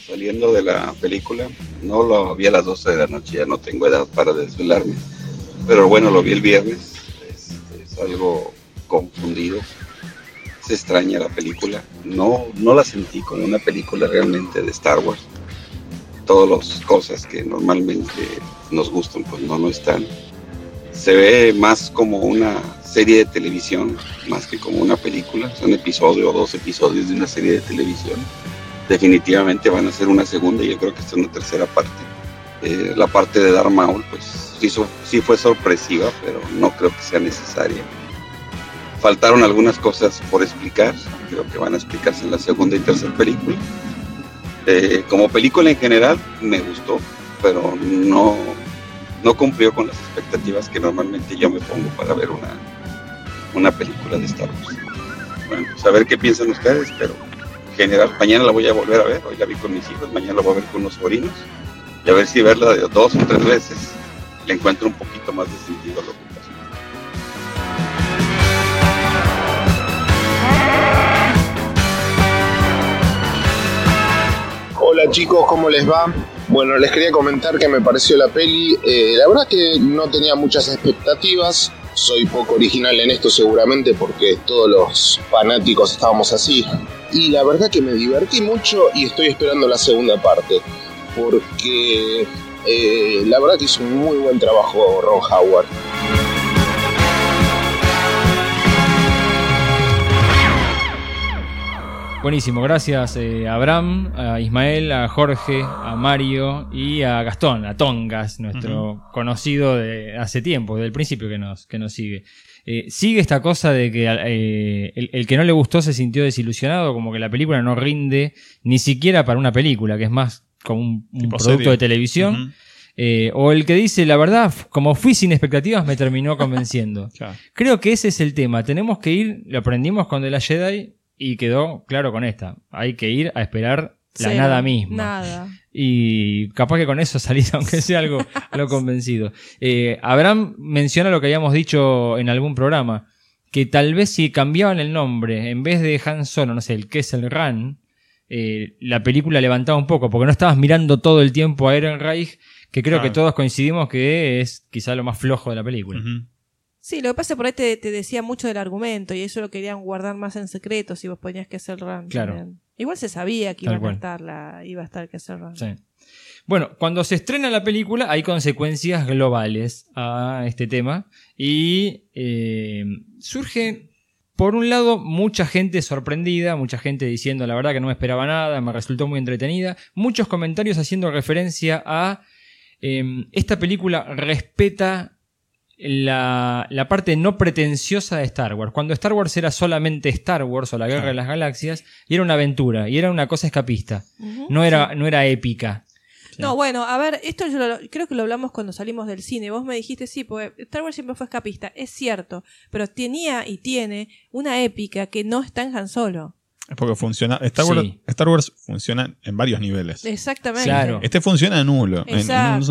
Saliendo de la película, no lo vi a las 12 de la noche, ya no tengo edad para desvelarme. Pero bueno, lo vi el viernes. Es, es algo confundido. Se extraña la película. No, no la sentí como una película realmente de Star Wars. Todas las cosas que normalmente nos gustan, pues no, no están. Se ve más como una serie de televisión, más que como una película. Es un episodio o dos episodios de una serie de televisión. Definitivamente van a ser una segunda y yo creo que es una tercera parte. Eh, la parte de Darth Maul, pues sí, sí fue sorpresiva, pero no creo que sea necesaria. Faltaron algunas cosas por explicar, creo que van a explicarse en la segunda y tercera película. Eh, como película en general me gustó, pero no, no cumplió con las expectativas que normalmente yo me pongo para ver una, una película de Star Wars. Bueno, pues a ver qué piensan ustedes, pero en general mañana la voy a volver a ver, hoy la vi con mis hijos, mañana la voy a ver con los sobrinos y a ver si verla de dos o tres veces le encuentro un poquito más de sentido a lo que pasó. Hola chicos, ¿cómo les va? Bueno, les quería comentar que me pareció la peli. eh, la verdad que no tenía muchas expectativas. Soy poco original en esto seguramente porque todos los fanáticos estábamos así. Y la verdad que me divertí mucho y estoy esperando la segunda parte. Porque eh, la verdad que hizo un muy buen trabajo Ron Howard. Buenísimo, gracias eh, a Abraham, a Ismael, a Jorge, a Mario y a Gastón, a Tongas, nuestro conocido de hace tiempo, desde el principio que nos, que nos sigue. Eh, sigue esta cosa de que eh, el, el que no le gustó se sintió desilusionado, como que la película no rinde ni siquiera para una película, que es más como un, producto de televisión. Eh, o el que dice, la verdad, como fui sin expectativas, me terminó convenciendo. *laughs* Creo que ese es el tema. Tenemos que ir, lo aprendimos con The Last Jedi y quedó claro con esta. Hay que ir a esperar la nada misma. Nada. Y capaz que con eso *laughs* salís, aunque sea algo, algo convencido. Eh, Abraham menciona lo que habíamos dicho en algún programa, que tal vez si cambiaban el nombre, en vez de Han Solo, no sé, el Kessel Run, eh, la película levantaba un poco, porque no estabas mirando todo el tiempo a Eren Reich, que creo Claro. que todos coincidimos que es quizá lo más flojo de la película. Sí, lo que pasa es que por ahí te, te decía mucho del argumento y eso lo querían guardar más en secreto si vos ponías que hacer run. Claro. también. Igual se sabía que iba a, estar la, iba a estar que hacer run. Sí. Bueno, cuando se estrena la película hay consecuencias globales a este tema y eh, surge, por un lado, mucha gente sorprendida, mucha gente diciendo la verdad que no me esperaba nada, me resultó muy entretenida, muchos comentarios haciendo referencia a eh, esta película respeta la, la parte no pretenciosa de Star Wars. Cuando Star Wars era solamente Star Wars o la Guerra de las Galaxias, y era una aventura, y era una cosa escapista. No, era, no era épica. No, bueno, a ver, esto yo lo- creo que lo hablamos cuando salimos del cine. Vos me dijiste, sí, porque Star Wars siempre fue escapista. Es cierto, pero tenía y tiene una épica que no está en Han Solo. Es porque funciona. Star Wars, Sí. Star Wars funciona en varios niveles. Exactamente. Este funciona en uno. En,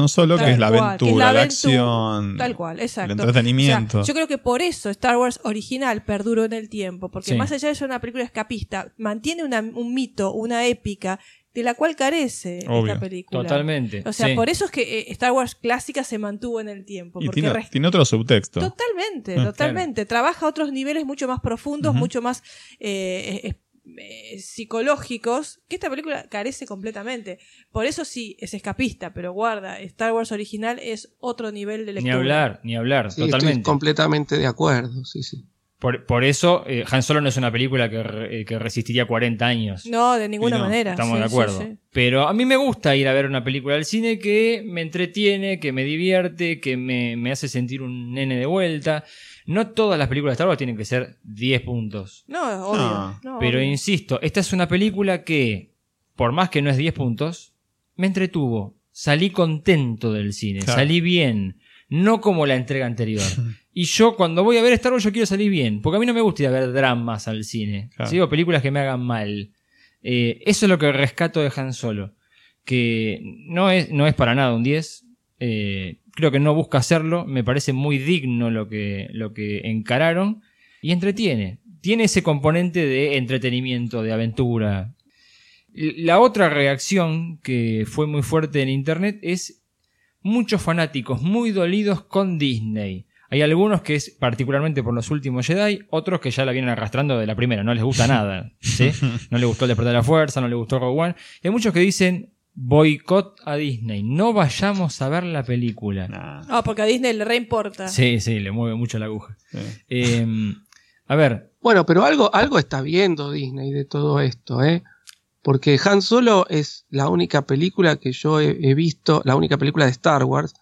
solo, que es la cual, aventura, que es la acción. Tal cual, exacto. El entretenimiento. O sea, yo creo que por eso Star Wars original perduró en el tiempo, porque Sí. más allá de ser una película escapista, mantiene una- un mito, una épica de la cual carece Obvio. esta película. Totalmente, O sea, sí. por eso es que eh, Star Wars clásica se mantuvo en el tiempo. Y porque tiene, otro subtexto. Totalmente, Ah, totalmente. Trabaja a otros niveles mucho más profundos, mucho más eh, eh, psicológicos, que esta película carece completamente. Por eso sí, es escapista, pero guarda, Star Wars original es otro nivel de Ni lectura. hablar, ni hablar, Sí, estoy totalmente. completamente de acuerdo, sí, sí. Por, por eso, eh, Han Solo no es una película que, re- eh, que resistiría 40 años. No, de ninguna no, manera. Estamos sí, de sí, acuerdo. sí. Pero a mí me gusta ir a ver una película al cine que me entretiene, que me divierte, que me, me hace sentir un nene de vuelta. No todas las películas de Star Wars tienen que ser 10 puntos. No, obvio. no, Pero obvio. insisto, esta es una película que, por más que no es 10 puntos, me entretuvo. Salí contento del cine, Claro. salí bien. No como la entrega anterior. *laughs* Y yo cuando voy a ver Star Wars yo quiero salir bien, porque a mí no me gusta ir a ver dramas al cine. Claro. ¿sí? O películas que me hagan mal. Eh, eso es lo que rescato de Han Solo. Que no es, no es para nada un 10. eh, creo que no busca hacerlo. Me parece muy digno lo que, lo que encararon. Y entretiene. Tiene ese componente de entretenimiento, de aventura. La otra reacción que fue muy fuerte en internet es muchos fanáticos muy dolidos con Disney. Hay algunos que es particularmente por los últimos Jedi, otros que ya la vienen arrastrando de la primera, no les gusta *laughs* nada, ¿sí? No les gustó el Despertar de la Fuerza, no les gustó Rogue One. Y hay muchos que dicen boicot a Disney, no vayamos a ver la película. Ah, porque a Disney le reimporta. Sí, sí, le mueve mucho la aguja. Eh, a ver, Bueno, pero algo, algo está viendo Disney de todo esto, ¿eh? Porque Han Solo es la única película que yo he, he visto, la única película de Star Wars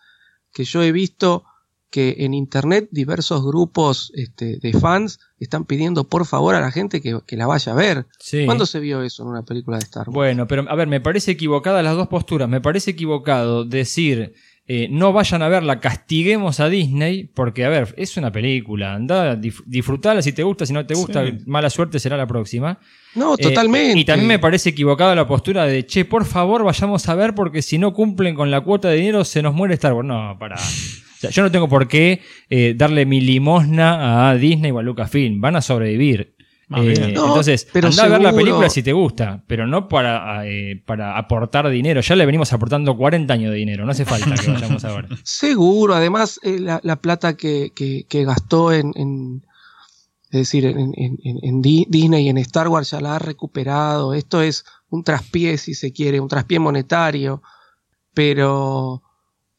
que yo he visto que en internet diversos grupos este, de fans están pidiendo por favor a la gente que, que la vaya a ver. Sí. ¿Cuándo se vio eso en una película de Star Wars? Bueno, pero a ver, me parece equivocada las dos posturas. Me parece equivocado decir eh, no vayan a verla, castiguemos a Disney, porque a ver, es una película, anda, disfrutala si te gusta, si no te gusta, Sí. mala suerte será la próxima. No, Eh, totalmente. y también me parece equivocada la postura de, che, por favor vayamos a ver porque si no cumplen con la cuota de dinero se nos muere Star Wars. No, para. *laughs* O sea, yo no tengo por qué eh, darle mi limosna a Disney o a Lucasfilm. Van a sobrevivir. Más Eh. No, entonces, pero anda a ver la película si te gusta, pero no para, eh, para aportar dinero. Ya le venimos aportando 40 años de dinero, no hace falta que vayamos a ver. *laughs* Seguro, además eh, la, la plata que, que- que gastó en, en- es decir, en, en- en- en Di- Disney y en Star Wars ya la ha recuperado. Esto es un traspié, si se quiere, un traspié monetario, pero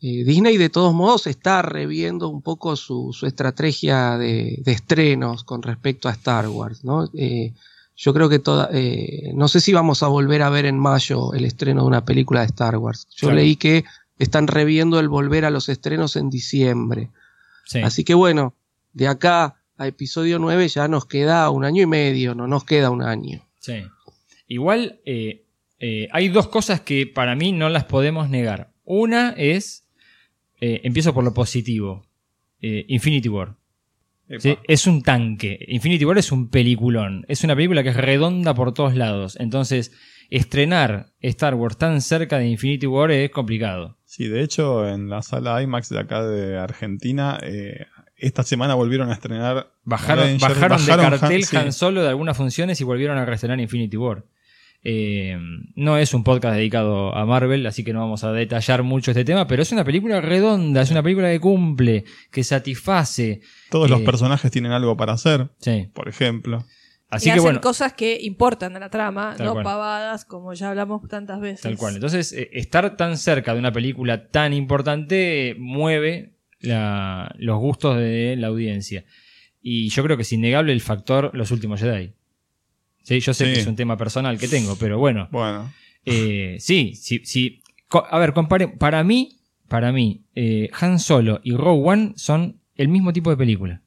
eh, Disney de todos modos está reviendo un poco su, su estrategia de, de estrenos con respecto a Star Wars, ¿no? Eh, Yo creo que toda, eh, no sé si vamos a volver a ver en mayo el estreno de una película de Star Wars. Yo Claro. leí que están reviendo el volver a los estrenos en diciembre. Sí. Así que bueno, de acá a episodio 9 ya nos queda un año y medio, no nos queda un año. Sí. Igual hay dos cosas que para mí no las podemos negar. Una es, eh, empiezo por lo positivo, eh, Infinity War. ¿Sí? Es un tanque. Infinity War es un peliculón. Es una película que es redonda por todos lados. Entonces, estrenar Star Wars tan cerca de Infinity War es complicado. Sí, de hecho, en la sala IMAX de acá de Argentina, eh, esta semana volvieron a estrenar. Bajaron, bajaron de cartel Han- sí. Han Solo de algunas funciones y volvieron a reestrenar Infinity War. Eh, no es un podcast dedicado a Marvel, así que no vamos a detallar mucho este tema, pero es una película redonda, es una película que cumple, que satisface. Todos los Eh, personajes tienen algo para hacer, Sí. por ejemplo. Así y que hacen bueno, cosas que importan a la trama, no cual. pavadas, como ya hablamos tantas veces. Tal cual. Entonces, eh, estar tan cerca de una película tan importante eh, mueve la- los gustos de la audiencia. Y yo creo que es innegable el factor Los Últimos Jedi. Sí, yo sé Sí. que es un tema personal que tengo, pero bueno. Bueno. Eh, sí, sí, sí. A ver, compare, para mí, para mí, eh, Han Solo y Rogue One son el mismo tipo de película.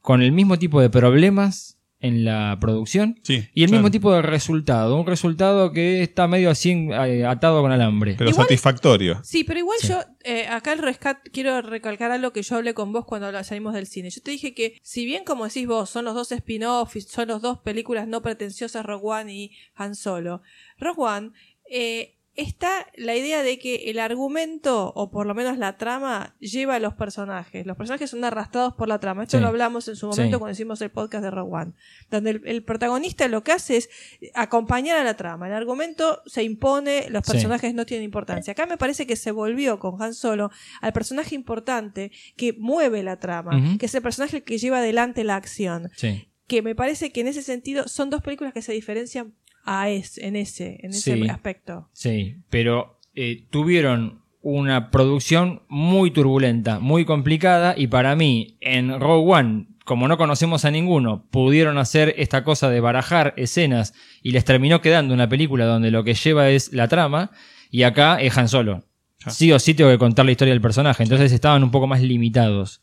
Con el mismo tipo de problemas en la producción Sí, y el claro. mismo tipo de resultado. Un resultado que está medio así eh, atado con alambre. Pero satisfactorio. Sí, pero igual Sí. yo, eh, acá el rescate, quiero recalcar algo que yo hablé con vos cuando salimos del cine. Yo te dije que, si bien como decís vos, son los dos spin-offs, y son los dos películas no pretenciosas, Rogue One y Han Solo. Rogue One, eh, está la idea de que el argumento, o por lo menos la trama, lleva a los personajes. Los personajes son arrastrados por la trama. Esto Sí. lo hablamos en su momento Sí. cuando hicimos el podcast de Rogue One. Donde el, el protagonista lo que hace es acompañar a la trama. El argumento se impone, los Sí. personajes no tienen importancia. Acá me parece que se volvió con Han Solo al personaje importante que mueve la trama, que es el personaje que lleva adelante la acción. Que me parece que en ese sentido son dos películas que se diferencian a es, en ese, en ese Sí. aspecto. Sí, pero eh, tuvieron una producción muy turbulenta, muy complicada y para mí en Rogue One, como no conocemos a ninguno, pudieron hacer esta cosa de barajar escenas y les terminó quedando una película donde lo que lleva es la trama y acá es Han Solo. Sí o sí tengo que contar la historia del personaje, entonces estaban un poco más limitados.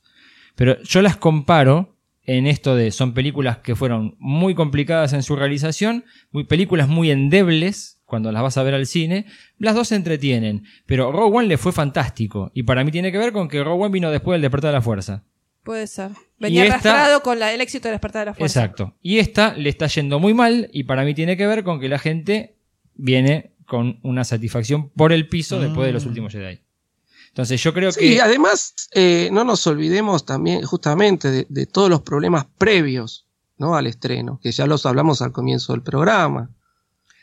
Pero yo las comparo en esto de son películas que fueron muy complicadas en su realización, muy, películas muy endebles cuando las vas a ver al cine, las dos se entretienen, pero Rogue One le fue fantástico y para mí tiene que ver con que Rogue One vino después del despertar de la fuerza. Puede ser. Venía esta- arrastrado con la- el éxito de despertar de la fuerza. Exacto. Y esta le está yendo muy mal y para mí tiene que ver con que la gente viene con una satisfacción por el piso después de los últimos Jedi. Entonces yo creo Sí, que... además, eh, no nos olvidemos también justamente de, de todos los problemas previos ¿no? al estreno, que ya los hablamos al comienzo del programa.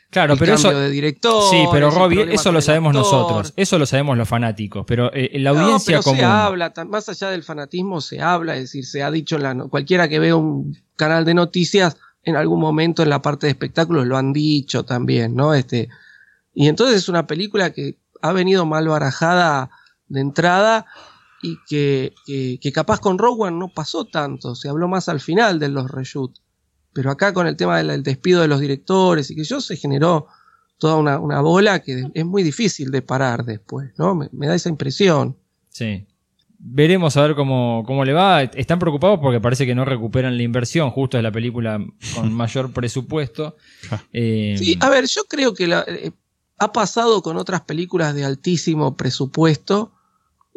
Claro, el pero cambio eso. de director. sí, pero Robbie, eso lo sabemos nosotros. Eso lo sabemos los fanáticos. Pero eh, la No, audiencia pero común. se habla, más allá del fanatismo, se habla, es decir, se ha dicho en la, cualquiera que vea un canal de noticias, en algún momento en la parte de espectáculos lo han dicho también, ¿no? Este, y entonces es una película que ha venido mal barajada de entrada y que, que, que capaz con Rogue One no pasó tanto, se habló más al final de los reshoots. Pero acá con el tema del del despido de los directores y que yo se generó toda una, una bola que es muy difícil de parar después, ¿no? Me, me da esa impresión. Sí. Veremos a ver cómo, cómo le va. Están preocupados porque parece que no recuperan la inversión. Justo es la película con *laughs* mayor presupuesto. Eh, Sí, a ver, yo creo que la- eh, ha pasado con otras películas de altísimo presupuesto.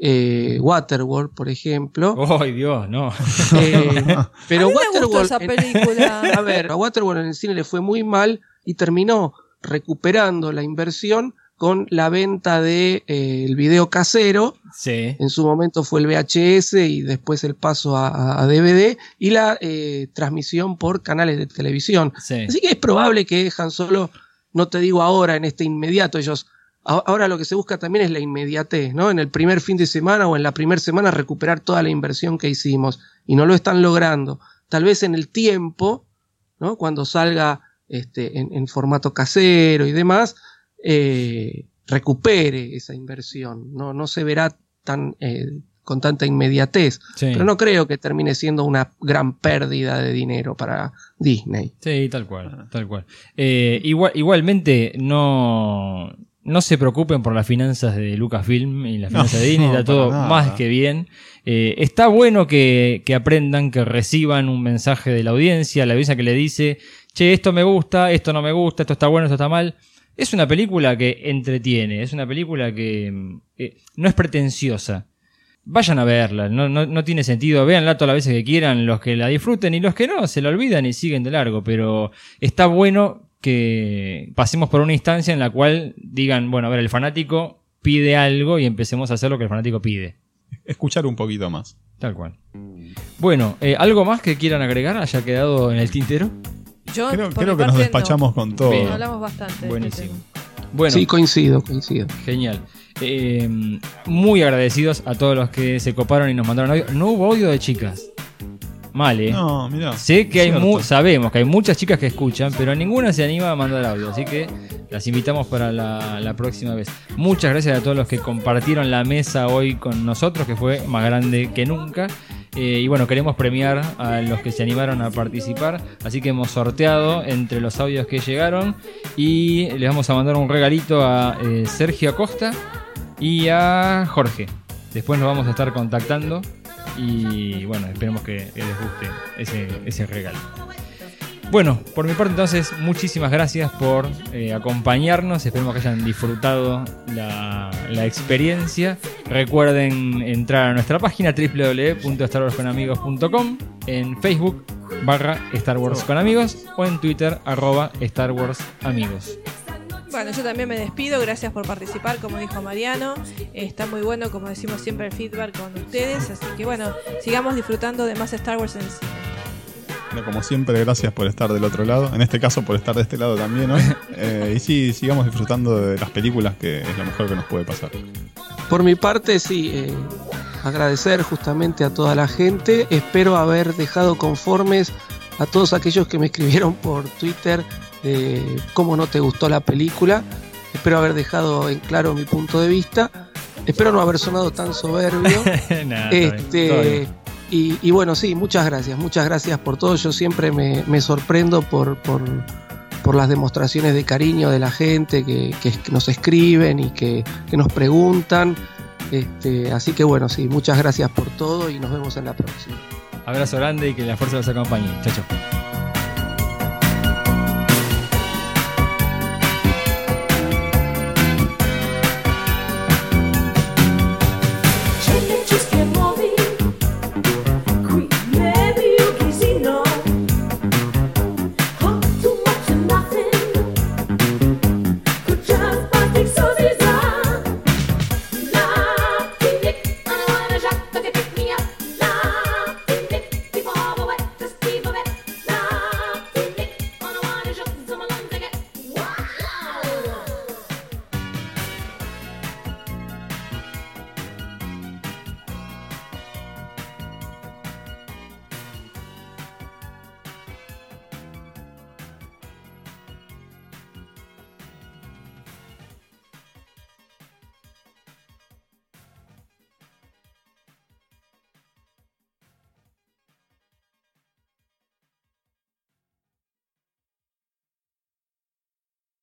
Eh, Waterworld, por ejemplo. ¡Ay, Dios! No. Eh, *laughs* pero A mí me gustó Waterworld. esa en- película. *laughs* a ver, a Waterworld en el cine le fue muy mal y terminó recuperando la inversión con la venta de eh, el video casero. Sí. En su momento fue el VHS y después el paso a, a- a DVD y la eh, transmisión por canales de televisión. Sí. Así que es probable que Han Solo, no te digo ahora, en este inmediato, ellos. Ahora lo que se busca también es la inmediatez, ¿no? En el primer fin de semana o en la primera semana recuperar toda la inversión que hicimos y no lo están logrando. Tal vez en el tiempo, ¿no? Cuando salga este, en, en formato casero y demás, eh, recupere esa inversión. No, no se verá tan, eh, con tanta inmediatez. Sí. Pero no creo que termine siendo una gran pérdida de dinero para Disney. Sí, tal cual, tal cual. Eh, igual, igualmente, no, no se preocupen por las finanzas de Lucasfilm y las No, finanzas de Disney, no, está todo nada. más que bien. Eh, está bueno que, que aprendan, que reciban un mensaje de la audiencia, la audiencia que le dice, che, esto me gusta, esto no me gusta, esto está bueno, esto está mal. Es una película que entretiene, es una película que eh, no es pretenciosa. Vayan a verla, no, no, no tiene sentido, véanla todas las veces que quieran, los que la disfruten y los que no, se la olvidan y siguen de largo, pero está bueno que pasemos por una instancia en la cual digan, bueno, a ver, el fanático pide algo y empecemos a hacer lo que el fanático pide. Escuchar un poquito más. Tal cual. Bueno, eh, ¿algo más que quieran agregar haya quedado en el tintero? Yo, Creo, creo que nos despachamos no. con todo. Bien. Hablamos bastante. Buenísimo. Bueno, Sí, coincido, coincido. Genial. Eh, muy agradecidos a todos los que se coparon y nos mandaron audio. No hubo audio de chicas. Mal, ¿eh? No, mirá. Sé que hay mu- sabemos que hay muchas chicas que escuchan, pero ninguna se anima a mandar audio, así que las invitamos para la, la próxima vez. Muchas gracias a todos los que compartieron la mesa hoy con nosotros, que fue más grande que nunca. Eh, y bueno, queremos premiar a los que se animaron a participar, así que hemos sorteado entre los audios que llegaron y les vamos a mandar un regalito a eh, Sergio Acosta y a Jorge. Después nos vamos a estar contactando y bueno, esperemos que, les guste ese, ese regalo. Bueno, por mi parte entonces, muchísimas gracias por eh, acompañarnos. Esperemos que hayan disfrutado la, la experiencia. Recuerden entrar a nuestra página www.starwarsconamigos.com, en Facebook barra Star Wars con amigos o en Twitter arroba Star Wars amigos. Bueno, yo también me despido. Gracias por participar, como dijo Mariano. Está muy bueno, como decimos siempre, el feedback con ustedes. Así que bueno, sigamos disfrutando de más Star Wars en el cine. Bueno, como siempre, gracias por estar del otro lado. En este caso, por estar de este lado también hoy. *laughs* Eh, y sí, sigamos disfrutando de las películas, que es lo mejor que nos puede pasar. Por mi parte, sí, eh, agradecer justamente a toda la gente. Espero haber dejado conformes a todos aquellos que me escribieron por Twitter de cómo no te gustó la película. Espero haber dejado en claro mi punto de vista. Espero no haber sonado tan soberbio. *laughs* Nah, bien, Este, todo bien. y, y bueno, sí, muchas gracias, muchas gracias por todo. Yo siempre me, me sorprendo por, por, por las demostraciones de cariño de la gente que nos escriben y que, que nos preguntan. Este, así que bueno, sí, muchas gracias por todo y nos vemos en la próxima. Abrazo grande y que la fuerza los acompañe. Chao, chao.